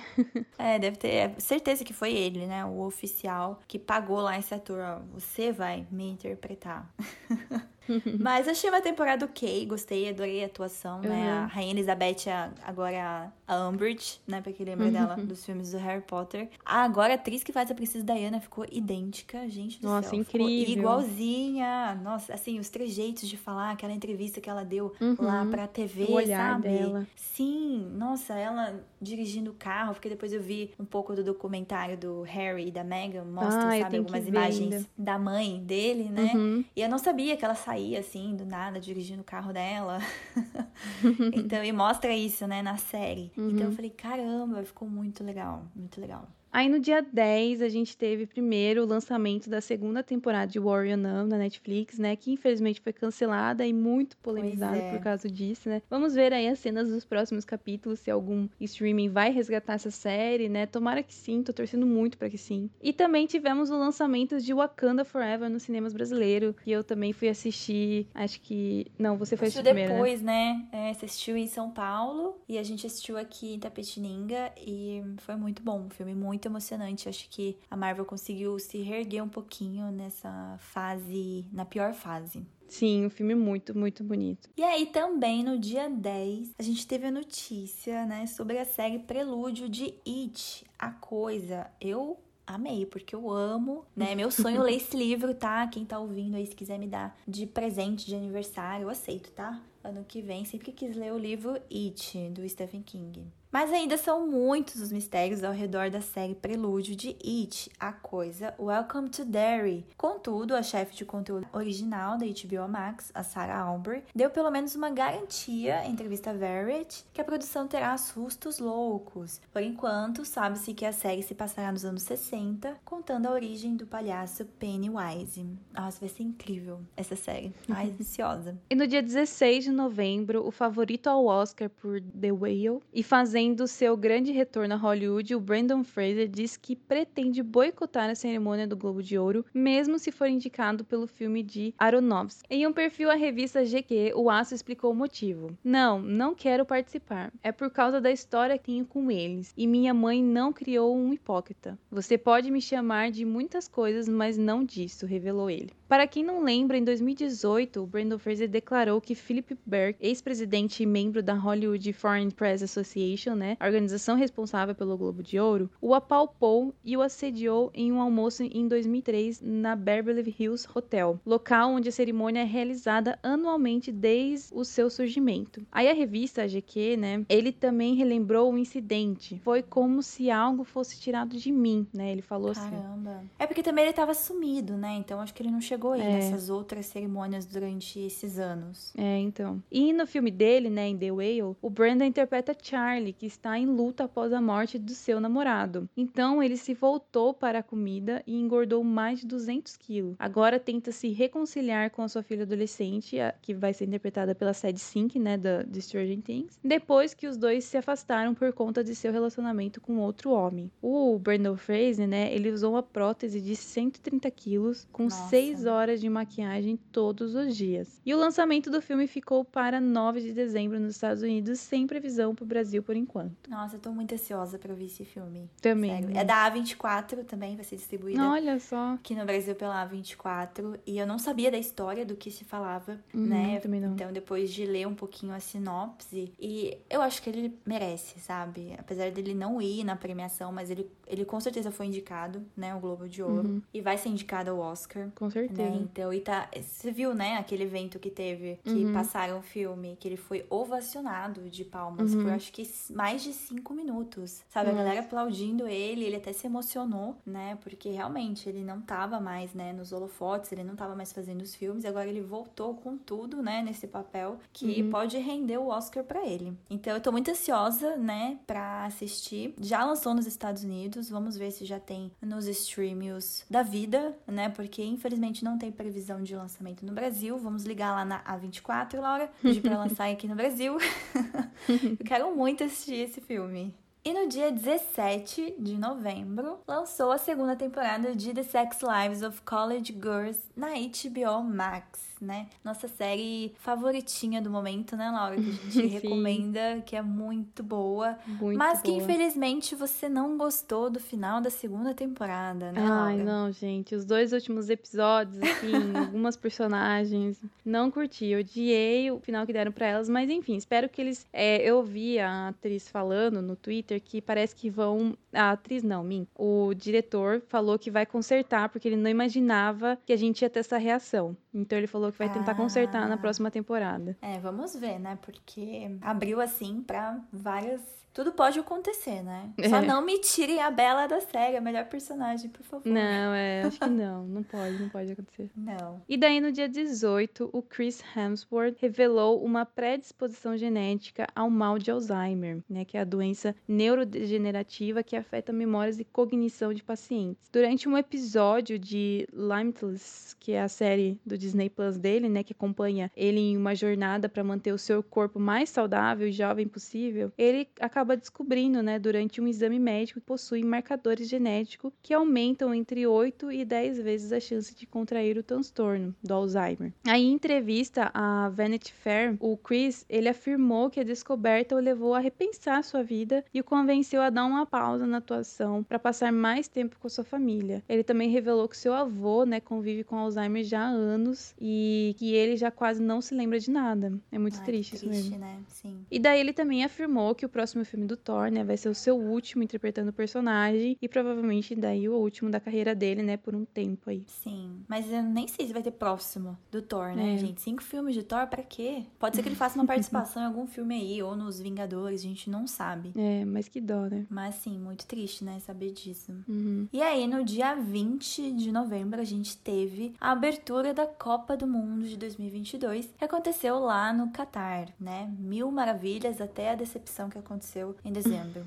Speaker 1: é, deve ter, é, certeza que foi ele, né, o oficial que pagou lá esse ator, ó, você vai me interpretar. *laughs* *laughs* Mas achei uma temporada ok, gostei, adorei a atuação, uhum. né? A Rainha Elizabeth, agora a Umbridge, né? Pra quem lembra uhum. dela dos filmes do Harry Potter. Agora a atriz que faz a Princesa Diana ficou idêntica, gente do
Speaker 2: Nossa,
Speaker 1: céu.
Speaker 2: incrível.
Speaker 1: igualzinha. Nossa, assim, os trejeitos de falar, aquela entrevista que ela deu uhum. lá pra TV, o olhar sabe?
Speaker 2: Dela.
Speaker 1: Sim, nossa, ela dirigindo o carro, porque depois eu vi um pouco do documentário do Harry e da Meghan, mostra, ah, sabe, algumas imagens ainda. da mãe dele, né? Uhum. E eu não sabia que ela saía assim, do nada, dirigindo o carro dela. *laughs* então, e mostra isso, né, na série. Uhum. Então eu falei, caramba, ficou muito legal, muito legal.
Speaker 2: Aí no dia 10 a gente teve primeiro o lançamento da segunda temporada de Warrior Nun na Netflix, né? Que infelizmente foi cancelada e muito polemizada é. por causa disso, né? Vamos ver aí as cenas dos próximos capítulos, se algum streaming vai resgatar essa série, né? Tomara que sim, tô torcendo muito para que sim. E também tivemos o lançamento de Wakanda Forever nos cinemas brasileiros, que eu também fui assistir, acho que... Não, você foi assistir primeiro,
Speaker 1: né? depois, né? né? É, você assistiu em São Paulo e a gente assistiu aqui em Tapetininga e foi muito bom, um filme muito muito emocionante. Acho que a Marvel conseguiu se reerguer um pouquinho nessa fase, na pior fase.
Speaker 2: Sim, um filme muito, muito bonito.
Speaker 1: E aí também no dia 10, a gente teve a notícia, né, sobre a série Prelúdio de It, a coisa. Eu amei, porque eu amo, né? *laughs* Meu sonho é ler esse livro, tá? Quem tá ouvindo aí, se quiser me dar de presente de aniversário, eu aceito, tá? Ano que vem, sempre quis ler o livro It, do Stephen King. Mas ainda são muitos os mistérios ao redor da série Prelúdio de It, a coisa Welcome to Derry. Contudo, a chefe de conteúdo original da HBO Max, a Sarah Alber, deu pelo menos uma garantia em entrevista a Variety que a produção terá sustos loucos. Por enquanto, sabe-se que a série se passará nos anos 60, contando a origem do palhaço Pennywise. Nossa, vai ser incrível essa série. Ai, *laughs* ansiosa.
Speaker 2: e no dia 16 de novembro, o favorito ao Oscar por The Whale e fazendo Fazendo seu grande retorno a Hollywood, o Brandon Fraser diz que pretende boicotar a cerimônia do Globo de Ouro, mesmo se for indicado pelo filme de Aronofsky. Em um perfil à revista GQ, o aço explicou o motivo. Não, não quero participar. É por causa da história que tenho com eles. E minha mãe não criou um hipócrita. Você pode me chamar de muitas coisas, mas não disso, revelou ele. Para quem não lembra, em 2018, o Brandon Fraser declarou que Philip Burke, ex-presidente e membro da Hollywood Foreign Press Association, né, a organização responsável pelo Globo de Ouro, o apalpou e o assediou em um almoço em 2003 na Beverly Hills Hotel, local onde a cerimônia é realizada anualmente desde o seu surgimento. Aí a revista GQ, né, ele também relembrou o incidente. Foi como se algo fosse tirado de mim, né? Ele falou
Speaker 1: Caramba.
Speaker 2: assim.
Speaker 1: Caramba. É porque também ele estava sumido, né? Então acho que ele não chegou aí é. nessas outras cerimônias durante esses anos.
Speaker 2: É, então. E no filme dele, né, em The Whale, o Brandon interpreta Charlie, que está em luta após a morte do seu namorado. Então ele se voltou para a comida e engordou mais de 200 quilos. Agora tenta se reconciliar com a sua filha adolescente, que vai ser interpretada pela Sadie Sink, né, da, de Stranger Things, depois que os dois se afastaram por conta de seu relacionamento com outro homem. O Brandon Fraser, né, ele usou uma prótese de 130 quilos com 6 horas de maquiagem todos os dias. E o lançamento do filme ficou para 9 de dezembro nos Estados Unidos, sem previsão para o Brasil por enquanto.
Speaker 1: Nossa, eu tô muito ansiosa para ver esse filme.
Speaker 2: Também.
Speaker 1: Né? É da A24 também, vai ser distribuída.
Speaker 2: Olha só.
Speaker 1: Aqui no Brasil pela A24. E eu não sabia da história do que se falava,
Speaker 2: uhum,
Speaker 1: né?
Speaker 2: Também não.
Speaker 1: Então, depois de ler um pouquinho a sinopse, e eu acho que ele merece, sabe? Apesar dele não ir na premiação, mas ele, ele com certeza foi indicado, né? O Globo de Ouro. Uhum. E vai ser indicado ao Oscar.
Speaker 2: Com certeza.
Speaker 1: Né? Então, e tá. Você viu, né, aquele evento que teve, que uhum. passaram o filme, que ele foi ovacionado de palmas por uhum. acho que mais de cinco minutos. Sabe? A galera aplaudindo ele, ele até se emocionou, né? Porque realmente ele não tava mais, né, nos holofotes, ele não tava mais fazendo os filmes, agora ele voltou com tudo, né, nesse papel que uhum. pode render o Oscar para ele. Então eu tô muito ansiosa, né, para assistir. Já lançou nos Estados Unidos, vamos ver se já tem nos streams da vida, né? Porque infelizmente não tem previsão de lançamento no Brasil. Vamos ligar lá na A24, Laura, pedir para *laughs* lançar aqui no Brasil. *laughs* eu quero muito assistir esse filme. E no dia 17 de novembro, lançou a segunda temporada de The Sex Lives of College Girls na HBO Max né? Nossa série favoritinha do momento, né, Laura? Que a *laughs* gente recomenda, que é muito boa.
Speaker 2: Muito
Speaker 1: mas
Speaker 2: boa.
Speaker 1: que infelizmente você não gostou do final da segunda temporada, né,
Speaker 2: Ai, Laura? não, gente. Os dois últimos episódios, assim, *laughs* algumas personagens, não curti. Odiei o final que deram para elas, mas enfim, espero que eles. É, eu vi a atriz falando no Twitter que parece que vão. A atriz não, mim. O diretor falou que vai consertar, porque ele não imaginava que a gente ia ter essa reação. Então ele falou que vai tentar ah. consertar na próxima temporada.
Speaker 1: É, vamos ver, né? Porque abriu assim para várias tudo pode acontecer, né? É. Só não me tirem a Bela da série, a melhor personagem, por favor.
Speaker 2: Não, é, *laughs* acho que não. Não pode, não pode acontecer.
Speaker 1: Não.
Speaker 2: E daí, no dia 18, o Chris Hemsworth revelou uma predisposição genética ao mal de Alzheimer, né? Que é a doença neurodegenerativa que afeta memórias e cognição de pacientes. Durante um episódio de Limitless, que é a série do Disney Plus dele, né? Que acompanha ele em uma jornada para manter o seu corpo mais saudável e jovem possível, ele acabou acaba descobrindo, né, durante um exame médico que possui marcadores genéticos que aumentam entre 8 e 10 vezes a chance de contrair o transtorno do Alzheimer. Aí, em entrevista à Vanity Fair, o Chris, ele afirmou que a descoberta o levou a repensar sua vida e o convenceu a dar uma pausa na atuação para passar mais tempo com sua família. Ele também revelou que seu avô, né, convive com Alzheimer já há anos e que ele já quase não se lembra de nada. É muito
Speaker 1: Ai,
Speaker 2: triste,
Speaker 1: triste
Speaker 2: isso mesmo.
Speaker 1: Né? Sim.
Speaker 2: E daí ele também afirmou que o próximo filme do Thor, né? Vai ser o seu último interpretando o personagem e provavelmente daí o último da carreira dele, né? Por um tempo aí.
Speaker 1: Sim, mas eu nem sei se vai ter próximo do Thor, né, é. gente? Cinco filmes de Thor, para quê? Pode ser que ele faça uma *laughs* participação em algum filme aí ou nos Vingadores, a gente não sabe.
Speaker 2: É, mas que dó, né?
Speaker 1: Mas sim, muito triste, né? Saber disso.
Speaker 2: Uhum.
Speaker 1: E aí, no dia 20 de novembro, a gente teve a abertura da Copa do Mundo de 2022, que aconteceu lá no Catar, né? Mil maravilhas até a decepção que aconteceu aconteceu em dezembro.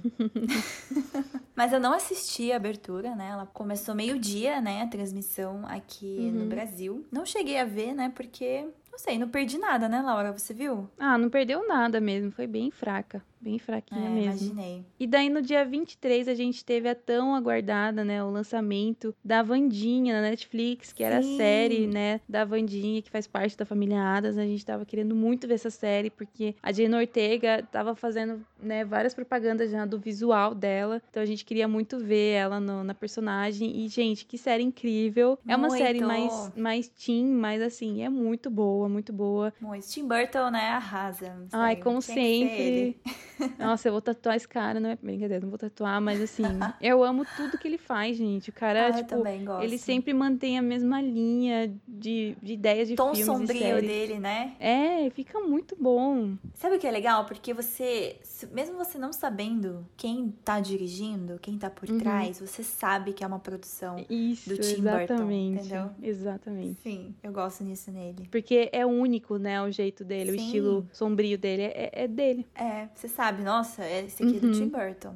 Speaker 1: *laughs* Mas eu não assisti a abertura, né? Ela começou meio-dia, né? A transmissão aqui uhum. no Brasil. Não cheguei a ver, né? Porque, não sei, não perdi nada, né, Laura? Você viu?
Speaker 2: Ah, não perdeu nada mesmo. Foi bem fraca. Bem fraquinha
Speaker 1: é,
Speaker 2: mesmo.
Speaker 1: Imaginei.
Speaker 2: E daí no dia 23 a gente teve a tão aguardada, né, o lançamento da Vandinha na Netflix, que era Sim. a série, né, da Vandinha, que faz parte da família Adas. A gente tava querendo muito ver essa série, porque a Jane Ortega tava fazendo, né, várias propagandas já do visual dela. Então a gente queria muito ver ela no, na personagem. E, gente, que série incrível. É uma muito. série mais, mais teen, mas assim, é muito boa, muito boa.
Speaker 1: Muito. Tim Burton, né, arrasa.
Speaker 2: Ai, como sempre. *laughs* *laughs* Nossa, eu vou tatuar esse cara, não é brincadeira, não vou tatuar, mas assim, *laughs* eu amo tudo que ele faz, gente. O cara, ah, tipo, ele sempre mantém a mesma linha de, de ideias de
Speaker 1: Tom
Speaker 2: filmes
Speaker 1: sombrio dele, né?
Speaker 2: É, fica muito bom.
Speaker 1: Sabe o que é legal? Porque você, mesmo você não sabendo quem tá dirigindo, quem tá por uhum. trás, você sabe que é uma produção Isso, do Tim exatamente, Burton, entendeu?
Speaker 2: Exatamente.
Speaker 1: Sim, eu gosto nisso nele.
Speaker 2: Porque é único, né, o jeito dele, Sim. o estilo sombrio dele, é, é dele.
Speaker 1: É, você sabe, nossa, esse aqui uhum. é do uhum. Tim Burton.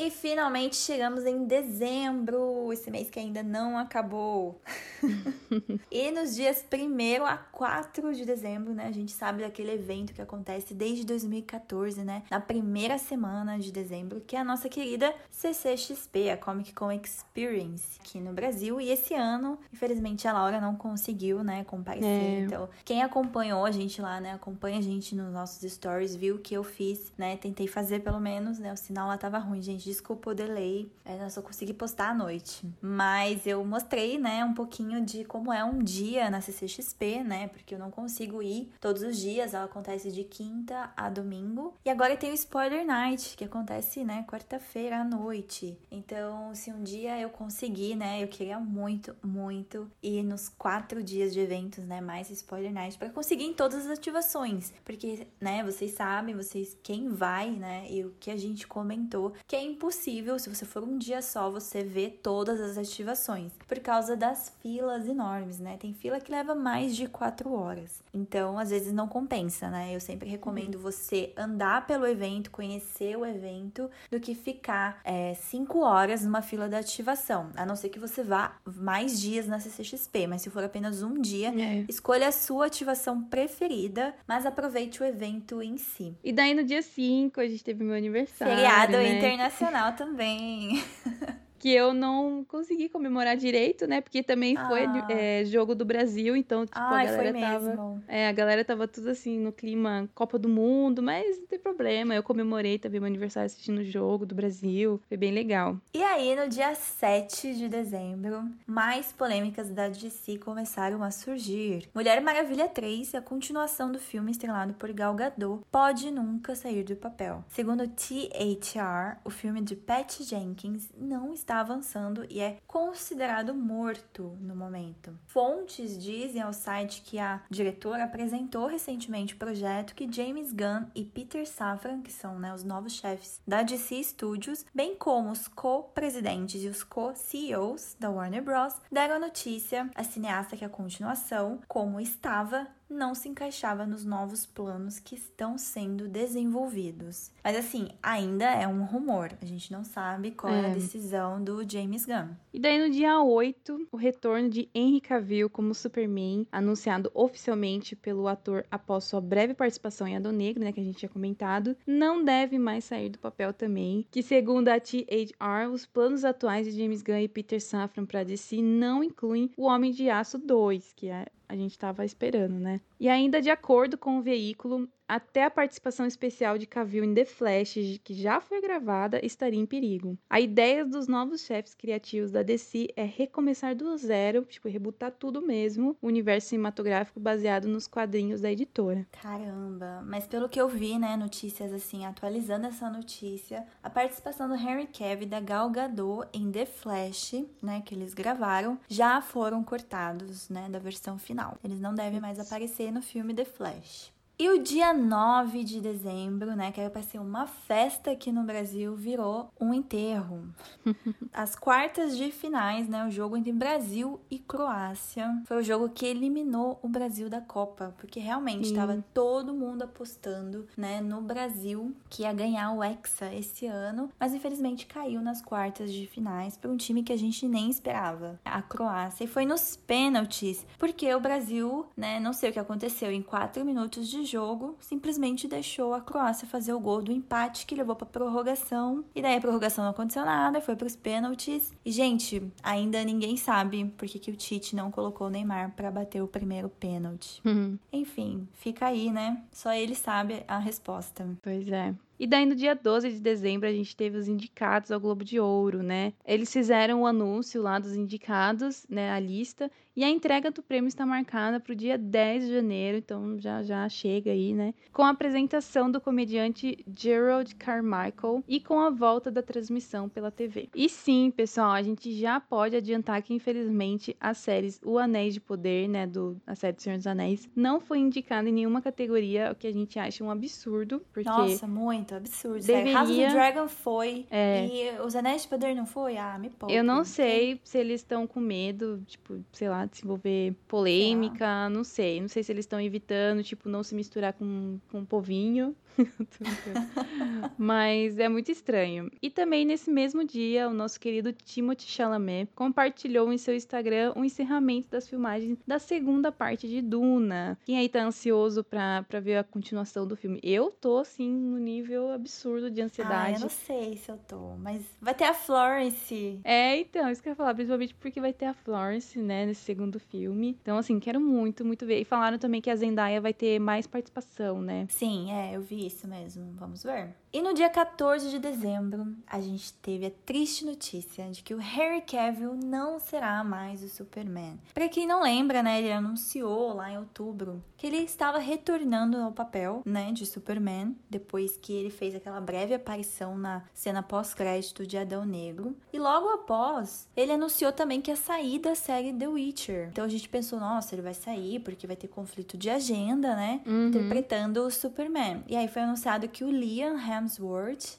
Speaker 1: E finalmente chegamos em dezembro, esse mês que ainda não acabou. *laughs* e nos dias 1 a 4 de dezembro, né? A gente sabe daquele evento que acontece desde 2014, né? Na primeira semana de dezembro, que é a nossa querida CCXP, a Comic Con Experience, aqui no Brasil. E esse ano, infelizmente, a Laura não conseguiu, né, comparecer. É. Então, quem acompanhou a gente lá, né? Acompanha a gente nos nossos stories, viu que eu fiz, né? Tentei fazer pelo menos, né? O sinal lá tava ruim, gente desculpa o delay, é, eu só consegui postar à noite. Mas eu mostrei, né, um pouquinho de como é um dia na CCXP, né, porque eu não consigo ir todos os dias, ela acontece de quinta a domingo. E agora tem o Spoiler Night, que acontece, né, quarta-feira à noite. Então, se um dia eu conseguir, né, eu queria muito, muito ir nos quatro dias de eventos, né, mais Spoiler Night, para conseguir em todas as ativações. Porque, né, vocês sabem, vocês, quem vai, né, e o que a gente comentou, que é impossível, se você for um dia só, você ver todas as ativações, por causa das filas enormes, né? Tem fila que leva mais de quatro horas. Então, às vezes não compensa, né? Eu sempre recomendo uhum. você andar pelo evento, conhecer o evento, do que ficar é, cinco horas numa fila da ativação. A não ser que você vá mais dias na CCXP, mas se for apenas um dia, é. escolha a sua ativação preferida, mas aproveite o evento em si.
Speaker 2: E daí no dia 5 a gente teve meu aniversário.
Speaker 1: Feriado
Speaker 2: né?
Speaker 1: internacional nacional também. *laughs*
Speaker 2: que eu não consegui comemorar direito, né? Porque também foi ah. é, jogo do Brasil, então, tipo, Ai, a galera tava. É, a galera tava tudo assim no clima Copa do Mundo, mas não tem problema. Eu comemorei também meu aniversário assistindo o jogo do Brasil. Foi bem legal.
Speaker 1: E aí, no dia 7 de dezembro, mais polêmicas da DC começaram a surgir. Mulher Maravilha 3, a continuação do filme estrelado por Gal Gadot, pode nunca sair do papel. Segundo THR, o filme de Patty Jenkins não está está avançando e é considerado morto no momento. Fontes dizem ao site que a diretora apresentou recentemente o projeto que James Gunn e Peter Safran, que são né, os novos chefes da DC Studios, bem como os co-presidentes e os co-CEOs da Warner Bros., deram a notícia à cineasta que a continuação, como estava não se encaixava nos novos planos que estão sendo desenvolvidos. Mas assim, ainda é um rumor, a gente não sabe qual é, é a decisão do James Gunn.
Speaker 2: E daí no dia 8, o retorno de Henry Cavill como Superman, anunciado oficialmente pelo ator após sua breve participação em Adão Negro, né, que a gente tinha comentado, não deve mais sair do papel também, que segundo a THR, os planos atuais de James Gunn e Peter Safran para DC não incluem o Homem de Aço 2, que é a gente estava esperando, né? E ainda de acordo com o veículo, até a participação especial de Cavill em The Flash, que já foi gravada, estaria em perigo. A ideia dos novos chefes criativos da DC é recomeçar do zero, tipo, rebutar tudo mesmo, o universo cinematográfico baseado nos quadrinhos da editora.
Speaker 1: Caramba, mas pelo que eu vi, né, notícias assim, atualizando essa notícia, a participação do Henry Cavill e da Gal Gadot em The Flash, né, que eles gravaram, já foram cortados, né, da versão final. Eles não devem mais aparecer no filme The Flash. E o dia 9 de dezembro, né, que era pra ser uma festa aqui no Brasil, virou um enterro. *laughs* As quartas de finais, né, o jogo entre Brasil e Croácia, foi o jogo que eliminou o Brasil da Copa, porque realmente estava todo mundo apostando, né, no Brasil que ia ganhar o Hexa esse ano, mas infelizmente caiu nas quartas de finais para um time que a gente nem esperava, a Croácia, e foi nos pênaltis, porque o Brasil, né, não sei o que aconteceu, em quatro minutos de jogo, simplesmente deixou a Croácia fazer o gol do empate que levou para prorrogação. E daí a prorrogação não aconteceu nada, foi para os pênaltis. E gente, ainda ninguém sabe por que, que o Tite não colocou o Neymar para bater o primeiro pênalti.
Speaker 2: Uhum.
Speaker 1: Enfim, fica aí, né? Só ele sabe a resposta.
Speaker 2: Pois é. E daí no dia 12 de dezembro a gente teve os indicados ao Globo de Ouro, né? Eles fizeram o anúncio lá dos indicados, né, a lista, e a entrega do prêmio está marcada para o dia 10 de janeiro, então já já chega aí, né? Com a apresentação do comediante Gerald Carmichael e com a volta da transmissão pela TV. E sim, pessoal, a gente já pode adiantar que infelizmente as séries O Anéis de Poder, né, do a série do Senhor dos Anéis, não foi indicada em nenhuma categoria, o que a gente acha um absurdo, porque
Speaker 1: Nossa, muito absurdo.
Speaker 2: Deveria...
Speaker 1: House of the Dragon foi
Speaker 2: É.
Speaker 1: e Os Anéis de Poder não foi? Ah, me poupa.
Speaker 2: Eu não sei se eles estão com medo, tipo, sei lá, de se envolver polêmica, não sei. Não sei se eles estão evitando, tipo, não se misturar com, com o povinho. *laughs* Mas é muito estranho. E também nesse mesmo dia, o nosso querido Timothée Chalamet compartilhou em seu Instagram o encerramento das filmagens da segunda parte de Duna. Quem aí tá ansioso pra, pra ver a continuação do filme? Eu tô, assim, no nível absurdo de
Speaker 1: Ah,
Speaker 2: ansiedade.
Speaker 1: eu não sei se eu tô, mas vai ter a Florence.
Speaker 2: É, então, isso que eu ia falar, principalmente porque vai ter a Florence, né, nesse segundo filme. Então, assim, quero muito, muito ver. E falaram também que a Zendaya vai ter mais participação, né?
Speaker 1: Sim, é, eu vi isso mesmo. Vamos ver. E no dia 14 de dezembro, a gente teve a triste notícia de que o Harry Cavill não será mais o Superman. Pra quem não lembra, né, ele anunciou lá em outubro que ele estava retornando ao papel, né, de Superman, depois que ele fez aquela breve aparição na cena pós-crédito de Adão Negro. E logo após, ele anunciou também que ia sair da série The Witcher. Então a gente pensou, nossa, ele vai sair porque vai ter conflito de agenda, né?
Speaker 2: Uhum.
Speaker 1: interpretando o Superman. E aí foi anunciado que o Liam Hemsworth,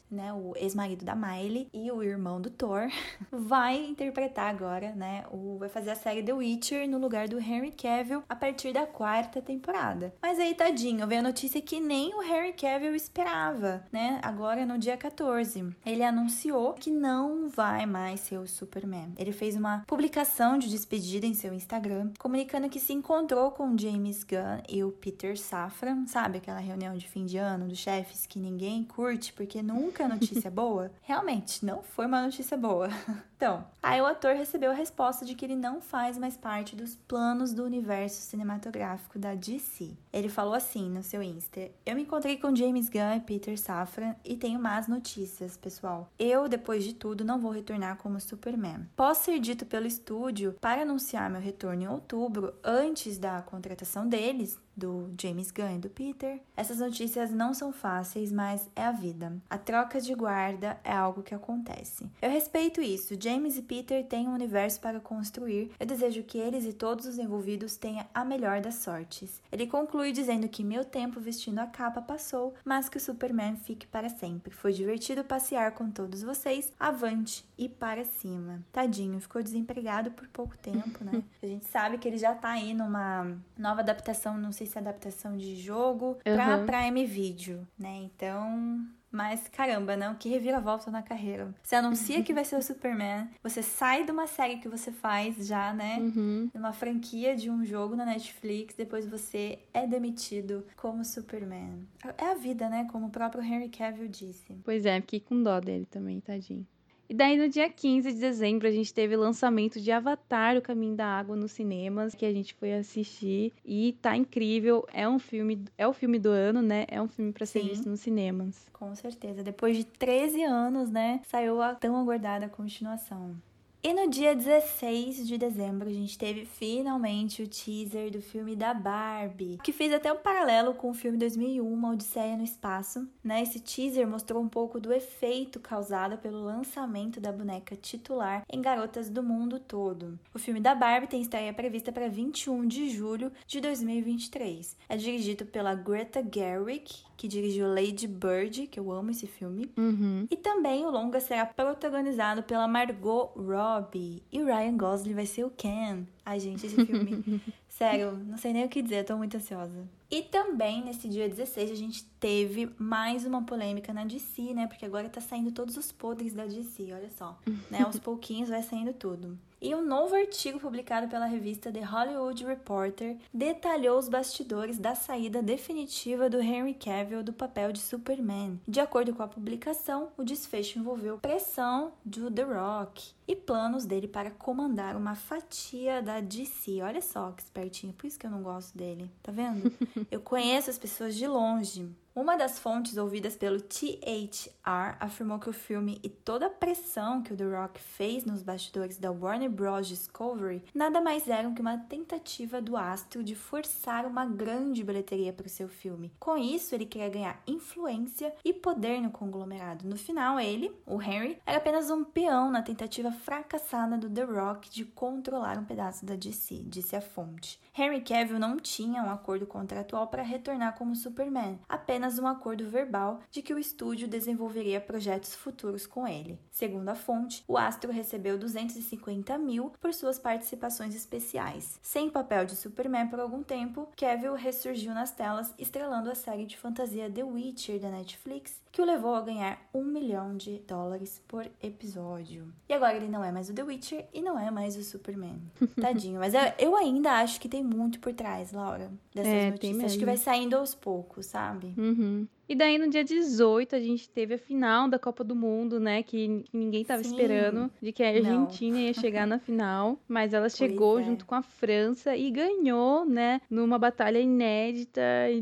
Speaker 1: né, o ex-marido da Miley e o irmão do Thor, *laughs* vai interpretar agora, né, o vai fazer a série The Witcher no lugar do Henry Cavill a partir da quarta temporada. Mas aí tadinho, veio a notícia que nem o Henry Cavill esperava, né? Agora no dia 14, ele anunciou que não vai mais ser o Superman. Ele fez uma publicação de despedida em seu Instagram, comunicando que se encontrou com James Gunn e o Peter Safran, sabe aquela reunião de fim de ano dos chefes que ninguém curte porque nunca é notícia boa? *laughs* Realmente, não foi uma notícia boa. Então, aí o ator recebeu a resposta de que ele não faz mais parte dos planos do universo cinematográfico da DC. Ele falou assim no seu Insta: Eu me encontrei com James Gunn e Peter Safran e tenho más notícias, pessoal. Eu, depois de tudo, não vou retornar como Superman. Posso ser dito pelo estúdio para anunciar meu retorno em outubro, antes da contratação deles, do James Gunn e do Peter. Essas notícias não são fáceis, mas é a vida. A troca de guarda é algo que acontece. Eu respeito isso. E Peter têm um universo para construir. Eu desejo que eles e todos os envolvidos tenham a melhor das sortes. Ele conclui dizendo que meu tempo vestindo a capa passou, mas que o Superman fique para sempre. Foi divertido passear com todos vocês. Avante e para cima. Tadinho, ficou desempregado por pouco tempo, né? *laughs* A gente sabe que ele já tá aí numa nova adaptação, não sei se é adaptação de jogo, pra
Speaker 2: Uhum.
Speaker 1: Prime Video, né? Então, mas caramba, não, que reviravolta na carreira. Você anuncia que vai ser o Superman, você sai de uma série que você faz já, né?
Speaker 2: Uhum.
Speaker 1: Numa franquia de um jogo na Netflix, depois você é demitido como Superman. É a vida, né? Como o próprio Henry Cavill disse.
Speaker 2: Pois é, fiquei com dó dele também, tadinho. E daí no dia 15 de dezembro a gente teve o lançamento de Avatar, O Caminho da Água nos cinemas, que a gente foi assistir e tá incrível. É um filme, é o filme do ano, né? É um filme pra ser
Speaker 1: Sim.
Speaker 2: visto nos cinemas.
Speaker 1: Com certeza. Depois de 13 anos, né? Saiu a tão aguardada continuação. E no dia 16 de dezembro, a gente teve finalmente o teaser do filme da Barbie, que fez até um paralelo com o filme 2001, Uma Odisseia no Espaço, né? Esse teaser mostrou um pouco do efeito causado pelo lançamento da boneca titular em garotas do mundo todo. O filme da Barbie tem estreia prevista para 21 de julho de 2023. É dirigido pela Greta Gerwig, que dirigiu Lady Bird, que eu amo esse filme.
Speaker 2: Uhum.
Speaker 1: E também o longa será protagonizado pela Margot Robbie. E o Ryan Gosling vai ser o Ken. Ai, gente, esse filme *laughs* Sério, não sei nem o que dizer, tô muito ansiosa. E também nesse dia 16 a gente teve mais uma polêmica na DC, né? Porque agora tá saindo todos os podres da DC, olha só. né? Aos *laughs* pouquinhos vai saindo tudo. E um novo artigo publicado pela revista The Hollywood Reporter detalhou os bastidores da saída definitiva do Henry Cavill do papel de Superman. De acordo com a publicação, o desfecho envolveu pressão do The Rock e planos dele para comandar uma fatia da DC. Olha só que espertinho, por isso que eu não gosto dele. Tá vendo? *laughs* Eu conheço as pessoas de longe. Uma das fontes ouvidas pelo THR afirmou que o filme e toda a pressão que o The Rock fez nos bastidores da Warner Bros. Discovery nada mais eram que uma tentativa do astro de forçar uma grande bilheteria para o seu filme. Com isso, ele queria ganhar influência e poder no conglomerado. No final, ele, o Henry, era apenas um peão na tentativa fracassada do The Rock de controlar um pedaço da DC, disse a fonte. Henry Cavill não tinha um acordo contratual para retornar como Superman, apenas um acordo verbal de que o estúdio desenvolveria projetos futuros com ele. Segundo a fonte, o astro recebeu 250 mil por suas participações especiais. Sem papel de Superman por algum tempo, Cavill ressurgiu nas telas, estrelando a série de fantasia The Witcher da Netflix, que o levou a ganhar um milhão de dólares por episódio. E agora ele não é mais o The Witcher e não é mais o Superman. *laughs* Tadinho, mas eu, eu ainda acho que tem muito por trás, Laura, dessas
Speaker 2: É, tem
Speaker 1: notícias. Acho que vai saindo aos poucos, sabe?
Speaker 2: Uhum. E daí, no dia 18, a gente teve a final da Copa do Mundo, né? Que que ninguém tava
Speaker 1: Sim.
Speaker 2: esperando de que a
Speaker 1: Não.
Speaker 2: Argentina ia chegar na final. *laughs* Mas ela chegou
Speaker 1: é.
Speaker 2: junto com a França e ganhou, né? Numa batalha inédita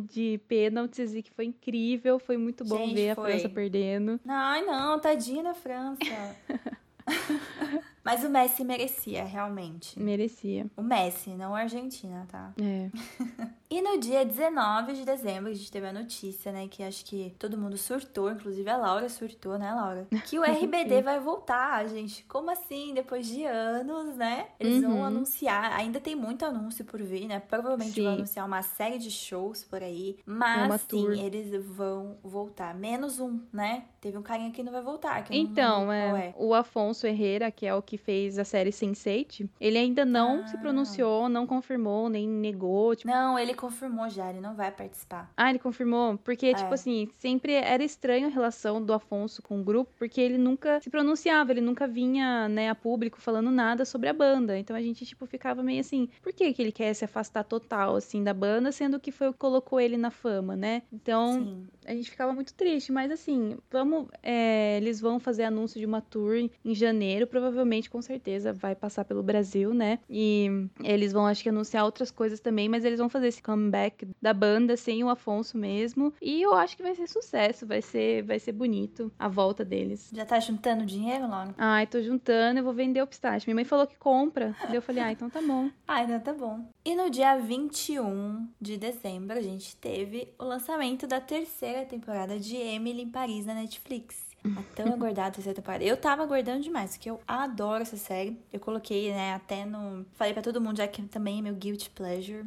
Speaker 2: de pênaltis e que foi incrível. Foi muito bom
Speaker 1: Gente,
Speaker 2: ver a
Speaker 1: foi.
Speaker 2: França perdendo.
Speaker 1: Ai, não, tadinha da França. *laughs* Mas o Messi merecia, realmente.
Speaker 2: Merecia.
Speaker 1: O Messi, não a Argentina, tá?
Speaker 2: É. *laughs*
Speaker 1: E no dia 19 de dezembro, a gente teve a notícia, né? Que acho que todo mundo surtou, inclusive a Laura surtou, né, Laura? *laughs* Que o RBD vai voltar, gente. Como assim? Depois de anos, né? Eles vão
Speaker 2: Uhum.
Speaker 1: anunciar. Ainda tem muito anúncio por vir, né? Provavelmente vão
Speaker 2: Sim.
Speaker 1: anunciar uma série de shows por aí.
Speaker 2: É
Speaker 1: Mas sim,
Speaker 2: tour.
Speaker 1: eles vão voltar. Menos um, né? Teve um carinha que não vai voltar. Não
Speaker 2: Então,
Speaker 1: lembro qual
Speaker 2: é, o Afonso Herrera, que é o que fez a série Sense8, ele ainda não se
Speaker 1: Ah.
Speaker 2: pronunciou, não confirmou, nem negou, tipo,
Speaker 1: Não, ele confirmou já, ele não vai participar.
Speaker 2: Ah, ele confirmou? Porque, tipo
Speaker 1: É.
Speaker 2: assim, sempre era estranho a relação do Afonso com o grupo, porque ele nunca se pronunciava, ele nunca vinha, né, a público falando nada sobre a banda. Então a gente, tipo, ficava meio assim, por que que ele quer se afastar total, assim, da banda, sendo que foi o que colocou ele na fama, né? Então,
Speaker 1: Sim.
Speaker 2: A gente ficava muito triste, mas assim, vamos. é, eles vão fazer anúncio de uma tour em janeiro, provavelmente, com certeza, vai passar pelo Brasil, né? E eles vão, acho que, anunciar outras coisas também, mas eles vão fazer esse comeback da banda sem o Afonso mesmo. E eu acho que vai ser sucesso, vai ser, vai ser bonito a volta deles.
Speaker 1: Já tá juntando dinheiro, Laura?
Speaker 2: Ai, tô juntando, eu vou vender o pistache. Minha mãe falou que compra. Daí eu falei, ah, então tá bom. *laughs*
Speaker 1: Ah, então tá bom. E no dia 21 de dezembro, a gente teve o lançamento da terceira temporada de Emily em Paris na Netflix. A tão aguardada terceira temporada. Eu tava aguardando demais, porque eu adoro essa série. Eu coloquei, né, até no. Falei pra todo mundo já que também é meu guilty pleasure.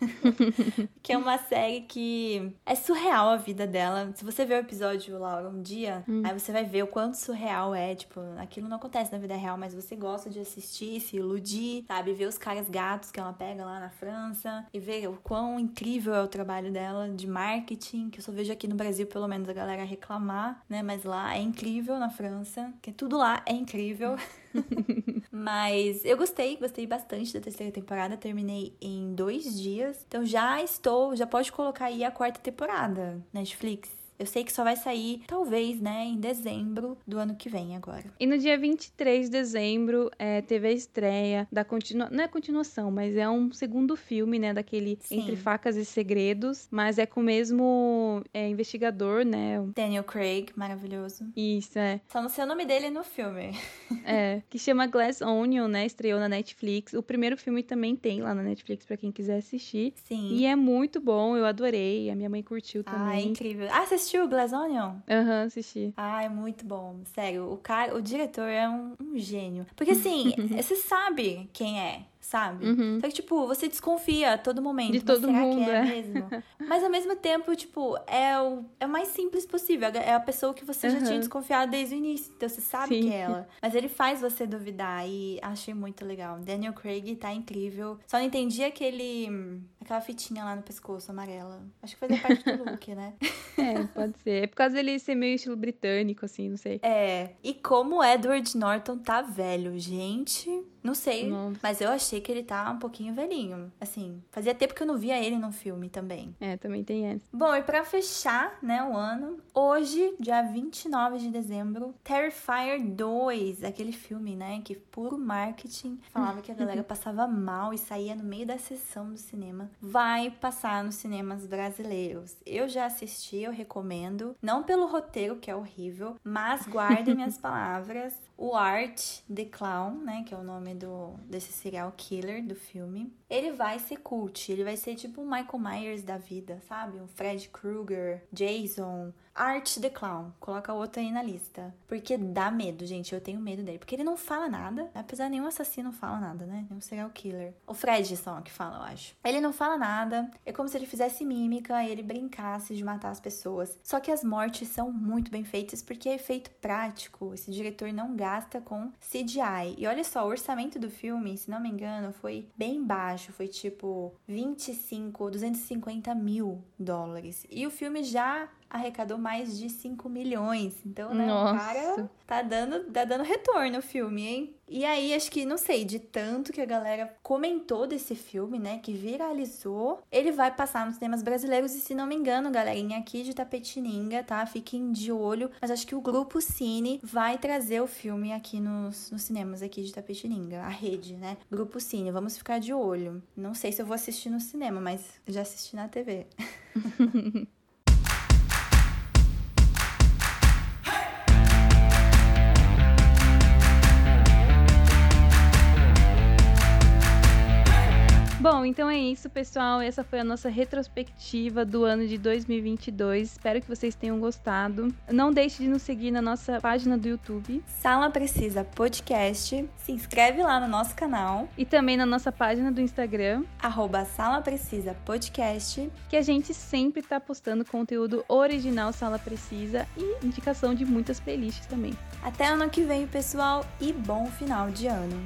Speaker 1: *laughs* que é uma série que é surreal a vida dela. Se você ver o episódio, Laura, um dia, aí você vai ver o quanto surreal é. Tipo, aquilo não acontece na vida real, mas você gosta de assistir, se iludir, sabe? Ver os caras gatos que ela pega lá na França e ver o quão incrível é o trabalho dela de marketing, que eu só vejo aqui no Brasil, pelo menos, a galera reclamar, né? Mas lá é incrível na França, que tudo lá é incrível. *laughs* Mas eu gostei, gostei bastante da terceira temporada. Terminei em dois dias. Então já estou, já pode colocar aí a quarta temporada, Netflix. Eu sei que só vai sair, talvez, né, em dezembro do ano que vem agora.
Speaker 2: E no dia 23 de dezembro, é, teve a estreia da continua... Não é continuação, mas é um segundo filme, né? Daquele
Speaker 1: Sim.
Speaker 2: Entre Facas e Segredos. Mas é com o mesmo é, investigador, né?
Speaker 1: Daniel Craig, maravilhoso.
Speaker 2: Isso, é.
Speaker 1: Só não sei o nome dele no filme.
Speaker 2: É. Que chama Glass Onion, né? Estreou na Netflix. O primeiro filme também tem lá na Netflix pra quem quiser assistir.
Speaker 1: Sim.
Speaker 2: E é muito bom, eu adorei. A minha mãe curtiu
Speaker 1: Ah, é
Speaker 2: também.
Speaker 1: incrível. Ah, você assistiu o Glass Onion?
Speaker 2: Aham, assisti.
Speaker 1: Ah, é muito bom. Sério, o cara, o diretor é um, um gênio. Porque assim, *laughs* você sabe quem é sabe? Uhum. Só que, tipo, você desconfia a todo momento.
Speaker 2: De todo
Speaker 1: será
Speaker 2: mundo,
Speaker 1: que é, é, mesmo? *laughs* Mas ao mesmo tempo, tipo, é o, é o mais simples possível. É a pessoa que você uhum. já tinha desconfiado desde o início. Então você sabe Sim. que é ela. Mas ele faz você duvidar e achei muito legal. Daniel Craig tá incrível. Só não entendi aquele. aquela fitinha lá no pescoço amarela. Acho que fazia parte do look, né? *laughs*
Speaker 2: É, pode ser. É por causa dele ser meio estilo britânico, assim, não sei.
Speaker 1: É. E como Edward Norton tá velho, gente. Não sei, Nossa. mas eu achei que ele tá um pouquinho velhinho. Assim, fazia tempo que eu não via ele no filme também.
Speaker 2: É, também tem essa.
Speaker 1: Bom, e pra fechar, né, o ano, hoje, dia 29 de dezembro, Terrifier 2, aquele filme, né, que puro marketing, falava que a galera *laughs* passava mal e saía no meio da sessão do cinema, vai passar nos cinemas brasileiros. Eu já assisti, eu recomendo, não pelo roteiro, que é horrível, mas guardem minhas *laughs* palavras. O Art the Clown, né, que é o nome do desse serial killer do filme, ele vai ser cult, ele vai ser tipo o Michael Myers da vida, sabe? O Fred Krueger, Jason, Art the Clown. Coloca outro aí na lista. Porque dá medo, gente. Eu tenho medo dele. Porque ele não fala nada. Apesar de nenhum assassino fala nada, né? Nenhum serial killer. O Fred só que fala, eu acho. Ele não fala nada. É como se ele fizesse mímica e ele brincasse de matar as pessoas. Só que as mortes são muito bem feitas porque é efeito prático. Esse diretor não gasta com CGI. E olha só, o orçamento do filme, se não me engano, foi bem baixo. Foi tipo 25 250 mil dólares. E o filme já arrecadou mais de 5 milhões. Então, né, Nossa. o cara tá dando, tá dando retorno o filme, hein? E aí, acho que, não sei, de tanto que a galera comentou desse filme, né, que viralizou, ele vai passar nos cinemas brasileiros e, se não me engano, galerinha aqui de Tapetininga, tá? Fiquem de olho. Mas acho que o Grupo Cine vai trazer o filme aqui nos, nos cinemas aqui de Tapetininga, a rede, né? Grupo Cine, vamos ficar de olho. Não sei se eu vou assistir no cinema, mas já assisti na TV. *laughs*
Speaker 2: Bom, então é isso, pessoal. Essa foi a nossa retrospectiva do ano de 2022. Espero que vocês tenham gostado. Não deixe de nos seguir na nossa página do YouTube.
Speaker 1: Sala Precisa Podcast. Se inscreve lá no nosso canal.
Speaker 2: E também na nossa página do Instagram.
Speaker 1: Arroba Sala Precisa Podcast.
Speaker 2: Que a gente sempre tá postando conteúdo original Sala Precisa e indicação de muitas playlists também.
Speaker 1: Até ano que vem, pessoal. E bom final de ano.